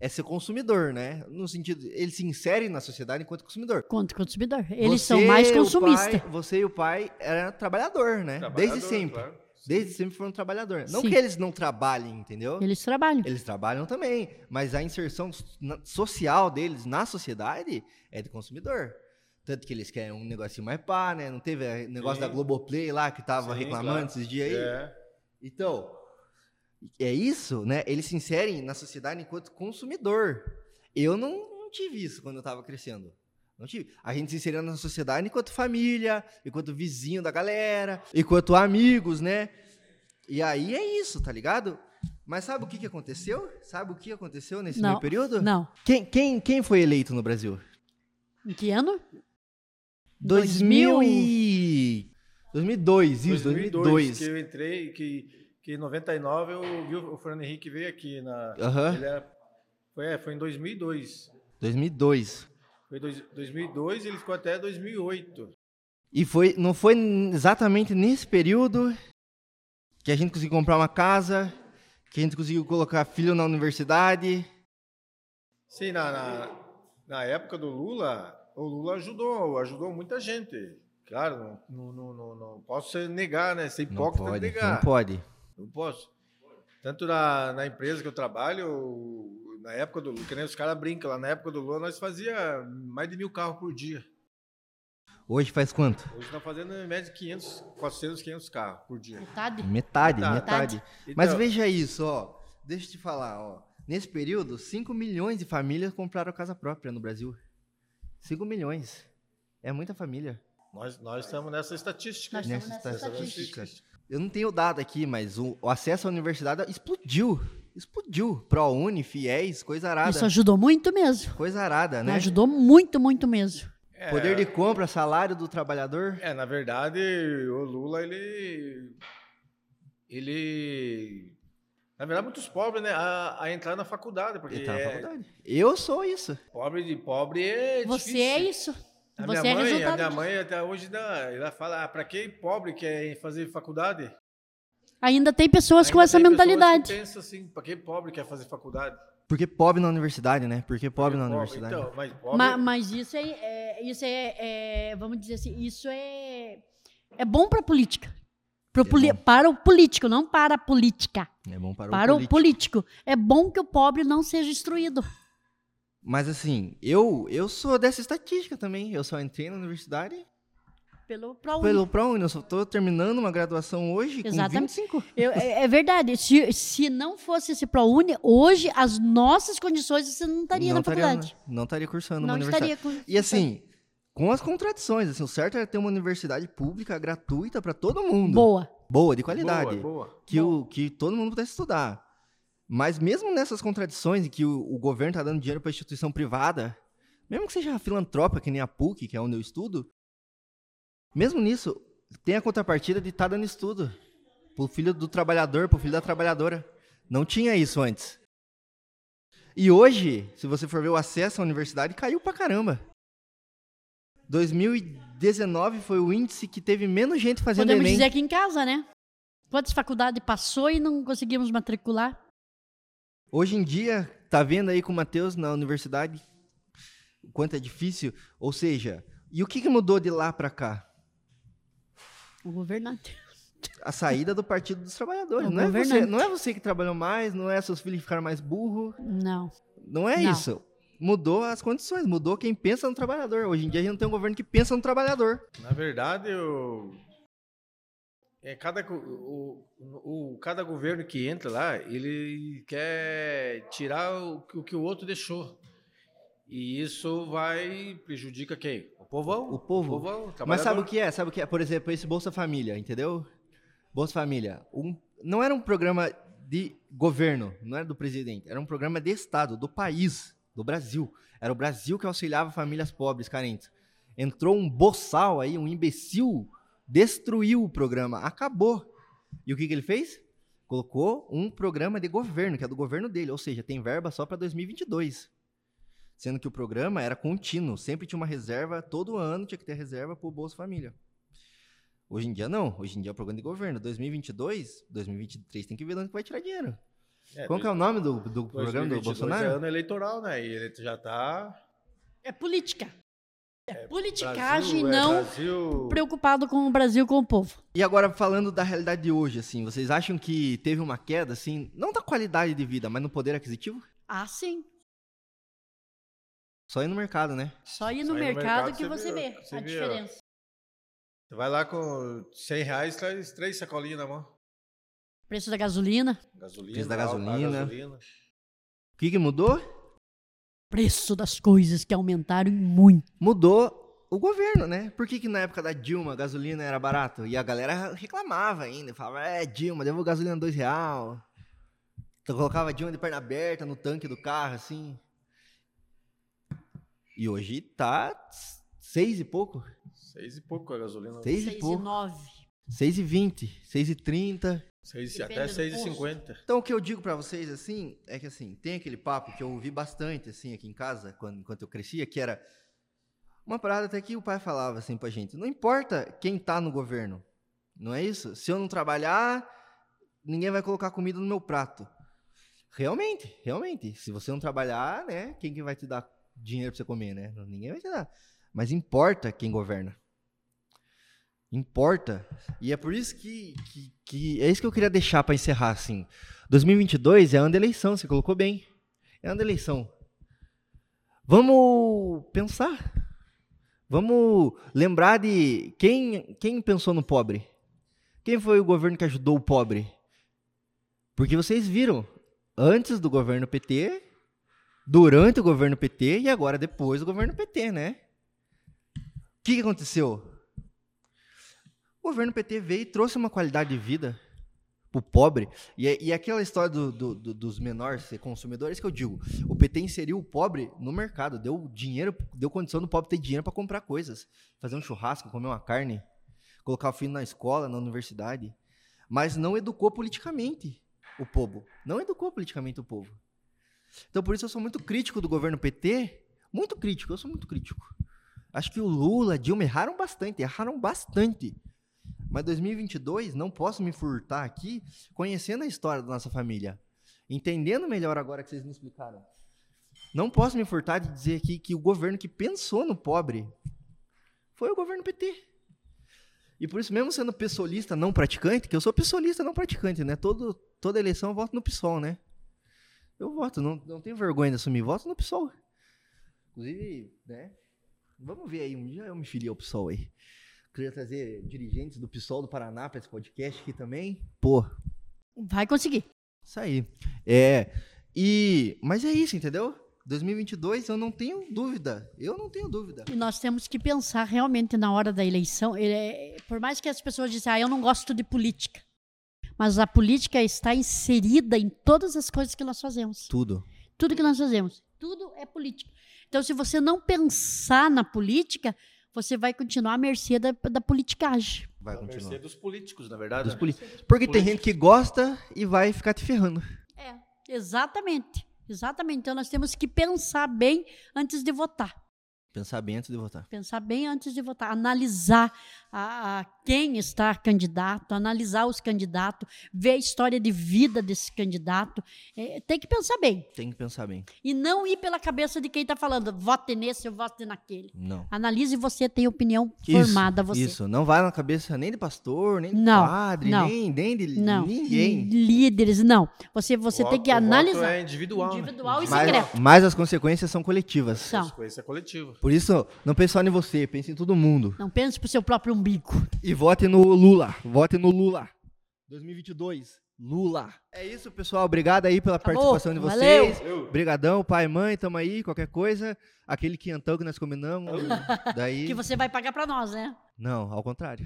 Speaker 2: é ser consumidor, né? No sentido, eles se inserem na sociedade enquanto consumidor.
Speaker 3: Quanto consumidor. Eles
Speaker 2: Você,
Speaker 3: são mais consumistas.
Speaker 2: você e o pai eram trabalhador, né? Desde
Speaker 4: Trabalhador,
Speaker 2: sempre.
Speaker 4: claro.
Speaker 2: Desde sempre foram trabalhadores. Não
Speaker 3: Sim.
Speaker 2: que eles não trabalhem, entendeu?
Speaker 3: Eles trabalham.
Speaker 2: Eles trabalham também, mas a inserção social deles na sociedade é de consumidor. Tanto que eles querem um negocinho mais pá, né? Não teve o negócio
Speaker 4: Sim.
Speaker 2: da Globoplay lá que tava
Speaker 4: Sim,
Speaker 2: reclamando
Speaker 4: claro.
Speaker 2: esses dias aí?
Speaker 4: É.
Speaker 2: Então, é isso, né? Eles se inserem na sociedade enquanto consumidor. Eu não, não tive isso quando eu tava crescendo. Não tive. A gente se inseria na sociedade enquanto família, enquanto vizinho da galera, enquanto amigos, né? E aí é isso, tá ligado? Mas sabe o que, que aconteceu? Sabe o que aconteceu nesse
Speaker 3: Não.
Speaker 2: meio período?
Speaker 3: Não.
Speaker 2: Quem, quem, quem foi eleito no Brasil?
Speaker 3: Em que ano?
Speaker 2: 2000 e... 2002, isso, 2002.
Speaker 4: que eu entrei, que, que em 99 eu vi o Fernando Henrique veio aqui. Na,
Speaker 2: Aham.
Speaker 4: ele era- foi, é, foi em 2002.
Speaker 2: 2002.
Speaker 4: Foi dois, 2002 e ele ficou até 2008.
Speaker 2: E foi, não foi exatamente nesse período que a gente conseguiu comprar uma casa, que a gente conseguiu colocar filho na universidade.
Speaker 4: Sim, na, na, na época do Lula, o Lula ajudou, ajudou muita gente. Claro, não, não, não, não posso negar, né? Ser
Speaker 2: Não
Speaker 4: hipócrita de
Speaker 2: pode,
Speaker 4: negar.
Speaker 2: não pode.
Speaker 4: Não posso. Tanto na, na empresa que eu trabalho, na época do Lula, que nem os caras brincam lá, na época do Lula nós fazia mais de mil carros por dia.
Speaker 2: Hoje faz quanto?
Speaker 4: Hoje estamos fazendo em média 500, 400, 500 carros por dia.
Speaker 3: Metade?
Speaker 2: Metade,
Speaker 4: Metade.
Speaker 2: metade. Mas
Speaker 4: Então,
Speaker 2: veja isso, ó. Deixa eu te falar, ó. Nesse período, 5 milhões de famílias compraram casa própria no Brasil. 5 milhões. É muita família.
Speaker 4: Nós, nós estamos nessa estatística.
Speaker 3: Nós
Speaker 2: Nessa
Speaker 3: estamos nessa
Speaker 2: estatística.
Speaker 3: estatística.
Speaker 2: Eu não tenho dado aqui, mas o, o acesso à universidade explodiu. Explodiu. ProUni, FIES, coisa arada.
Speaker 3: Isso ajudou muito mesmo.
Speaker 2: Coisa arada, né?
Speaker 3: Ajudou muito, muito mesmo.
Speaker 4: É,
Speaker 2: Poder de compra, salário do trabalhador.
Speaker 4: É, na verdade, o Lula, ele. Ele. Na verdade, muitos pobres, né? A, a entrar na faculdade, porque
Speaker 2: tá na
Speaker 4: é-
Speaker 2: faculdade. Eu sou isso.
Speaker 4: pobre de pobre é
Speaker 3: Você
Speaker 4: difícil.
Speaker 3: é isso.
Speaker 4: A
Speaker 3: Você
Speaker 4: minha
Speaker 3: é
Speaker 4: mãe, a minha
Speaker 3: disso.
Speaker 4: mãe até hoje dá, ela fala, ah, pra que pobre quer fazer faculdade?
Speaker 3: Ainda tem pessoas com
Speaker 4: Ainda
Speaker 3: essa
Speaker 4: tem pessoas
Speaker 3: mentalidade.
Speaker 4: Que pensa assim, pra que pobre quer fazer faculdade?
Speaker 2: Porque pobre na universidade, né? Porque pobre na
Speaker 4: Pobre,
Speaker 2: universidade.
Speaker 4: Então, mas pobre,
Speaker 3: Ma- Mas, isso é, é- isso é, é, vamos dizer assim, isso é, é bom para política.
Speaker 2: É
Speaker 3: poli-
Speaker 2: bom.
Speaker 3: para o político, não para a política.
Speaker 2: É bom para,
Speaker 3: Para
Speaker 2: o
Speaker 3: o
Speaker 2: político.
Speaker 3: político. É bom que o pobre não seja instruído.
Speaker 2: Mas assim, eu eu sou dessa estatística também. Eu só entrei na universidade
Speaker 3: Pelo ProUni.
Speaker 2: pelo ProUni. Eu só tô terminando uma graduação hoje
Speaker 3: Exatamente.
Speaker 2: com 25.
Speaker 3: Eu- é, é verdade. Se, se não fosse esse ProUni, hoje as nossas condições você não estaria na
Speaker 2: estaria,
Speaker 3: faculdade.
Speaker 2: não estaria cursando uma
Speaker 3: Não
Speaker 2: universidade.
Speaker 3: estaria com.
Speaker 2: E assim, com as contradições, assim, o certo era ter uma universidade pública gratuita para todo mundo.
Speaker 3: Boa.
Speaker 2: Boa, de qualidade.
Speaker 4: Boa, boa.
Speaker 2: que, o, que todo mundo pudesse estudar. Mas mesmo nessas contradições em que o, o governo está dando dinheiro para instituição privada, mesmo que seja filantrópica, que nem a PUC, que é onde eu estudo, mesmo nisso, tem a contrapartida de estar dando estudo pro filho do trabalhador, pro filho da trabalhadora. Não tinha isso antes. E hoje, se você for ver o acesso à universidade, caiu pra caramba. 2019 foi o índice que teve menos gente fazendo
Speaker 3: Podemos
Speaker 2: Enem.
Speaker 3: dizer aqui em casa, né? Quantas faculdades passou e não conseguimos matricular?
Speaker 2: Hoje em dia, tá vendo aí com o Matheus na universidade o quanto é difícil? Ou seja, e o que, que mudou de lá para cá?
Speaker 3: O governante.
Speaker 2: A saída do Partido dos Trabalhadores.
Speaker 3: O
Speaker 2: Não é, você, não é você que trabalhou mais, não é seus filhos que ficaram mais burros.
Speaker 3: Não.
Speaker 2: Não é
Speaker 3: Não.
Speaker 2: isso. Mudou as condições, mudou quem pensa no trabalhador. Hoje em dia a gente não tem um governo que pensa no trabalhador.
Speaker 4: Na verdade, o, é cada, o, o- cada governo que entra lá, ele quer tirar o, que- o que o outro deixou. E isso vai prejudica quem? O povão.
Speaker 2: O povo.
Speaker 4: O povão, o
Speaker 2: Mas sabe o que é? Sabe o que é? Por exemplo, esse Bolsa Família, entendeu? Bolsa Família. Um, não era um programa de governo, não era do presidente. Era um programa de Estado, do país, do Brasil. Era o Brasil que auxiliava famílias pobres, carentes. Entrou um boçal aí, um imbecil, destruiu o programa, acabou. E o que, que ele fez? Colocou um programa de governo, que é do governo dele, ou seja, tem verba só para 2022. Sendo que o programa era contínuo, sempre tinha uma reserva, todo ano tinha que ter reserva para o Bolsa Família. Hoje em dia não, hoje em dia é o programa de governo. 2022, 2023 tem que ver de onde vai tirar dinheiro.
Speaker 4: É,
Speaker 2: Qual que é o nome do, do programa do
Speaker 4: 2022
Speaker 2: Bolsonaro?
Speaker 4: É ano eleitoral, né? E ele já tá.
Speaker 3: É política. É politicagem,
Speaker 4: Brasil, é
Speaker 3: não
Speaker 4: Brasil,
Speaker 3: preocupado com o Brasil, com o povo.
Speaker 2: E agora falando da realidade de hoje, assim, vocês acham que teve uma queda, assim, não da qualidade de vida, mas no poder aquisitivo?
Speaker 3: Ah, sim.
Speaker 2: Só ir no mercado, né?
Speaker 3: Só ir
Speaker 4: Só
Speaker 3: no
Speaker 4: ir no
Speaker 3: mercado,
Speaker 4: mercado
Speaker 3: que
Speaker 4: você
Speaker 3: você
Speaker 4: vê,
Speaker 3: vê
Speaker 4: você
Speaker 3: a diferença.
Speaker 4: Você vai lá com 100 reais, traz três sacolinhas na mão.
Speaker 3: Preço da gasolina,
Speaker 4: Gasolina.
Speaker 2: Preço da gasolina.
Speaker 4: gasolina.
Speaker 2: O que, que mudou?
Speaker 3: preço das coisas que aumentaram muito.
Speaker 2: Mudou o governo, né? Por que, que na época da Dilma a gasolina era barato? E a galera reclamava ainda, falava, é, Dilma, devo gasolina dois real. Então colocava a Dilma de perna aberta no tanque do carro, assim. E hoje tá seis e pouco.
Speaker 4: Seis e pouco a gasolina.
Speaker 2: Seis e
Speaker 3: Seis e
Speaker 2: pouco.
Speaker 3: nove.
Speaker 2: Seis e vinte, seis e trinta.
Speaker 4: Seis,
Speaker 3: Depende
Speaker 4: até
Speaker 3: do
Speaker 4: 6,50.
Speaker 2: Então o que eu digo pra vocês, assim, é que assim, tem aquele papo que eu ouvi bastante, assim, aqui em casa, quando, enquanto eu crescia, que era uma parada até que o pai falava, assim, pra gente, não importa quem tá no governo, não é isso? Se eu não trabalhar, ninguém vai colocar comida no meu prato. Realmente, realmente, se você não trabalhar, né, quem que vai te dar dinheiro pra você comer, né? Ninguém vai te dar. Mas importa quem governa. Importa. E é por isso que, que, que- é isso que eu queria deixar pra encerrar assim. 2022 é ano de eleição, você colocou bem. É ano de eleição. Vamos pensar. Vamos lembrar de quem quem pensou no pobre. Quem foi o governo que ajudou o pobre? Porque vocês viram, antes do governo PT, durante o governo PT e agora depois do governo PT, né? O que aconteceu? O governo PT veio e trouxe uma qualidade de vida pro pobre. E, é- e aquela história do- do- do- dos menores consumidores que eu digo. O PT inseriu o pobre no mercado, deu dinheiro, deu condição do pobre ter dinheiro para comprar coisas, fazer um churrasco, comer uma carne, colocar o filho na escola, na universidade, mas não educou politicamente o povo. Não educou politicamente o povo. Então por isso eu sou muito crítico do governo PT, muito crítico, eu sou muito crítico. Acho que o Lula, Dilma erraram bastante, erraram bastante. Mas 2022, não posso me furtar aqui, conhecendo a história da nossa família, entendendo melhor agora que vocês me explicaram. Não posso me furtar de dizer aqui que o governo que pensou no pobre foi o governo PT. E por isso, mesmo sendo pessoalista não praticante, que eu sou pessoalista não praticante, né? Todo, toda eleição eu voto no PSOL, né? Eu voto, não, não tenho vergonha de assumir, voto no PSOL. Inclusive, né? Vamos ver aí, um dia eu me filiei ao PSOL aí. Queria trazer dirigentes do PSOL do Paraná para esse podcast aqui também. Pô,
Speaker 3: Vai conseguir.
Speaker 2: isso aí. É, e, mas é isso, entendeu? 2022 eu não tenho dúvida. Eu não tenho dúvida.
Speaker 3: E nós temos que pensar realmente na hora da eleição. é, por mais que as pessoas dizem, ah, eu não gosto de política. Mas a política está inserida em todas as coisas que nós fazemos.
Speaker 2: Tudo.
Speaker 3: Tudo que nós fazemos. Tudo é política. Então, se você não pensar na política, você vai continuar à mercê da, da politicagem.
Speaker 2: Vai
Speaker 4: A
Speaker 2: continuar.
Speaker 4: mercê dos políticos, na verdade.
Speaker 2: Dos
Speaker 4: né?
Speaker 2: políticos. Porque tem gente que gosta e vai ficar te ferrando.
Speaker 3: É, exatamente. Exatamente. Então, nós temos que pensar bem antes de votar.
Speaker 2: Pensar bem antes de votar.
Speaker 3: Pensar bem antes de votar, analisar a, a quem está candidato, analisar os candidatos, ver a história de vida desse candidato. É, tem que pensar bem.
Speaker 2: Tem que pensar bem.
Speaker 3: E não ir pela cabeça de quem está falando, vote nesse, eu vote naquele.
Speaker 2: Não.
Speaker 3: Analise você tem opinião
Speaker 2: Isso,
Speaker 3: formada você.
Speaker 2: Isso, não vai na cabeça nem de pastor, nem de
Speaker 3: Não,
Speaker 2: padre,
Speaker 3: não.
Speaker 2: nem, nem de
Speaker 3: Não.
Speaker 2: ninguém.
Speaker 3: Líderes, não. Você, você tem que
Speaker 4: o voto
Speaker 3: analisar.
Speaker 4: é individual. né?
Speaker 3: Individual e
Speaker 2: Mas,
Speaker 3: secreto.
Speaker 2: mas as consequências são coletivas.
Speaker 3: São.
Speaker 4: Consequência coletiva.
Speaker 2: Por isso, não pense só em você, pense em todo mundo.
Speaker 3: Não pense pro seu próprio umbigo.
Speaker 2: E vote no Lula. Vote no Lula. 2022. Lula. É isso, pessoal. Obrigado aí pela participação de
Speaker 3: valeu.
Speaker 2: vocês. Obrigadão, pai e mãe, tamo aí, qualquer coisa. Aquele quinhentão que nós combinamos. daí.
Speaker 3: Que você vai pagar para nós, né?
Speaker 2: Não, ao contrário.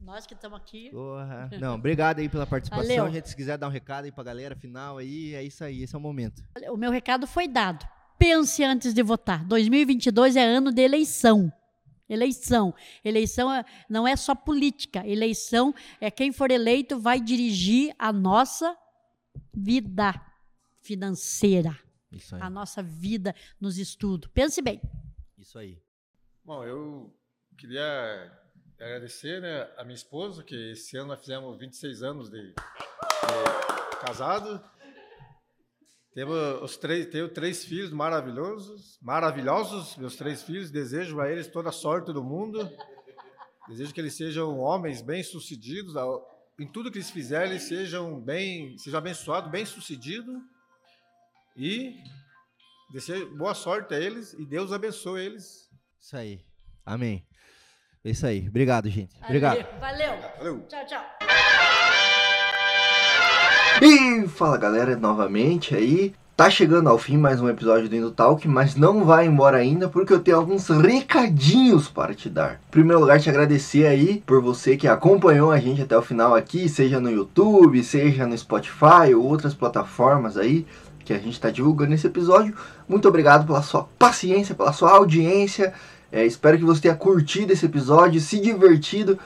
Speaker 3: Nós que estamos aqui.
Speaker 2: Porra. Não, obrigado aí pela participação.
Speaker 3: Valeu.
Speaker 2: Gente, se quiser dar um recado aí pra galera final aí, é isso aí, esse é o momento.
Speaker 3: O meu recado foi dado. Pense antes de votar. 2022 é ano de eleição. Eleição. Eleição é- não é só política. Eleição é quem for eleito vai dirigir a nossa vida financeira,
Speaker 2: Isso aí.
Speaker 3: a nossa vida nos estudos. Pense bem.
Speaker 2: Isso aí.
Speaker 4: Bom, eu queria agradecer né, a minha esposa, que esse ano nós fizemos 26 anos de, de casado. Temos os três, tenho três filhos maravilhosos, maravilhosos, meus três filhos. Desejo a eles toda a sorte do mundo. Desejo que eles sejam homens bem-sucedidos, em tudo que eles fizerem, eles sejam bem, sejam abençoados, bem-sucedidos. E desejo boa sorte a eles e Deus abençoe eles.
Speaker 2: Isso aí. Amém. É isso aí. Obrigado, gente. Obrigado.
Speaker 3: Valeu.
Speaker 4: Valeu.
Speaker 3: Tchau, tchau.
Speaker 2: E fala galera, novamente aí. Tá chegando ao fim mais um episódio do Indo Talk, mas não vai embora ainda porque eu tenho alguns recadinhos para te dar. Em primeiro lugar, te agradecer aí por você que acompanhou a gente até o final aqui, seja no YouTube, seja no Spotify ou outras plataformas aí que a gente está divulgando esse episódio. Muito obrigado pela sua paciência, pela sua audiência. É, espero que você tenha curtido esse episódio, se divertido.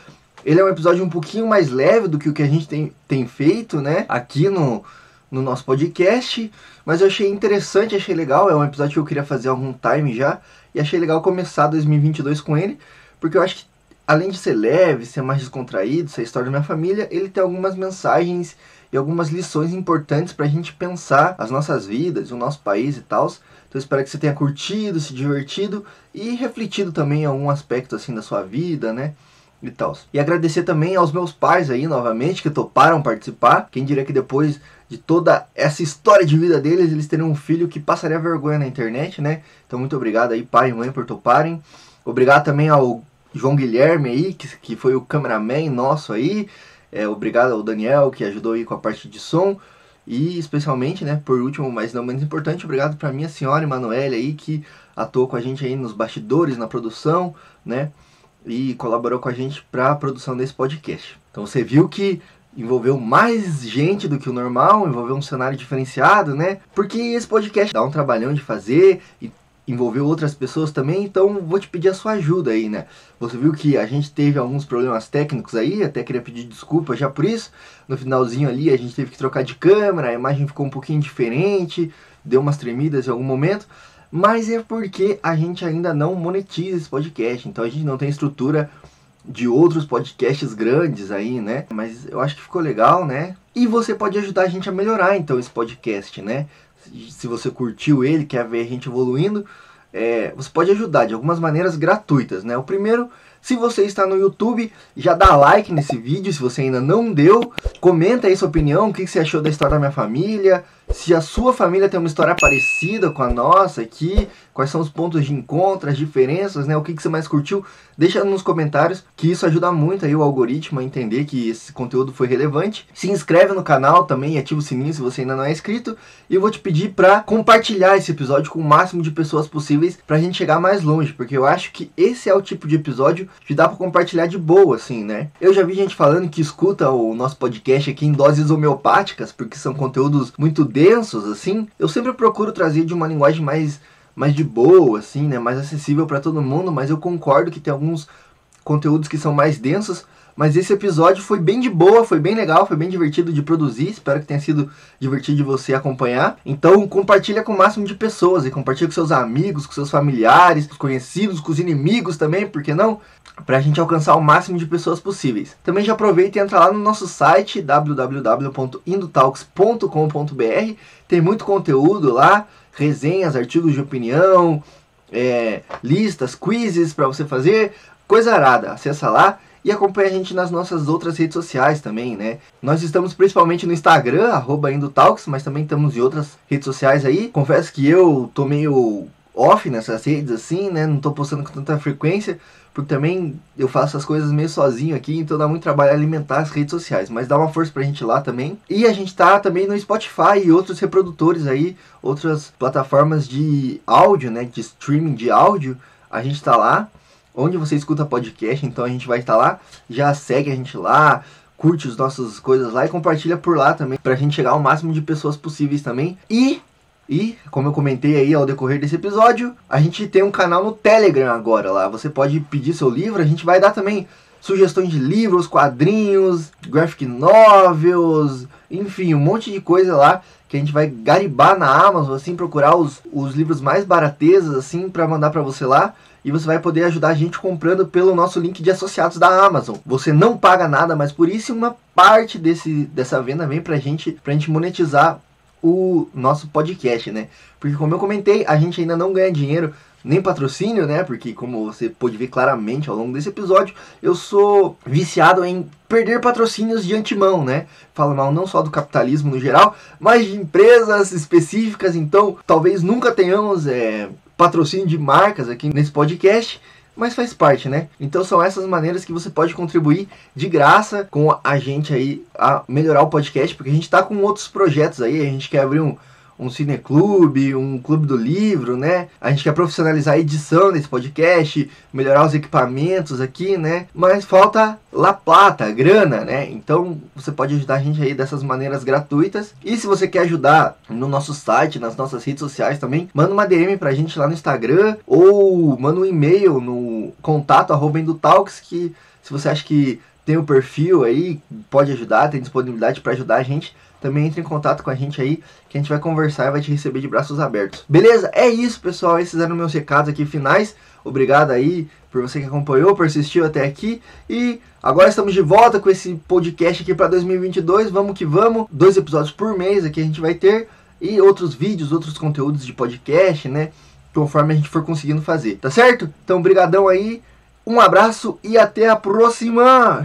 Speaker 2: Ele é um episódio um pouquinho mais leve do que o que a gente tem, tem feito, né? Aqui no, no nosso podcast. Mas eu achei interessante, achei legal. É um episódio que eu queria fazer há algum time já. E achei legal começar 2022 com ele. Porque eu acho que, além de ser leve, ser mais descontraído, ser a história da minha família, ele tem algumas mensagens e algumas lições importantes pra gente pensar as nossas vidas, o nosso país e tal. Então eu espero que você tenha curtido, se divertido e refletido também em algum aspecto assim da sua vida, né? E tal. E agradecer também aos meus pais aí novamente que toparam participar. Quem diria que depois de toda essa história de vida deles, eles teriam um filho que passaria vergonha na internet, né? Então muito obrigado aí pai e mãe por toparem. Obrigado também ao João Guilherme aí, que, que foi o cameraman nosso aí. É, obrigado ao Daniel que ajudou aí com a parte de som. E especialmente, né, por último, mas não menos importante, obrigado para minha senhora Emanuele aí que atuou com a gente aí nos bastidores, na produção, né? E colaborou com a gente para a produção desse podcast. Então você viu que envolveu mais gente do que o normal, envolveu um cenário diferenciado, né? Porque esse podcast dá um trabalhão de fazer e envolveu outras pessoas também, então vou te pedir a sua ajuda aí, né? Você viu que a gente teve alguns problemas técnicos aí, até queria pedir desculpa já por isso. No finalzinho ali a gente teve que trocar de câmera, a imagem ficou um pouquinho diferente, deu umas tremidas em algum momento mas é porque a gente ainda não monetiza esse podcast, então a gente não tem estrutura de outros podcasts grandes aí, né? Mas eu acho que ficou legal, né? E você pode ajudar a gente a melhorar então esse podcast, né? Se você curtiu ele, quer ver a gente evoluindo, é, você pode ajudar de algumas maneiras gratuitas, né? O primeiro se você está no YouTube, já dá like nesse vídeo, se você ainda não deu. Comenta aí sua opinião, o que você achou da história da minha família. Se a sua família tem uma história parecida com a nossa aqui, quais são os pontos de encontro, as diferenças, né? O que, que você mais curtiu? Deixa nos comentários, que isso ajuda muito aí o algoritmo a entender que esse conteúdo foi relevante. Se inscreve no canal também, ativa o sininho se você ainda não é inscrito. E eu vou te pedir para compartilhar esse episódio com o máximo de pessoas possíveis para a gente chegar mais longe, porque eu acho que esse é o tipo de episódio que dá para compartilhar de boa, assim, né? Eu já vi gente falando que escuta o nosso podcast aqui em doses homeopáticas, porque são conteúdos muito densos, assim. Eu sempre procuro trazer de uma linguagem mais, mais de boa, assim, né? Mais acessível para todo mundo, mas eu concordo que tem alguns conteúdos que são mais densos, mas esse episódio foi bem de boa, foi bem legal, foi bem divertido de produzir. Espero que tenha sido divertido de você acompanhar. Então compartilha com o máximo de pessoas e compartilha com seus amigos, com seus familiares, com os conhecidos, com os inimigos também, por que não? Para a gente alcançar o máximo de pessoas possíveis. Também já aproveita e entra lá no nosso site www.indotalks.com.br. Tem muito conteúdo lá, resenhas, artigos de opinião, é, listas, quizzes para você fazer, coisa arada. Acessa lá e acompanhe a gente nas nossas outras redes sociais também, né? Nós estamos principalmente no Instagram, arroba Indotalks, mas também estamos em outras redes sociais aí. Confesso que eu tô meio off nessas redes assim, né? Não tô postando com tanta frequência, porque também eu faço as coisas meio sozinho aqui, então dá muito trabalho alimentar as redes sociais, mas dá uma força pra gente lá também. E a gente tá também no Spotify e outros reprodutores aí, outras plataformas de áudio, né, de streaming de áudio, a gente tá lá onde você escuta podcast, então a gente vai estar lá. Já segue a gente lá, curte as nossas coisas lá e compartilha por lá também, pra gente chegar ao máximo de pessoas possíveis também. E e, como eu comentei aí ao decorrer desse episódio, a gente tem um canal no Telegram agora lá. Você pode pedir seu livro, a gente vai dar também sugestões de livros, quadrinhos, graphic novels, enfim, um monte de coisa lá que a gente vai garibar na Amazon, assim, procurar os, os livros mais baratezas, assim, para mandar para você lá e você vai poder ajudar a gente comprando pelo nosso link de associados da Amazon. Você não paga nada, mas por isso uma parte desse, dessa venda vem pra gente, pra gente monetizar o nosso podcast, né? Porque como eu comentei, a gente ainda não ganha dinheiro nem patrocínio, né? Porque como você pode ver claramente ao longo desse episódio, eu sou viciado em perder patrocínios de antemão, né? Falo mal não só do capitalismo no geral, mas de empresas específicas. Então, talvez nunca tenhamos é, patrocínio de marcas aqui nesse podcast, mas faz parte, né? Então são essas maneiras que você pode contribuir de graça com a gente aí a melhorar o podcast, porque a gente está com outros projetos aí, a gente quer abrir um um cineclube, um clube do livro, né? A gente quer profissionalizar a edição desse podcast, melhorar os equipamentos aqui, né? Mas falta La Plata, grana, né? Então você pode ajudar a gente aí dessas maneiras gratuitas. E se você quer ajudar no nosso site, nas nossas redes sociais também, manda uma DM pra gente lá no Instagram ou manda um e-mail no contato arroba Talks que se você acha que tem o perfil aí, pode ajudar, tem disponibilidade para ajudar a gente também entre em contato com a gente aí, que a gente vai conversar e vai te receber de braços abertos. Beleza? É isso, pessoal. Esses eram meus recados aqui finais. Obrigado aí por você que acompanhou, persistiu até aqui. E agora estamos de volta com esse podcast aqui para 2022. Vamos que vamos. Dois episódios por mês aqui a gente vai ter. E outros vídeos, outros conteúdos de podcast, né? Conforme a gente for conseguindo fazer. Tá certo? Então, brigadão aí. Um abraço e até a próxima!